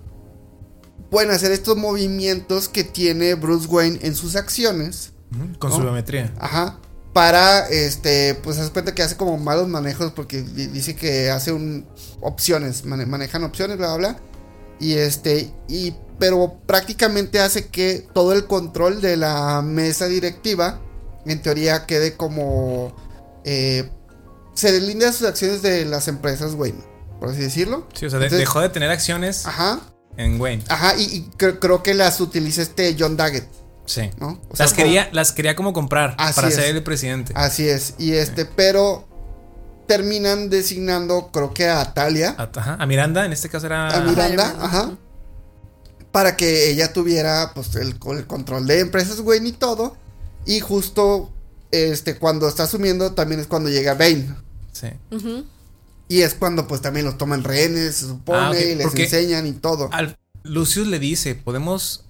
pueden hacer estos movimientos que tiene Bruce Wayne en sus acciones. Con ¿No? su biometría. Ajá. Para, este, pues se cuenta que hace como malos manejos porque di- dice que hace un opciones, mane- manejan opciones, bla, bla, bla. Y este, y, pero prácticamente hace que todo el control de la mesa directiva, en teoría, quede como, eh, se deslinda sus acciones de las empresas, Wayne, por así decirlo. Sí, o sea, Entonces- dejó de tener acciones Ajá, en Wayne. ajá, y, y cre- creo que las utiliza este John Daggett, Sí. ¿no? O sea, las, como- quería, las quería como comprar Así para es. ser el presidente. Así es, y este, pero terminan designando, creo que a Talia, A, ajá, a Miranda, en este caso era. a Miranda, ajá, para que ella tuviera, pues, el, el control de empresas, güey, y todo, y justo, este, cuando está asumiendo, también es cuando llega Bane, Sí. Ujú. Y es cuando, pues, también los toman rehenes, se supone, Ah, y les porque- enseñan y todo. Al, Lucius le dice: podemos,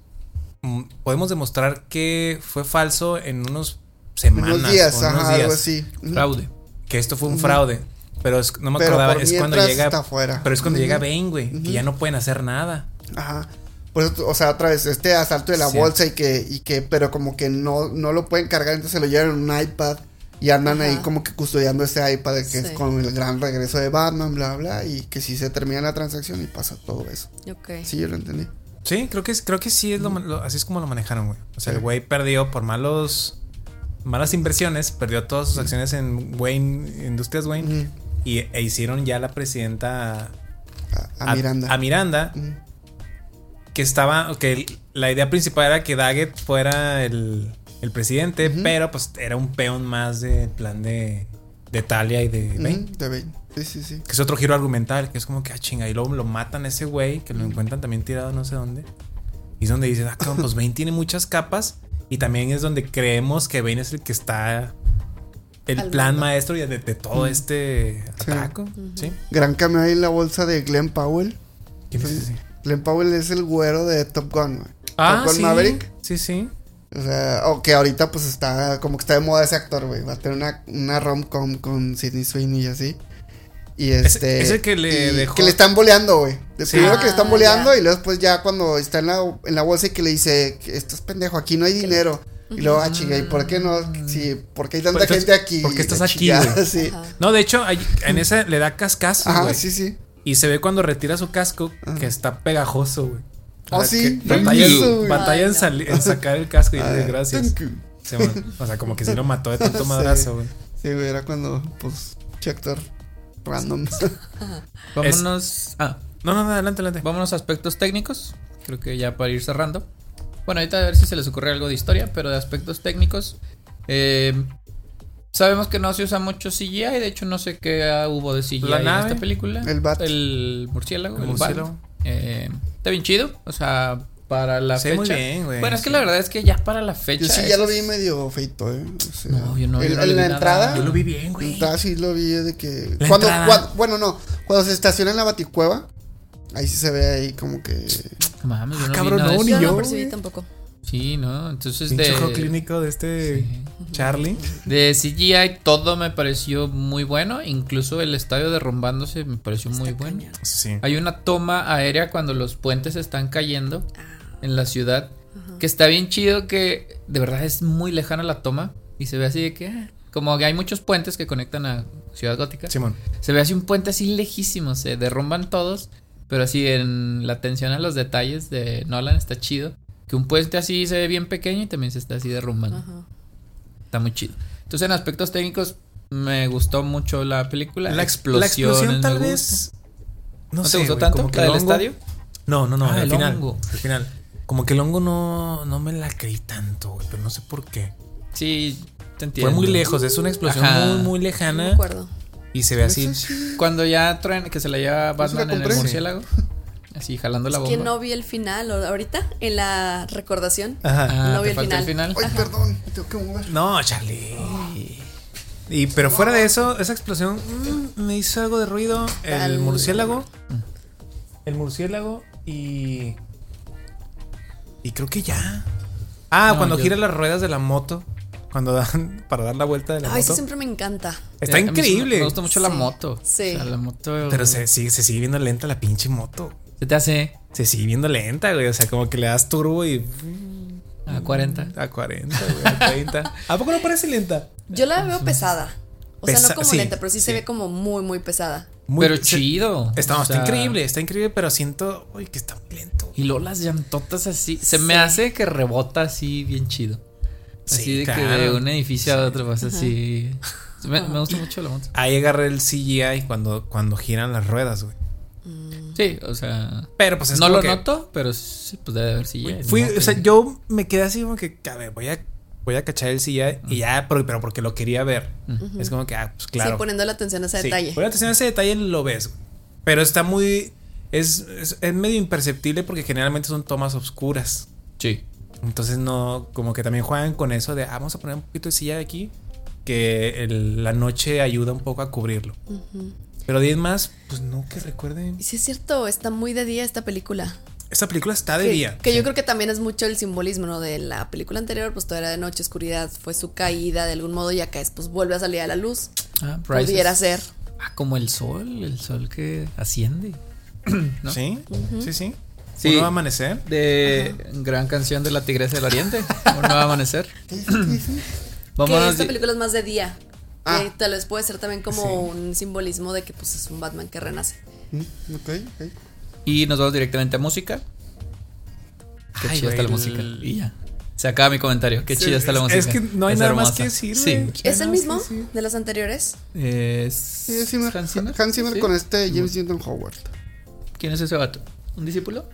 mm, podemos demostrar que fue falso en unos semanas. unos días, o unos ajá, algo así. Fraude. Que esto fue un fraude. Pero es- no me Pero acordaba. Es cuando llega. está afuera. Pero es cuando llega Bane, güey. Ujú. Que ya no pueden hacer nada. Ajá. Por eso, o sea, otra vez, este asalto de la bolsa y que, y que, pero como que no, no lo pueden cargar, entonces se lo llevan en un iPad y andan ahí como que custodiando ese iPad de que es con el gran regreso de Batman, bla, bla, y que si se termina la transacción y pasa todo eso. Ok. Sí, yo lo entendí. Sí, creo que, creo que sí es lo, lo- así es como lo manejaron, güey. O sea, Sí. el güey perdió por malos malas inversiones, perdió todas sus acciones en Wayne, Industrias Wayne, y, e hicieron ya la presidenta A, a Miranda. A Miranda, Ujú. que estaba, que la idea principal era que Daggett fuera el, el presidente, Ujú. pero pues era un peón más del plan de, de Talia y de Bane. de Bane. Sí, sí, sí. Que es otro giro argumental, que es como que, ah, chinga, y luego lo matan a ese güey, que lo encuentran también tirado no sé dónde. Y es donde dices, ah, cabrón, pues Bane tiene muchas capas. Y también es donde creemos que Bane es el que está. El Al plan mando. maestro de, de todo este Sí. atraco. Sí. Gran cameo ahí en la bolsa de Glenn Powell. ¿Quién es Sí. ese? Glenn Powell es el güero de Top Gun, güey. Ah, Top Gun sí. Maverick. Sí, sí. O sea, o que ahorita pues está como que está de moda ese actor, güey. Va a tener una, una rom-com con Sidney Sweeney y así. Y Es- este. es el que le dejó- Que le están boleando, güey. De Sí. Primero que le están Ah, boleando y luego después ya cuando está en la, en la bolsa y que le dice, esto es pendejo, aquí no hay dinero. Y luego, ah, chinga, ¿y por qué no? Sí, ¿por qué hay tanta Pues, gente aquí? ¿por qué estás aquí, güey? Sí. No, de hecho, hay- en esa le da cascazo, Ajá, güey. sí, sí. Y se ve cuando retira su casco Ajá. que está pegajoso, güey. Oh, sea, sí, Batalla, en, sali- en sacar el casco y Ah, dice gracias. Sí, o sea, como que sí lo mató de tanto madrazo, güey. Sí, güey, era cuando, pues, actor random. Vámonos. Ah, No, no, no, adelante, adelante. vámonos a aspectos técnicos. Creo que ya para ir cerrando. Bueno, ahorita a ver si se les ocurre algo de historia, pero de aspectos técnicos. eh, sabemos que no se usa mucho CGI. De hecho, no sé qué ah, hubo de CGI La en nave, esta película. el bat. El murciélago. El el murciélago. bat. Eh, está bien chido. O sea, para la Se ve muy fecha. bien, güey, Bueno, es que sí. la verdad es que ya para la fecha. Yo sí ya lo vi es- medio feito, ¿eh? O sea, No, yo no, yo En, no en la vi nada. entrada. Yo lo vi bien, En la güey. entrada sí lo vi de que. La Cuando, entrada. cuan- bueno, no. Cuando se estaciona en la baticueva, ahí sí se ve ahí como que. No Mames, yo no vi cabrón, nada de no, ni Yo yo, no percibí güey. tampoco. Sí, no, entonces de, juego clínico de este Charlie. de CGI todo me pareció muy bueno, incluso el estadio derrumbándose me pareció muy bueno. Sí. Hay una toma aérea cuando los puentes están cayendo Ah, en la ciudad, que está bien chido que de verdad es muy lejana la toma y se ve así de que ah, como que hay muchos puentes que conectan a Ciudad Gótica. Simón. Se ve así un puente así lejísimo, se derrumban todos, pero así en la atención a los detalles de Nolan está chido. Que un puente así se ve bien pequeño y también se está así derrumbando. ajá. Está muy chido. Entonces en aspectos técnicos me gustó mucho la película. La, ex- explosión la explosión tal vez. ¿No, No, te sé, gustó tanto? como que ¿La el del hongo- estadio? No, no, no, Ah, al el final. hongo. Al final. Como que el hongo no, no me la creí tanto, güey, pero no sé por qué. Sí, te entiendo. Fue muy lejos, es una explosión Ajá. muy, muy No me lejana. acuerdo. Y se ve así. Sí. Cuando ya traen que se la lleva la Batman en el murciélago. Así jalando la Es bomba. que no vi el final ahorita en la recordación. Ajá. Ah, no vi te el final. Ay, perdón, me tengo que mover. No, Charlie. Y pero fuera de eso, esa explosión mm, me hizo algo de ruido. El murciélago. El murciélago y. Y creo que ya. Ah, No, cuando yo- gira las ruedas de la moto. Cuando dan para dar la vuelta de la Ay, eso moto. siempre me encanta. Está Eh, sí increíble. Me gusta mucho la moto. sí. O sea, la moto. Pero se sigue viendo lenta la pinche moto. Se te hace Se sigue viendo lenta, güey. O sea, como que le das turbo y. a 40. A 40, güey, a 30. ¿A poco no parece lenta? Yo la veo pesada. O sea, no como sí, lenta, pero sí, sí. se ve como muy, muy pesada. Muy- pero chido. Está, o está sea, increíble, está increíble, pero siento uy, que está muy lento. Y luego las llantotas así. Se Sí. me hace que rebota así bien chido. Así Sí, de que de un edificio a otro pasa así. Me, me gusta mucho la moto. Ahí agarré el CGI cuando, cuando giran las ruedas, güey. Sí, o sea. Pero pues es no lo que- noto, pero sí, pues debe haber sí. Fui, o sea, yo me quedé así como que, a ver, voy a, voy a cachar el CGI y ya, pero, pero porque lo quería ver. Es como que, ah, pues claro. Sí, poniendo la atención a ese Sí, detalle. Pon atención a ese detalle lo ves. Pero está muy. Es, es, es medio imperceptible porque generalmente son tomas oscuras. Sí. Entonces no, como que también juegan con eso de, ah, vamos a poner un poquito de silla aquí, que el- la noche ayuda un poco a cubrirlo. Pero 10 más, pues no que recuerden. Y sí es cierto, está muy de día esta película. Esta película está de que, día. que yo creo que también es mucho el simbolismo, ¿no? De la película anterior, pues todo era de noche, oscuridad, fue su caída de algún modo y acá es, pues vuelve a salir a la luz. Ah, Bryce Pudiera ser. Ah, como el sol, el sol que asciende. ¿no? Sí, sí, sí. Sí. Un nuevo amanecer. De gran canción de la Tigresa del Oriente. Un nuevo amanecer. Vámonos. esta película es más de día. Ah. Que tal vez puede ser también como Sí. un simbolismo de que pues es un Batman que renace. Mm, Ok, ok. Y nos vamos directamente a música. Qué Ay, chida está la música. Y ya. Se acaba mi comentario. Qué chida está la Es- música. Es que no hay Es nada más que decir, Sí. ¿Es el mismo de los anteriores? Es. Sí, es Zimmer- Hans Zimmer. Hans Zimmer Sí. con este James Newton Howard. ¿Quién es ese vato? ¿Un discípulo?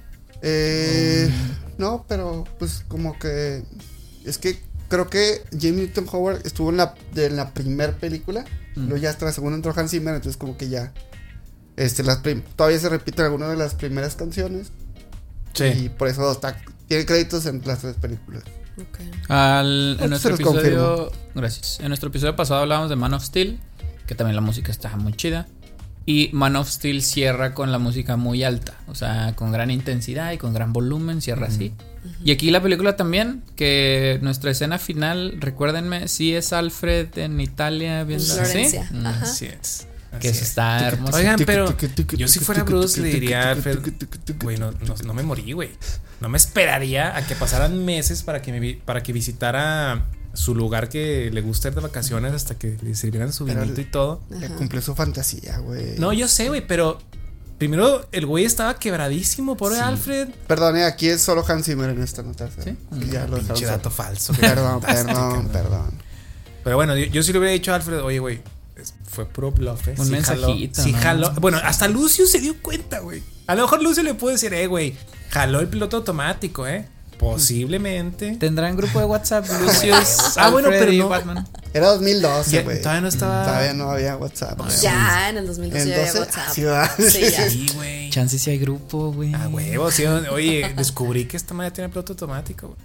Eh, Mm. No, pero pues como que. Es que creo que James Newton Howard estuvo en la, de la primera película. Mm. Luego ya hasta la segunda entró Hans Zimmer, entonces como que ya. Este, las prim- todavía se repiten algunas de las primeras canciones. Y Sí. por eso está, tiene créditos en las tres películas. Ok. Al, en nuestro episodio. Gracias. En nuestro episodio pasado hablábamos de Man of Steel. Que también la música está muy chida. Y Man of Steel cierra con la música muy alta. O sea, con gran intensidad y con gran volumen. Cierra así. Y aquí la película también. Que nuestra escena final, recuérdenme, sí es Alfred en Italia viendo así. Florencia, Mm. Así es. Que eso es. está hermoso. Oigan, pero yo si fuera Bruce le diría a Alfred, güey, no, no, no me morí, güey. No me esperaría a que pasaran meses para que me para que visitara su lugar que le gusta ir de vacaciones hasta que le sirvieran su Pero vinito y todo. Cumplió su fantasía, güey. No, yo sé, güey, pero primero el güey estaba quebradísimo, pobre Sí. Alfred. Perdón, eh, aquí es solo Hans Zimmer en esta nota. Sí. Y ya lo dejaron Pinche dato falso. Perdón, perdón, perdón. Pero bueno, yo, yo sí le hubiera dicho a Alfred, oye, güey, fue puro bluff, ¿eh? Un Sí mensajito, jaló, sí ¿no? jaló. Bueno, hasta Lucio se dio cuenta, güey. A lo mejor Lucio le puede decir, eh, güey, jaló el piloto automático, ¿eh? Posiblemente. Tendrán grupo de WhatsApp, Lucius. Ah, bueno, Alfred pero no. Batman. Era 2012, Ya- güey. todavía no estaba. Todavía no había WhatsApp. güey. Ya en el 2012 ¿En ya había 12? WhatsApp. Sí. Sí. Sí, güey. chance si hay grupo, güey. A huevo, sí. Oye, descubrí que esta madre tiene piloto automático, güey.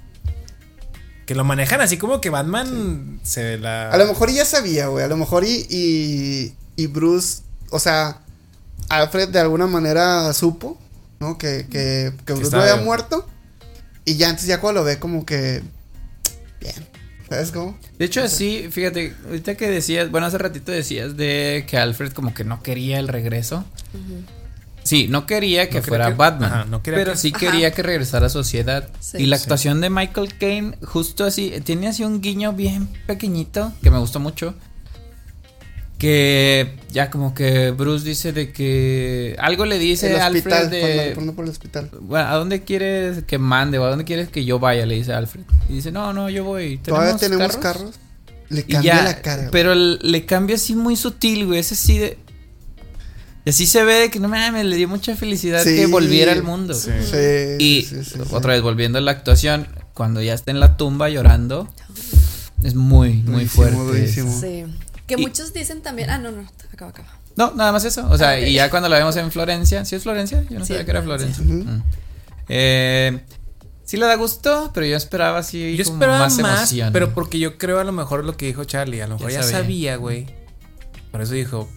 Que lo manejan así como que Batman se la. A lo mejor ya sabía, güey. A lo mejor y, y, y Bruce, o sea, Alfred de alguna manera supo, ¿no? Que, que, que Bruce no había muerto. Y ya antes, ya cuando lo ve como que. Bien. ¿Sabes cómo? De hecho, sí, fíjate, ahorita que decías, bueno, hace ratito decías de que Alfred como que no quería el regreso. Sí, no quería que No quería fuera que- Batman, ajá, no quería pero que- sí Ajá. quería que regresara a sociedad. Sí. y la Sí. actuación de Michael Caine, justo así, tiene así un guiño bien pequeñito que me gustó mucho. Que ya como que Bruce dice de que algo le dice el hospital, Alfred de ponen por el hospital. bueno, ¿a dónde quieres que mande o a dónde quieres que yo vaya? Le dice Alfred. Y dice, no, no, yo voy. Todavía tenemos carros. Le cambia ya, la cara. güey. pero le cambia así muy sutil, güey. Es así de. Y así se ve de que no mames, le dio mucha felicidad Sí. que volviera al mundo. Sí. Sí, Y sí, sí, sí, otra vez volviendo a la actuación, cuando ya está en la tumba llorando, es muy, muy Durísimo, fuerte. durísimo. Sí. Que Y- muchos dicen también. Ah, no, no, acaba, acaba. No, nada más eso. O sea, y ya cuando la vemos en Florencia, ¿sí es Florencia? Yo no Sí, sabía que era Florencia. Mm. Eh, sí le da gusto, pero yo esperaba así Yo como esperaba más más, emoción. pero porque yo creo a lo mejor lo que dijo Charlie, a lo mejor Ya ya, sabía. güey. Por eso dijo,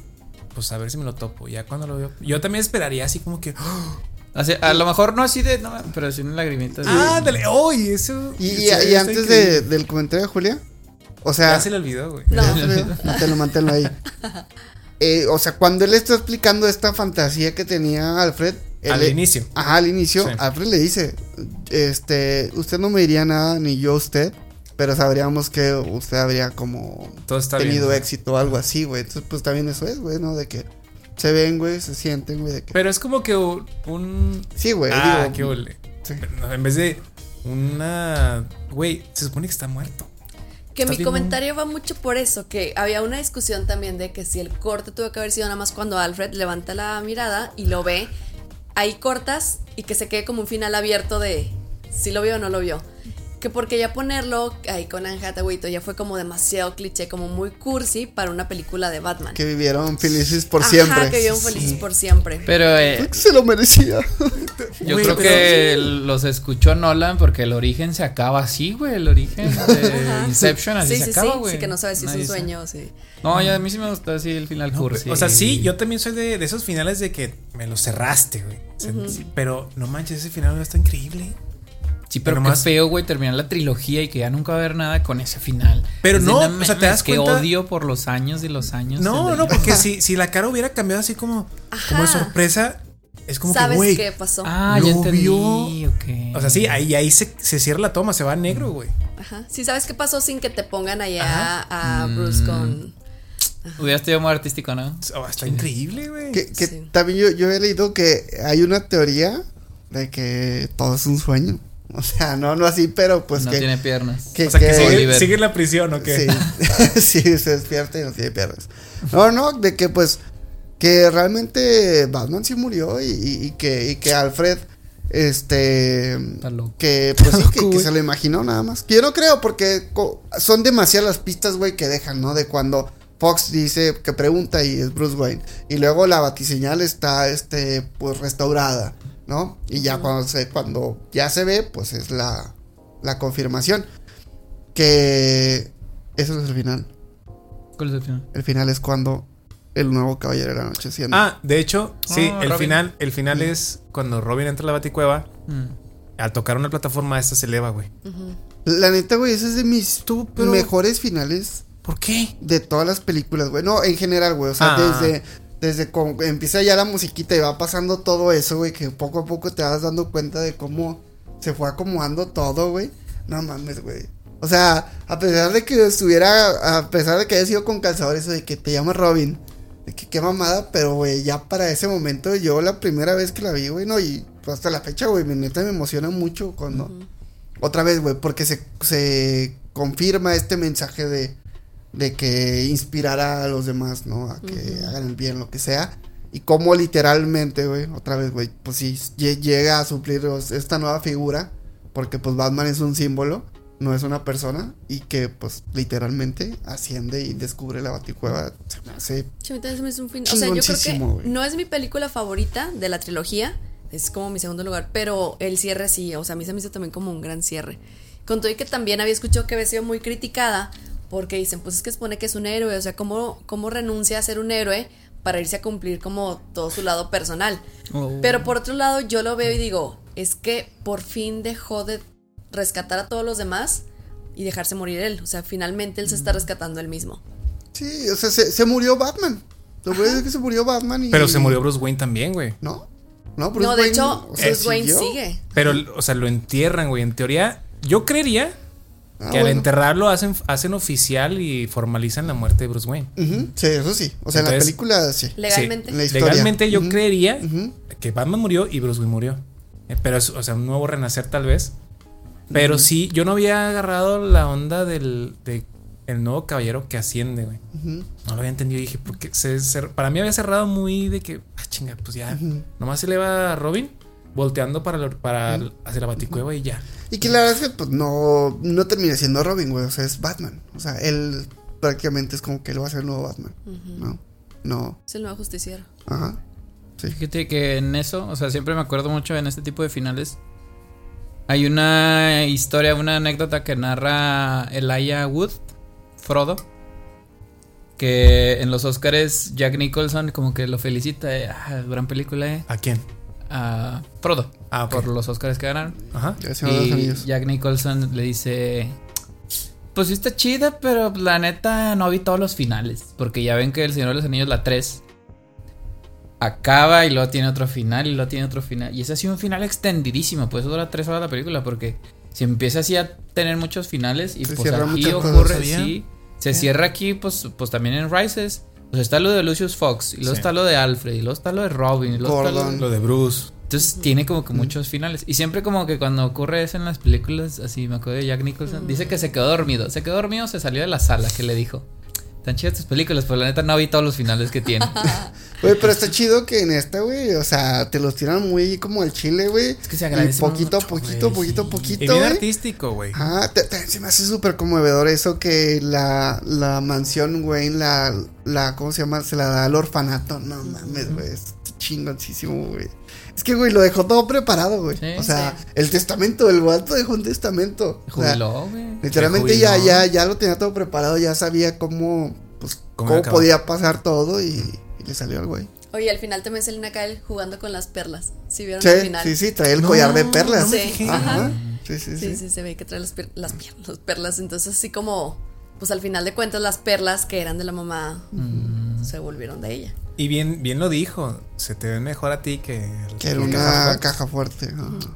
pues a ver si me lo topo. Ya cuando lo veo, yo también esperaría así como que. Así, a lo mejor no así de, no, pero sí una lagrimita. así. ah, dale, uy, eso. Y, y- se y ve antes de, del comentario de Julia, o sea, Ya se le olvidó, güey. No. Manténlo, manténlo ahí. Eh, o sea, cuando él está explicando esta fantasía que tenía Alfred. él Al inicio. Ajá, al inicio. Sí. Alfred le dice: Este, usted no me diría nada, ni yo a usted. Pero sabríamos que usted habría como Todo está tenido bien. éxito o algo así, güey. Entonces, pues también eso es, güey, ¿no? De que se ven, güey, se sienten, güey. De que... Pero es como que un. Sí, güey. ah, digo, qué ole. sí. Pero no, En vez de una. Güey, se supone que está muerto. Que mi comentario va mucho por eso, que había una discusión también de que si el corte tuvo que haber sido nada más cuando Alfred levanta la mirada y lo ve, ahí cortas y que se quede como un final abierto de si lo vio o no lo vio. Que porque ya ponerlo ahí con Anne Hathaway ya fue como demasiado cliché, como muy cursi para una película de Batman. Que vivieron felices por Ajá, siempre. que vivieron felices por siempre. Pero eh, Creo que se lo merecía. yo creo que los escuchó Nolan porque el origen se acaba así, güey. El origen de Ajá. Inception así sí, se sí, acaba, sí, güey. sí, que no sabes si es un sabe. sueño o si... No, ya a mí sí me gustó así el final No, cursi. O sea, sí, yo también soy de, de esos finales de que me lo cerraste, güey. Sí, Pero no manches, ese final está increíble. Sí, pero más- feo, güey, terminar la trilogía y que ya nunca va a haber nada con ese final. Pero Es no, o sea, te das que cuenta- odio por los años y los años. No, no, porque si, si la cara hubiera cambiado así como, como de sorpresa, es como que, ¿Sabes güey. qué pasó? Ah, lo ya entendí. vio. ok. O sea, sí, ahí, ahí se, se cierra la toma, se va a negro, güey. Ajá. Sí, ¿sabes qué pasó sin que te pongan allá Ajá. a Mm. Bruce con... Hubiera estado muy artístico, ¿no? Oh, está increíble, güey. Que, que Sí. también yo, yo he leído que hay una teoría de que todo es un sueño. O sea, no, no así, pero pues no que. tiene piernas. que- O sea, que que- sigue, en la prisión, ¿o qué? Sí, sí, se despierta y no tiene piernas. No, no, de que pues. Que realmente Batman sí murió y, y- y que, y que Alfred. Este. Está loco. Que pues sí, Está que, loco, que güey. se lo imaginó nada más. Que yo no creo, porque son demasiadas las pistas, güey, que dejan, ¿no? De cuando Fox dice que pregunta y es Bruce Wayne. Y luego la batiseñal está, este, pues restaurada, ¿no? Y ya cuando se, cuando ya se ve, pues es la, la confirmación. Que eso no es el final. ¿Cuál es el final? El final es cuando el nuevo caballero de la noche siendo. Ah, de hecho, sí, Ah, el Robin. final, el final es cuando Robin entra a la baticueva. Mm. Al tocar una plataforma, esta se eleva, güey. La neta, güey, ese es de mis Tú, pero- mejores finales ¿Por qué? de todas las películas, güey. No, en general, güey. O sea, Ah. desde, desde con, empieza ya la musiquita y va pasando todo eso, güey. Que poco a poco te vas dando cuenta de cómo se fue acomodando todo, güey. No mames, güey. O sea, a pesar de que estuviera, a pesar de que haya sido con calzadores, de que te llama Robin. De que qué mamada, pero güey, ya para ese momento, yo la primera vez que la vi, güey, no, y pues, hasta la fecha, güey, me neta me emociona mucho cuando. Otra vez, güey, porque se, se confirma este mensaje de, de que inspirará a los demás, ¿no? A que hagan el bien, lo que sea. Y cómo literalmente, güey, otra vez, güey, pues sí, lle- llega a suplir esta nueva figura, porque pues Batman es un símbolo. no es una persona y que pues literalmente asciende y descubre la baticueva. Se me hace se me un fin. O sea, yo creo Chingoncísimo, que güey. no es mi película favorita de la trilogía. Es como mi segundo lugar. Pero el cierre sí. O sea, a mí se me hizo también como un gran cierre. Con todo y que también había escuchado que había sido muy criticada. Porque dicen, pues es que supone que es un héroe. O sea, ¿cómo, cómo renuncia a ser un héroe para irse a cumplir como todo su lado personal? Oh. Pero por otro lado, yo lo veo y digo, es que por fin dejó de rescatar a todos los demás y dejarse morir él. O sea, finalmente él se está rescatando él mismo. Sí, o sea, se, se murió Batman. Lo a decir que se murió Batman y. Pero se murió Bruce Wayne también, güey. ¿No? No, Bruce no, de Wayne, hecho, o sea, Bruce Wayne siguió. sigue. Pero, o sea, lo entierran, güey. En teoría, yo creería Ah, que al enterrarlo hacen, hacen oficial y formalizan la muerte de Bruce Wayne. Sí, eso sí. O sea, en la película sí. Legalmente. En la historia. Legalmente yo creería que Batman murió y Bruce Wayne murió. Eh, Pero es, o sea, un nuevo renacer tal vez. Pero sí, yo no había agarrado la onda del de el nuevo caballero que asciende, güey. No lo había entendido. Dije, porque se, cer- para mí había cerrado muy de que, ah, chinga, pues ya. Nomás se le va a Robin volteando para, lo- para hacia la baticueva y ya. Y que la verdad es que pues no, no termina siendo Robin, güey. O sea, es Batman. O sea, él prácticamente es como que él va a ser el nuevo Batman. No. No. Es el nuevo justiciero. Ajá. Sí. Fíjate que en eso, o sea, siempre me acuerdo mucho en este tipo de finales. Hay una historia, una anécdota que narra Elijah Wood, Frodo, que en los Oscars Jack Nicholson como que lo felicita, eh, ah, gran película, eh, ¿A quién? A Frodo, Ah, por los Oscars que ganaron. Ajá. Y. Jack Nicholson le dice, pues sí está chida, pero la neta no vi todos los finales, porque ya ven que El Señor de los Anillos, la 3, acaba y luego tiene otro final y luego tiene otro final. Y ese ha sido un final extendidísimo, pues eso dura 3 horas la película, porque si empieza así a tener muchos finales y Se pues aquí ocurre, ¿sabía? sí, se cierra aquí, pues, pues también en Rises. Pues está lo de Lucius Fox, y luego Sí. está lo de Alfred, y luego está lo de Robin, y luego está lo de-. Lo de Bruce. entonces tiene como que muchos finales. Y siempre como que cuando ocurre eso en las películas, así me acuerdo de Jack Nicholson, dice que se quedó dormido. Se quedó dormido, se salió de la sala, que le dijo. Tan chidas tus películas, pero la neta no vi todos los finales que tiene. Güey, pero está chido que en esta, güey, o sea, te los tiran muy como al chile, güey. Es que se Y agradece poquito a mucho, poquito, poquito a sí. Y poquito, bien güey. artístico, güey. Te- te- se me hace súper conmovedor eso que la, la mansión, güey, la, la, ¿cómo se llama? Se la da al orfanato. No mames, güey, es chingoncísimo, güey. Es que, güey, lo dejó todo preparado, güey. Sí. o sea, Sí. el testamento, el guato dejó un testamento. O sea, Jubiló, güey. literalmente ya, jubiló. ya, ya lo tenía todo preparado, ya sabía cómo, pues, ¿Cómo podía pasar todo y, y le salió al güey. Oye, al final también Selena Kyle jugando con las perlas. ¿Sí vieron Sí, al final? sí, sí, trae el No, collar de perlas. no fijé. Ajá. Sí, sí, Sí, sí. sí, se ve que trae las, per- las, pier- las perlas. Entonces, así como, pues al final de cuentas, las perlas que eran de la mamá Mm. Se volvieron de ella. Y bien, bien lo dijo. Se te ve mejor a ti que. Que era que una caja caja fuerte. ajá. fuerte.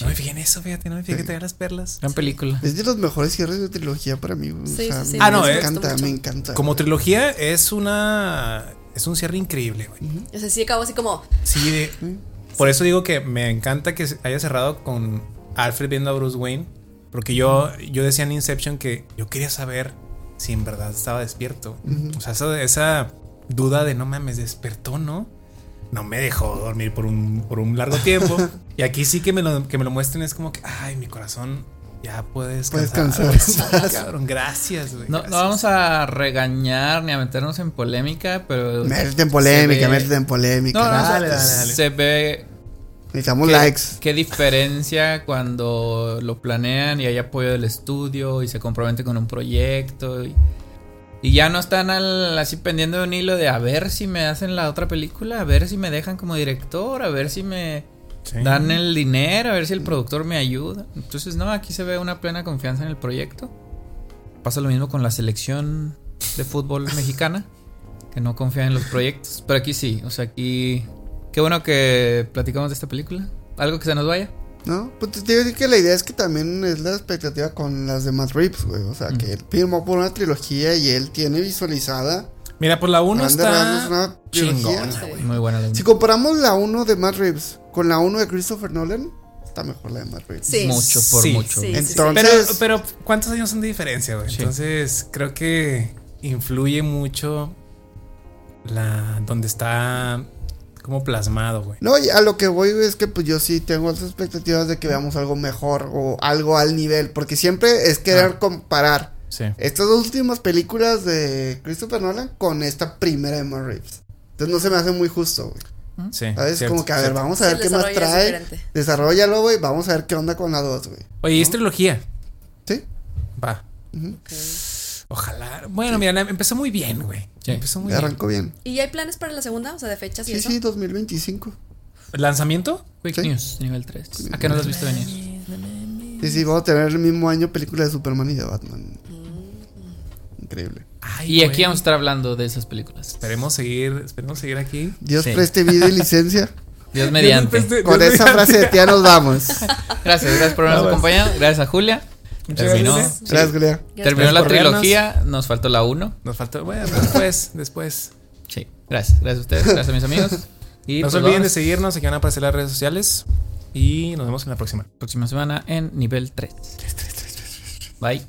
No me fijé en eso, fíjate, no me fijé que traía las perlas. Gran película. Es de los mejores cierres de trilogía para mí. güey. Sí, o sea, sí, sí, Ah, no, me eh. encanta, Me encanta. Como trilogía es una. Es un cierre increíble, güey. O sea, sí acabó así como, Sí, de- por eso digo que me encanta que haya cerrado con Alfred viendo a Bruce Wayne. Porque yo, yo decía en Inception que yo quería saber si en verdad estaba despierto. O sea, esa, esa duda de no mames, despertó, ¿no? No me dejó dormir por un, por un largo tiempo. y aquí sí que me, lo, que me lo muestren es como que, ay, mi corazón ya puede Puedes descansar. descansar. Sí, cabrón, gracias, güey. No, vamos a regañar ni a meternos en polémica, pero. Métete en polémica, ve- métete en polémica. No, no, Dale, dale, dale. se ve Necesitamos ¿Qué, likes. qué diferencia cuando lo planean y hay apoyo del estudio y se compromete con un proyecto y, y ya no están al- así pendiendo de un hilo de a ver si me hacen la otra película, a ver si me dejan como director, a ver si me Sí. dan el dinero, a ver si el productor me ayuda. Entonces, no, aquí se ve una plena confianza en el proyecto. Pasa lo mismo con la selección de fútbol mexicana, que no confía en los proyectos. Pero aquí sí, o sea, aquí... Qué bueno que platicamos de esta película. ¿Algo que se nos vaya? ¿No? Pues te iba a decir que la idea es que también es la expectativa con las demás Reeves, güey. O sea, que él firmó por una trilogía y él tiene visualizada. Mira, pues la 1 Grandes está una chingona, güey. Muy buena la Si comparamos la 1 de Matt Reeves con la 1 de Christopher Nolan, está mejor la de Matt Reeves. sí. Mucho por Sí. mucho. Sí, sí, sí. Pero, Entonces, pero, ¿cuántos años son de diferencia, güey? Sí. Entonces, creo que influye mucho la donde está como plasmado, güey. No, y a lo que voy güey, es que pues yo sí tengo las expectativas de que veamos algo mejor o algo al nivel, porque siempre es querer Ah. comparar Sí. estas dos últimas películas de Christopher Nolan con esta primera de Matt Reeves. Entonces no se me hace muy justo, güey. Sí. ¿Sabes? cierto, como que a ver, vamos a ver qué más trae. diferente. Desarrollalo, güey. Vamos a ver qué onda con la 2, güey. Oye, ¿y es trilogía? ¿Sí? Va. Ujú. Ojalá. Bueno, mira, empezó muy bien, güey. Sí. Empezó muy Ya bien. arrancó bien. ¿Y hay planes para la segunda? O sea, de fechas y Sí, eso. sí, 2025. ¿Lanzamiento? Quick Sí. News, nivel 3. ¿A qué no las viste venir? Sí, sí, vamos a tener el mismo año película de Superman y de Batman. Increíble. Ay, Y aquí vamos a estar hablando de esas películas. Esperemos seguir, esperemos seguir aquí. Dios Sí. preste vida y licencia. Dios mediante. Dios Con mediante. esa frase de tía nos vamos. Gracias, gracias por habernos acompañado. Gracias a Julia. Muchas Terminó, gracias. sí, Gracias, Julia. terminó Gracias la vernos. trilogía. Nos faltó la 1. Nos faltó, bueno, después, después. Sí, gracias. Gracias a ustedes. Gracias a mis amigos. Y no pues se olviden de vamos. seguirnos, aquí van a aparecer las redes sociales. Y nos vemos en la próxima. Próxima semana en nivel 3. Bye.